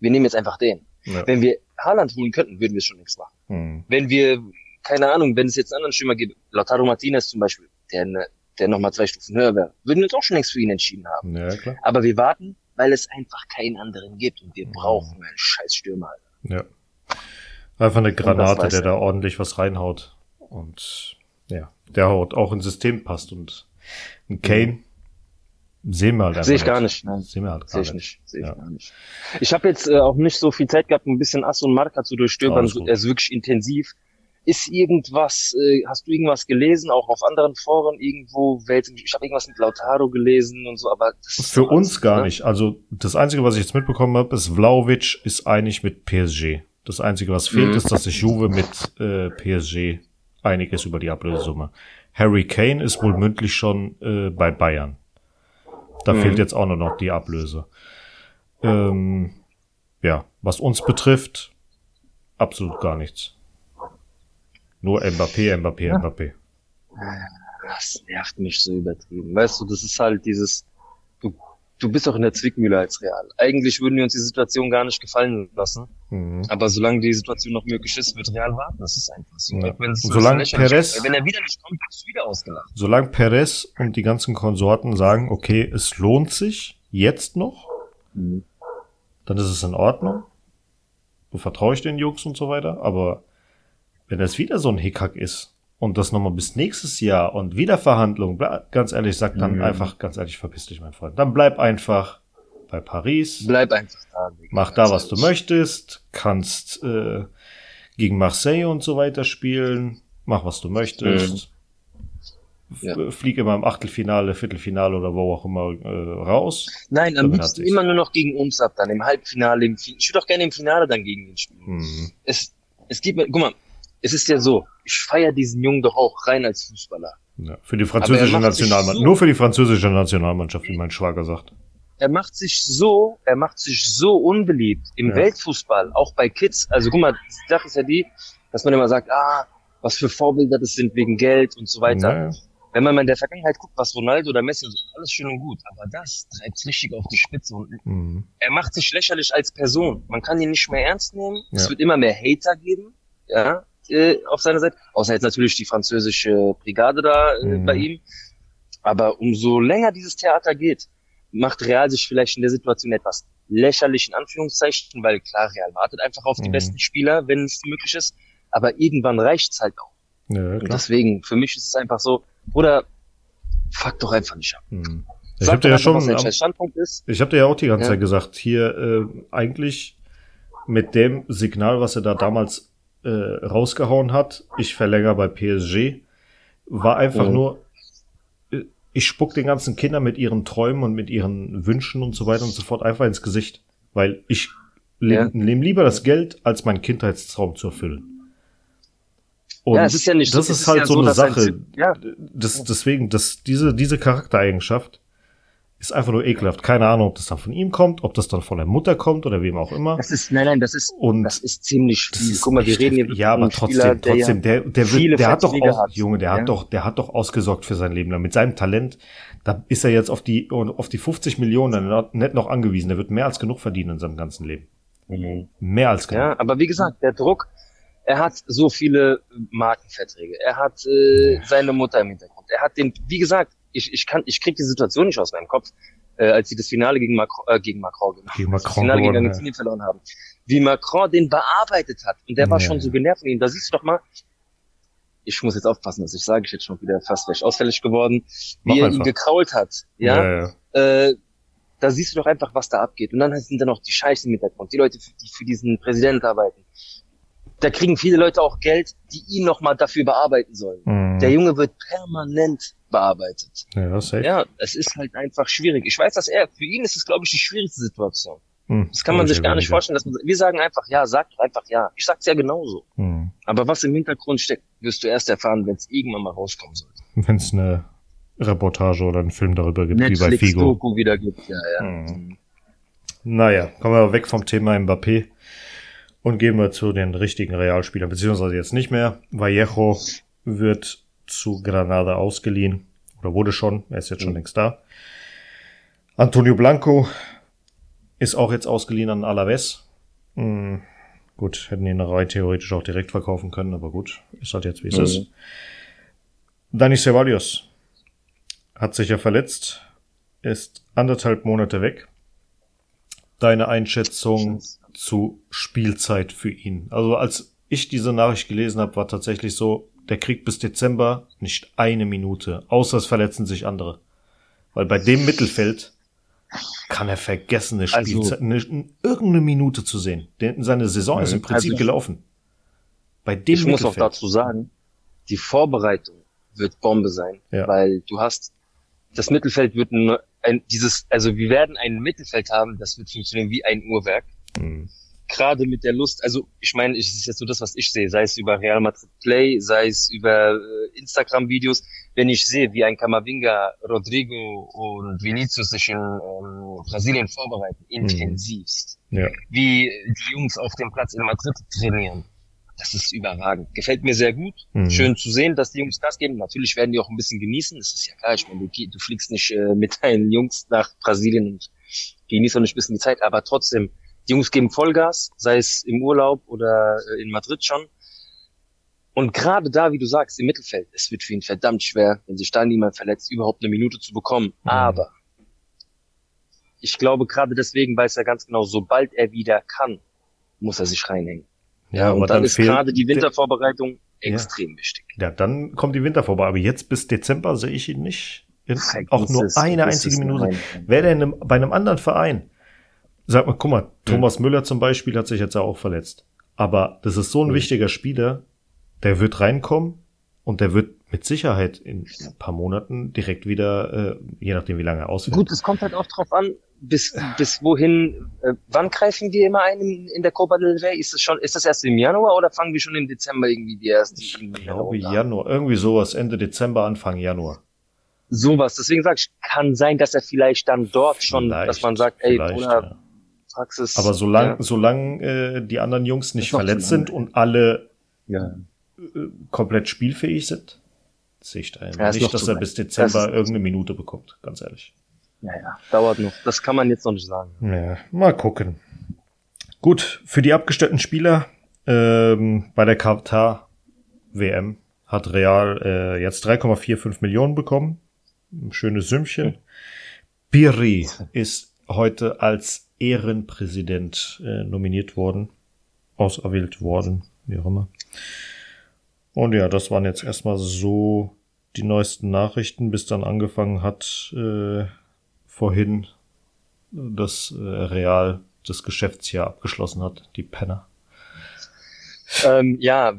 wir nehmen jetzt einfach den. Ja. Wenn wir Haaland holen könnten, würden wir schon nichts machen. Mhm. Wenn wir, keine Ahnung, wenn es jetzt einen anderen Stürmer gibt, Lautaro Martinez zum Beispiel, der, ne, der nochmal zwei Stufen höher wäre, würden wir uns auch schon längst für ihn entschieden haben. Ja, klar. Aber wir warten, weil es einfach keinen anderen gibt und wir mhm. brauchen einen scheiß Stürmer. Alter.
Ja. Einfach eine Granate, der da ordentlich was reinhaut. Und ja, der haut auch ins System passt. Und ein Kane sehen wir halt
Sehe ich gar nicht. Nein. Sehen wir halt Sehe ich nicht. Sehe ich ja. gar nicht. Ich habe jetzt äh, auch nicht so viel Zeit gehabt, ein bisschen Ass und Marker zu durchstöbern. Er ist wirklich intensiv. Ist irgendwas, äh, hast du irgendwas gelesen, auch auf anderen Foren irgendwo? Ich habe irgendwas mit Lautaro gelesen und so, aber
Für uns gar ne? nicht. Also das Einzige, was ich jetzt mitbekommen habe, ist Vlaovic ist einig mit PSG. Das Einzige, was fehlt, mhm. ist, dass sich Juve mit äh, PSG einig ist über die Ablösesumme. Harry Kane ist wohl mündlich schon äh, bei Bayern. Da mhm. fehlt jetzt auch nur noch die Ablöse. Ähm, ja, was uns betrifft, absolut gar nichts. Nur Mbappé, Mbappé. Mbappé.
Das nervt mich so übertrieben. Weißt du, das ist halt dieses, du bist auch in der Zwickmühle als Real. Eigentlich würden wir uns die Situation gar nicht gefallen lassen. Mhm. Aber solange die Situation noch möglich ist, wird Real warten. Das ist einfach so. Ja.
so solange Perez,
wenn er wieder nicht kommt, wirst du wieder ausgelacht.
Solange Perez und die ganzen Konsorten sagen, okay, es lohnt sich jetzt noch, mhm. dann ist es in Ordnung. Du vertraue ich den Jungs und so weiter. Aber wenn das wieder so ein Hickhack ist, und das nochmal bis nächstes Jahr und wieder Verhandlungen, ganz ehrlich, sag dann mhm. einfach, ganz ehrlich, verpiss dich, mein Freund. Dann bleib einfach bei Paris.
Bleib einfach da.
Mach da, was du möchtest. Kannst äh, gegen Marseille und so weiter spielen. Mach, was du möchtest. Mhm. Ja. Flieg immer im Achtelfinale, Viertelfinale oder wo auch immer äh, raus.
Nein, am liebsten immer nur noch gegen uns ab, dann im Halbfinale, im Finale. Ich würde auch gerne im Finale dann gegen ihn spielen. Mhm. Es, es gibt mir, guck mal, es ist ja so, ich feiere diesen Jungen doch auch rein als Fußballer.
Ja, für die französische Nationalmannschaft. So, nur für die französische Nationalmannschaft, wie mein Schwager sagt.
Er macht sich so, er macht sich so unbeliebt im ja. Weltfußball, auch bei Kids. Also guck mal, die Sache ist ja die, dass man immer sagt, ah, was für Vorbilder das sind wegen Geld und so weiter. Ja, Wenn man mal in der Vergangenheit guckt, was Ronaldo oder Messi, alles schön und gut, aber das treibt richtig auf die Spitze und mhm. er macht sich lächerlich als Person. Man kann ihn nicht mehr ernst nehmen. Es wird immer mehr Hater geben, ja, äh, auf seiner Seite. Außer jetzt natürlich die französische Brigade da äh, mhm. bei ihm. Aber umso länger dieses Theater geht, macht Real sich vielleicht in der Situation etwas lächerlich in Anführungszeichen, weil klar, Real wartet einfach auf die mhm. besten Spieler, wenn es möglich ist. Aber irgendwann reicht's halt auch. Ja, Und deswegen, für mich ist es einfach so, oder fuck doch einfach nicht ab.
Mhm. Ich habe dir ja schon, ich habe dir ja auch die ganze ja. Zeit gesagt, hier äh, eigentlich mit dem Signal, was er da damals äh, rausgehauen hat, ich verlängere bei PSG, war einfach oh. nur, äh, ich spuck den ganzen Kindern mit ihren Träumen und mit ihren Wünschen und so weiter und so fort einfach ins Gesicht. Weil ich ja. lieber das Geld, als meinen Kindheitstraum zu erfüllen. Und ja, es ist ja nicht das so, ist halt ja so, eine Sache. Ein, ja. Das, deswegen, das, diese, diese Charaktereigenschaft ist einfach nur ekelhaft. Keine Ahnung, ob das dann von ihm kommt, ob das dann von der Mutter kommt oder wem auch immer.
Das ist, nein, nein, das ist, und das ist ziemlich viel. Guck mal, wir reden hier
Ja, aber trotzdem, Spieler, trotzdem, der, der, wird, der hat doch auch, hat. Junge, der ja? hat doch, der hat doch ausgesorgt für sein Leben. Mit seinem Talent, da ist er jetzt auf die, auf die 50 Millionen nicht noch angewiesen. Der wird mehr als genug verdienen in seinem ganzen Leben. Mhm. Mehr als genug.
Ja, aber wie gesagt, der Druck, er hat so viele Markenverträge. Er hat äh, seine Mutter im Hintergrund. Er hat den, wie gesagt, ich, ich kann, ich krieg die Situation nicht aus meinem Kopf, äh, als sie das Finale gegen Macron, äh, gegen Macron,
gegen Macron
das Finale gegen Argentinien ja. verloren haben. Wie Macron den bearbeitet hat. Und der war ja. schon so genervt von ihm. Da siehst du doch mal, ich muss jetzt aufpassen, dass ich sage, ich jetzt schon wieder fast vielleicht ausfällig geworden, wie Mach er einfach. ihn gekrault hat. Ja. ja äh, da siehst du doch einfach, was da abgeht. Und dann sind da noch die Scheiße im Hintergrund, die Leute, die für diesen Präsidenten arbeiten. Da kriegen viele Leute auch Geld, die ihn nochmal dafür bearbeiten sollen. Mhm. Der Junge wird permanent bearbeitet. Ja, safe. ja, es ist halt einfach schwierig. Ich weiß, dass er, für ihn ist es, glaube ich, die schwierigste Situation. Hm, das kann man sich gar nicht vorstellen. Dass man, wir sagen einfach ja, sag doch einfach ja. Ich sag's ja genauso. Hm. Aber was im Hintergrund steckt, wirst du erst erfahren, wenn es irgendwann mal rauskommen sollte.
Wenn es eine Reportage oder einen Film darüber gibt, Netflix, wie bei Figo.
Doku wieder gibt, ja, ja. Hm.
Naja, kommen wir weg vom Thema Mbappé und gehen wir zu den richtigen Realspielern, beziehungsweise jetzt nicht mehr. Vallejo wird zu Granada ausgeliehen. Oder wurde schon, er ist jetzt schon mhm. längst da. Antonio Blanco ist auch jetzt ausgeliehen an Alaves. Mhm. Gut, hätten ihn rein theoretisch auch direkt verkaufen können, aber gut, ist halt jetzt wie es mhm. ist. Dani Ceballos hat sich ja verletzt, ist anderthalb Monate weg. Deine Einschätzung zu Spielzeit für ihn? Also als ich diese Nachricht gelesen habe, war tatsächlich so, der kriegt bis Dezember nicht eine Minute, außer es verletzen sich andere. Weil bei dem Mittelfeld kann er vergessen, eine Spielzeit, also, eine, irgendeine Minute zu sehen. Denn seine Saison ist im Prinzip also, gelaufen.
Bei dem Ich muss auch dazu sagen, die Vorbereitung wird Bombe sein, ja. weil du hast, das Mittelfeld wird ein, ein, dieses, also wir werden ein Mittelfeld haben, das wird funktionieren wie ein Uhrwerk. Mhm gerade mit der Lust, also ich meine, es ist jetzt so das, was ich sehe, sei es über Real Madrid Play, sei es über äh, Instagram-Videos, wenn ich sehe, wie ein Kamavinga, Rodrigo und Vinicius sich in ähm, Brasilien vorbereiten, mhm. intensivst, ja. wie die Jungs auf dem Platz in Madrid trainieren, das ist überragend. Gefällt mir sehr gut. Mhm. Schön zu sehen, dass die Jungs Gas geben. Natürlich werden die auch ein bisschen genießen. Das ist ja klar. Ich meine, du, du fliegst nicht äh, mit deinen Jungs nach Brasilien und genießt auch nicht ein bisschen die Zeit, aber trotzdem, die Jungs geben Vollgas, sei es im Urlaub oder äh, in Madrid schon. Und gerade da, wie du sagst, im Mittelfeld, es wird für ihn verdammt schwer, wenn sich da niemand verletzt, überhaupt eine Minute zu bekommen. Mhm. Aber ich glaube, gerade deswegen weiß er ganz genau, sobald er wieder kann, muss er sich reinhängen. Ja, und dann, dann ist gerade die Wintervorbereitung extrem
ja.
wichtig.
Ja, dann kommt die Wintervorbereitung. Aber jetzt bis Dezember sehe ich ihn nicht. In, auch nur es, eine einzige Minute. Wäre er bei einem anderen Verein, Sag mal, guck mal, Thomas mhm. Müller zum Beispiel hat sich jetzt ja auch verletzt. Aber das ist so ein mhm. wichtiger Spieler, der wird reinkommen und der wird mit Sicherheit in ein paar Monaten direkt wieder, äh, je nachdem wie lange er ausfällt.
Gut, es kommt halt auch drauf an, bis, bis wohin, äh, wann greifen wir immer ein in, in der Copa del Rey? Ist es schon, ist das erst im Januar oder fangen wir schon im Dezember irgendwie die ersten?
Ich glaube Januar, irgendwie sowas, Ende Dezember, Anfang Januar.
Sowas, deswegen sag ich, kann sein, dass er vielleicht dann dort schon, vielleicht, dass man sagt, ey, oder ja
Praxis. Aber solange ja. solang, äh, die anderen Jungs nicht verletzt sind und alle ja. äh, komplett spielfähig sind, sehe ich da ja, nicht, dass er bis Dezember irgendeine Minute bekommt, ganz ehrlich.
Ja, ja, dauert noch. Das kann man jetzt noch nicht sagen.
Ja, mal gucken. Gut, für die abgestellten Spieler ähm, bei der Katar WM hat Real äh, jetzt 3,45 Millionen bekommen. Ein schönes Sümmchen. Hm. Biri ist heute als Ehrenpräsident äh, nominiert worden, auserwählt worden, wie auch immer. Und ja, das waren jetzt erstmal so die neuesten Nachrichten, bis dann angefangen hat, äh, vorhin, dass äh, Real das Geschäftsjahr abgeschlossen hat, die Penner.
Ähm, ja.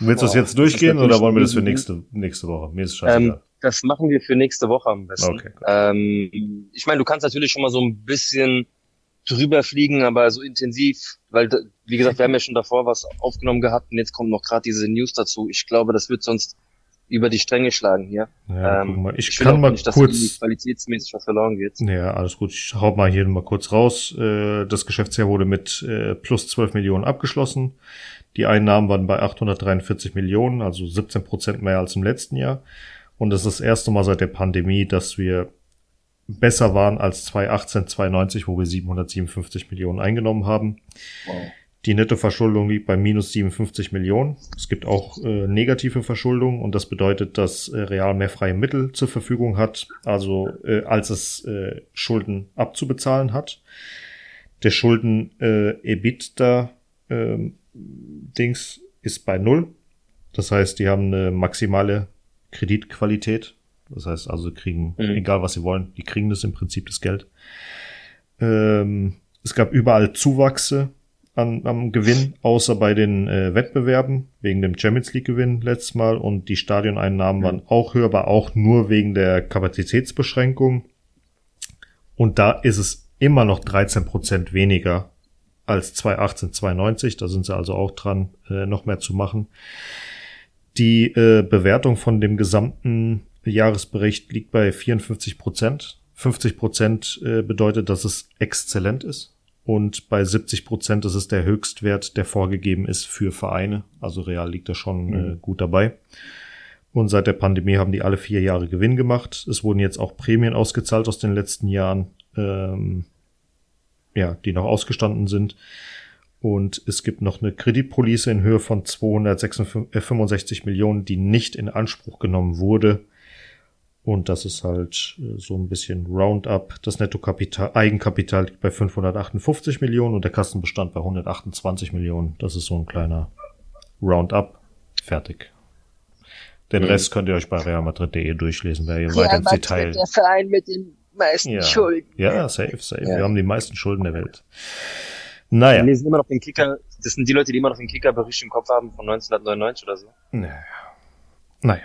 Willst du das jetzt durchgehen oder wollen wir das für nächste, nächste Woche? Mir ist scheißegal.
Ähm, das machen wir für nächste Woche am besten. Okay, ähm, ich meine, du kannst natürlich schon mal so ein bisschen drüber fliegen, aber so intensiv, weil, wie gesagt, wir haben ja schon davor was aufgenommen gehabt und jetzt kommt noch gerade diese News dazu. Ich glaube, das wird sonst über die Stränge schlagen hier.
Ja, ähm, mal. Ich, ich kann mal nicht, kurz
qualitätsmäßig was verloren geht.
Ja, alles gut. Ich hau mal hier mal kurz raus. Äh, das Geschäftsjahr wurde mit äh, plus 12 Millionen abgeschlossen. Die Einnahmen waren bei 843 Millionen, also 17 Prozent mehr als im letzten Jahr. Und es ist das erste Mal seit der Pandemie, dass wir besser waren als 2018, 2090, wo wir 757 Millionen eingenommen haben. Wow. Die Nettoverschuldung liegt bei minus 57 Millionen. Es gibt auch äh, negative Verschuldung und das bedeutet, dass äh, Real mehr freie Mittel zur Verfügung hat, also äh, als es äh, Schulden abzubezahlen hat. Der Schulden äh, EBITDA äh, Dings ist bei null. Das heißt, die haben eine maximale Kreditqualität. Das heißt also, kriegen, mhm. egal was sie wollen, die kriegen das im Prinzip das Geld. Ähm, es gab überall Zuwachse an, am Gewinn, außer bei den äh, Wettbewerben, wegen dem Champions League Gewinn letztes Mal und die Stadioneinnahmen mhm. waren auch höher, aber auch nur wegen der Kapazitätsbeschränkung. Und da ist es immer noch 13 Prozent weniger als 2018, 2090. Da sind sie also auch dran, äh, noch mehr zu machen. Die äh, Bewertung von dem gesamten Jahresbericht liegt bei 54 Prozent. 50 Prozent äh, bedeutet, dass es exzellent ist. Und bei 70 Prozent ist es der Höchstwert, der vorgegeben ist für Vereine. Also Real liegt da schon mhm. äh, gut dabei. Und seit der Pandemie haben die alle vier Jahre Gewinn gemacht. Es wurden jetzt auch Prämien ausgezahlt aus den letzten Jahren, ähm, ja, die noch ausgestanden sind. Und es gibt noch eine Kreditpolice in Höhe von 265 Millionen, die nicht in Anspruch genommen wurde. Und das ist halt äh, so ein bisschen Roundup. Das Nettokapital, Eigenkapital liegt bei 558 Millionen und der Kassenbestand bei 128 Millionen. Das ist so ein kleiner Roundup. Fertig. Den mhm. Rest könnt ihr euch bei realmadrid.de durchlesen, wer ihr Real weiter ins Detail.
Der Verein mit den meisten
ja.
Schulden.
Ja, safe, safe. Ja. Wir haben die meisten Schulden der Welt. Naja.
Wir lesen immer noch den Kicker. Das sind die Leute, die immer noch den Kickerbericht im Kopf haben von 1999 oder so.
Naja. Naja.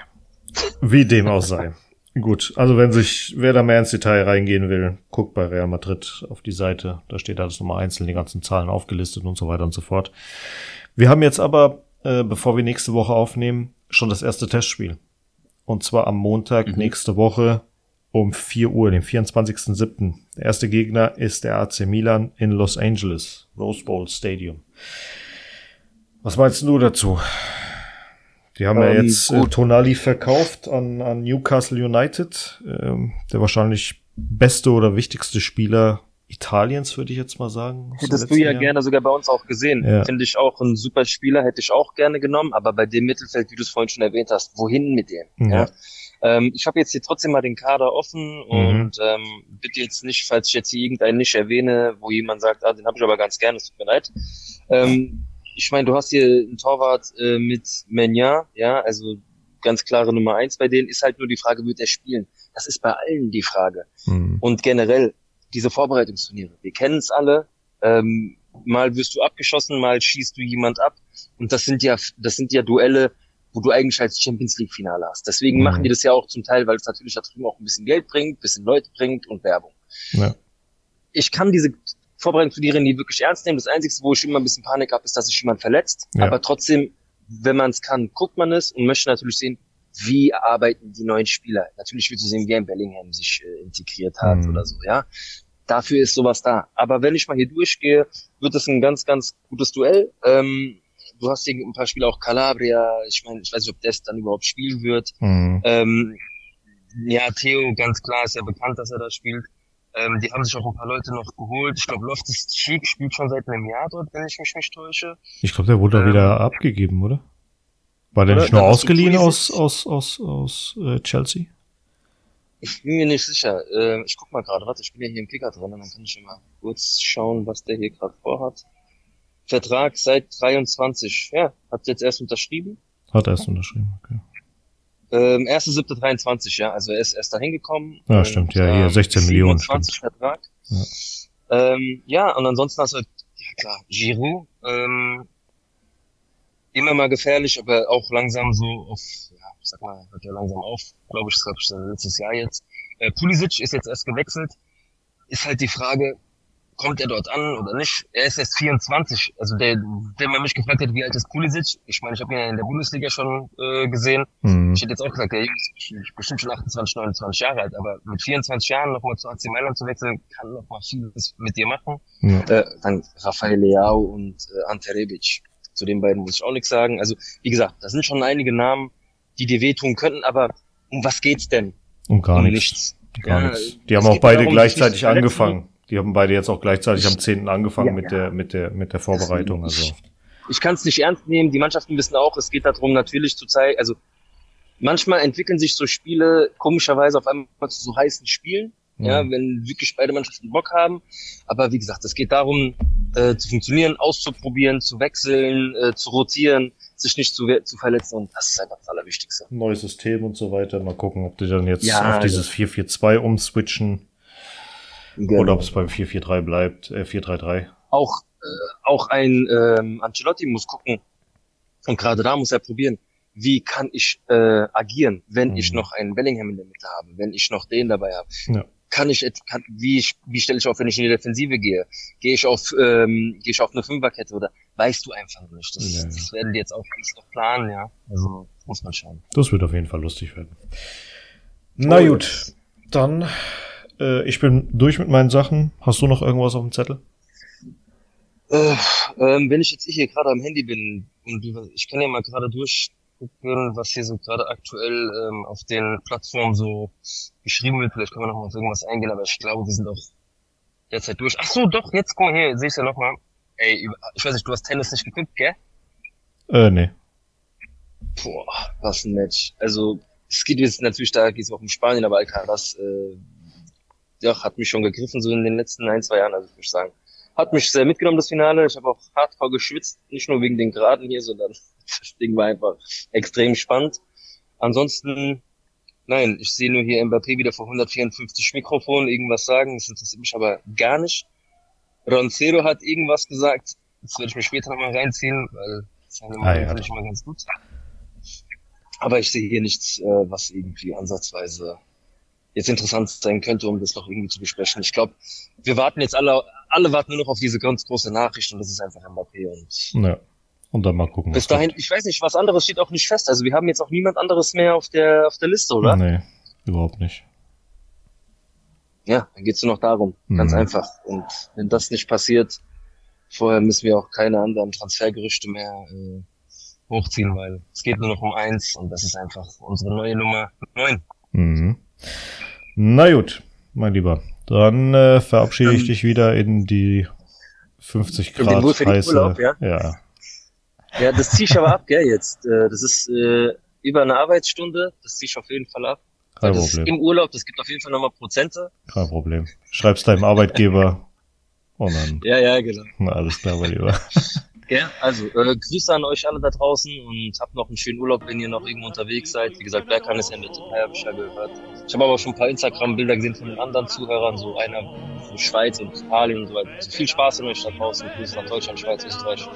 Wie dem auch sei. Gut, also wenn sich, wer da mehr ins Detail reingehen will, guckt bei Real Madrid auf die Seite. Da steht alles nochmal einzeln, die ganzen Zahlen aufgelistet und so weiter und so fort. Wir haben jetzt aber, äh, bevor wir nächste Woche aufnehmen, schon das erste Testspiel. Und zwar am Montag mhm. nächste Woche um 4 Uhr, den 24.07. Der erste Gegner ist der AC Milan in Los Angeles, Rose Bowl Stadium. Was meinst du dazu? Die haben ähm, ja jetzt äh, Tonali verkauft an, an Newcastle United. Ähm, der wahrscheinlich beste oder wichtigste Spieler Italiens, würde ich jetzt mal sagen.
Hättest du ja Jahr. gerne sogar bei uns auch gesehen. Ja. Finde ich auch ein super Spieler, hätte ich auch gerne genommen, aber bei dem Mittelfeld, wie du es vorhin schon erwähnt hast, wohin mit dem? Ja. ja? Ähm, ich habe jetzt hier trotzdem mal den Kader offen mhm. und ähm, bitte jetzt nicht, falls ich jetzt hier irgendeinen nicht erwähne, wo jemand sagt, ah, den habe ich aber ganz gerne, es tut mir leid. Ähm, ich meine, du hast hier einen Torwart äh, mit Menja, ja, also ganz klare Nummer eins bei denen, ist halt nur die Frage, wird er spielen? Das ist bei allen die Frage. Mhm. Und generell, diese Vorbereitungsturniere, wir kennen es alle, ähm, mal wirst du abgeschossen, mal schießt du jemand ab. Und das sind ja, das sind ja Duelle, wo du eigentlich als Champions League Finale hast. Deswegen mhm. machen die das ja auch zum Teil, weil es natürlich da drüben auch ein bisschen Geld bringt, ein bisschen Leute bringt und Werbung. Ja. Ich kann diese Vorbereitungsturniere nie wirklich ernst nehmen. Das Einzige, wo ich immer ein bisschen Panik habe, ist, dass sich jemand verletzt. Ja. Aber trotzdem, wenn man es kann, guckt man es und möchte natürlich sehen, wie arbeiten die neuen Spieler. Natürlich willst du sehen, wie ein Bellingham sich äh, integriert hat mhm. oder so, ja. Dafür ist sowas da. Aber wenn ich mal hier durchgehe, wird es ein ganz, ganz gutes Duell. Ähm, du hast hier ein paar Spiele auch Calabria. Ich meine, ich weiß nicht, ob das dann überhaupt spielen wird. Mhm. Ähm, ja, Theo, ganz klar, ist ja bekannt, dass er da spielt. Ähm, die haben sich auch ein paar Leute noch geholt. Ich glaube, Loftus Cheek spielt schon seit einem Jahr dort, wenn ich mich nicht täusche.
Ich glaube, der wurde ähm, wieder abgegeben, oder? War der nicht nur ausgeliehen aus, aus, aus, aus äh, Chelsea?
Ich bin mir nicht sicher. Äh, ich guck mal gerade, warte, ich bin ja hier im Kicker drin, dann kann ich mal kurz schauen, was der hier gerade vorhat. Vertrag seit 23. Ja, hat jetzt erst unterschrieben.
Hat erst unterschrieben, okay.
Ähm, 1.7.23, ja, also er ist erst dahin gekommen.
Ja, stimmt, ja, hier 16 Millionen.
20 Vertrag. Ja. Ähm, ja, und ansonsten hast du, ja klar, Giroud, ähm, immer mal gefährlich, aber auch langsam so auf, ja, ich sag mal, hört ja langsam auf, glaube ich, das glaube ich letztes Jahr jetzt. Äh, Pulisic ist jetzt erst gewechselt. Ist halt die Frage, kommt er dort an oder nicht? Er ist erst 24. Also der, der man mich gefragt hat, wie alt ist Pulisic? Ich meine, ich habe ihn ja in der Bundesliga schon äh, gesehen. Mhm. Ich hätte jetzt auch gesagt, der Junge ist bestimmt schon 28, 29 Jahre alt, aber mit 24 Jahren nochmal zu AC Mailand zu wechseln, kann noch mal vieles mit dir machen. Ja. Äh, dann Rafael Leao und äh, Ante Rebic. Zu den beiden muss ich auch nichts sagen. Also, wie gesagt, das sind schon einige Namen, die dir wehtun könnten, aber um was geht's denn?
Um gar um nichts. Gar ja, nichts. Die haben auch beide darum, gleichzeitig angefangen. Die haben beide jetzt auch gleichzeitig am 10. angefangen ja, mit der, mit der, mit der Vorbereitung. Also.
Ich kann es nicht ernst nehmen. Die Mannschaften wissen auch, es geht darum, natürlich zu zeigen, also manchmal entwickeln sich so Spiele komischerweise auf einmal zu so heißen Spielen. Mhm. Ja, wenn wirklich beide Mannschaften Bock haben. Aber wie gesagt, es geht darum, äh, zu funktionieren, auszuprobieren, zu wechseln, äh, zu rotieren, sich nicht zu, zu verletzen und das ist einfach das Allerwichtigste.
Neues System und so weiter. Mal gucken, ob die dann jetzt ja, auf dieses 4-4-2 umswitchen. Genau. Oder ob es beim 4-4-3 bleibt, äh, 4-3-3.
Auch, äh, auch ein ähm, Ancelotti muss gucken, und gerade da muss er probieren, wie kann ich äh, agieren, wenn mhm. ich noch einen Bellingham in der Mitte habe, wenn ich noch den dabei habe. Ja. Kann ich, kann, wie, wie stelle ich auf, wenn ich in die Defensive gehe? Gehe ich auf, ähm, gehe ich auf eine Fünferkette oder weißt du einfach nicht? Das, ja. das werden die jetzt auch alles noch planen, ja. Also muss man schauen.
Das wird auf jeden Fall lustig werden. Na gut, dann äh, ich bin durch mit meinen Sachen. Hast du noch irgendwas auf dem Zettel?
Äh, ähm, wenn ich jetzt hier gerade am Handy bin und ich kann ja mal gerade durchgucken, was hier so gerade aktuell ähm, auf den Plattformen so geschrieben wird. Vielleicht können wir noch mal auf irgendwas eingehen, aber ich glaube, wir sind auch derzeit durch. Ach so, doch, jetzt guck mal hier, sehe ich ja noch mal. ey, ich weiß nicht, du hast Tennis nicht geguckt, gell?
Äh, nee.
Boah, was ein Match. Also, es geht jetzt natürlich, da geht es auch um Spanien, aber Alcaraz, äh, ja, hat mich schon gegriffen, so in den letzten ein, zwei Jahren, also ich muss sagen. Hat mich sehr mitgenommen, das Finale. Ich habe auch hardcore geschwitzt, nicht nur wegen den Geraden hier, sondern das Ding war einfach extrem spannend. Ansonsten, nein, ich sehe nur hier Mbappé wieder vor 154 Mikrofonen irgendwas sagen, das interessiert mich aber gar nicht. Roncero hat irgendwas gesagt, das werde ich mir später nochmal reinziehen, weil seine
Ah,
Meinung
ja.
finde ich immer ganz gut. Aber ich sehe hier nichts, äh, was irgendwie ansatzweise jetzt interessant sein könnte, um das noch irgendwie zu besprechen. Ich glaube, wir warten jetzt alle, alle warten nur noch auf diese ganz große Nachricht und das ist einfach Mbappé und
Ja. Und dann mal gucken.
bis dahin,
kommt.
ich weiß nicht, was anderes steht auch nicht fest. Also wir haben jetzt auch niemand anderes mehr auf der auf der Liste, oder?
Nee, überhaupt nicht.
Ja, dann geht's nur noch darum. Ganz
Mhm.
einfach. Und wenn das nicht passiert, vorher müssen wir auch keine anderen Transfergerüchte mehr äh, hochziehen, weil es geht nur noch um eins und das ist einfach unsere neue Nummer neun.
Mhm. Na gut, mein Lieber. Dann äh, verabschiede ich
Dann-
dich wieder in die 50
In den
Grad
wohlfühligen
heiße.
Urlaub, ja?
ja.
Ja, das zieh ich aber ab, gell, jetzt. Äh, Das ist äh, über eine Arbeitsstunde, das zieh ich auf jeden Fall ab.
Kein
das ist
Problem.
im Urlaub, das gibt auf jeden Fall nochmal Prozente.
Kein Problem. Schreib's deinem Arbeitgeber und dann
Ja, ja, genau.
na, alles klar, mein Lieber.
Ja, also äh, Grüße an euch alle da draußen und habt noch einen schönen Urlaub, wenn ihr noch irgendwo unterwegs seid. Wie gesagt, wer kann es Ende Türkei, habe ich ja gehört. Ich habe aber auch schon ein paar Instagram-Bilder gesehen von den anderen Zuhörern, so einer von Schweiz und Italien und so weiter. Also viel Spaß an euch da draußen. Grüße nach Deutschland, Schweiz, Österreich.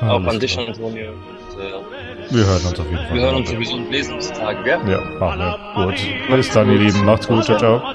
auch
Alles
an dich,
klar.
Antonio. Und, äh,
Wir hören uns auf jeden Fall.
wir hören uns sowieso und lesen uns die Tage, gell?
Ja, machen wir. Gut. Bis dann, ihr Lieben. Macht's gut. Ciao, ciao.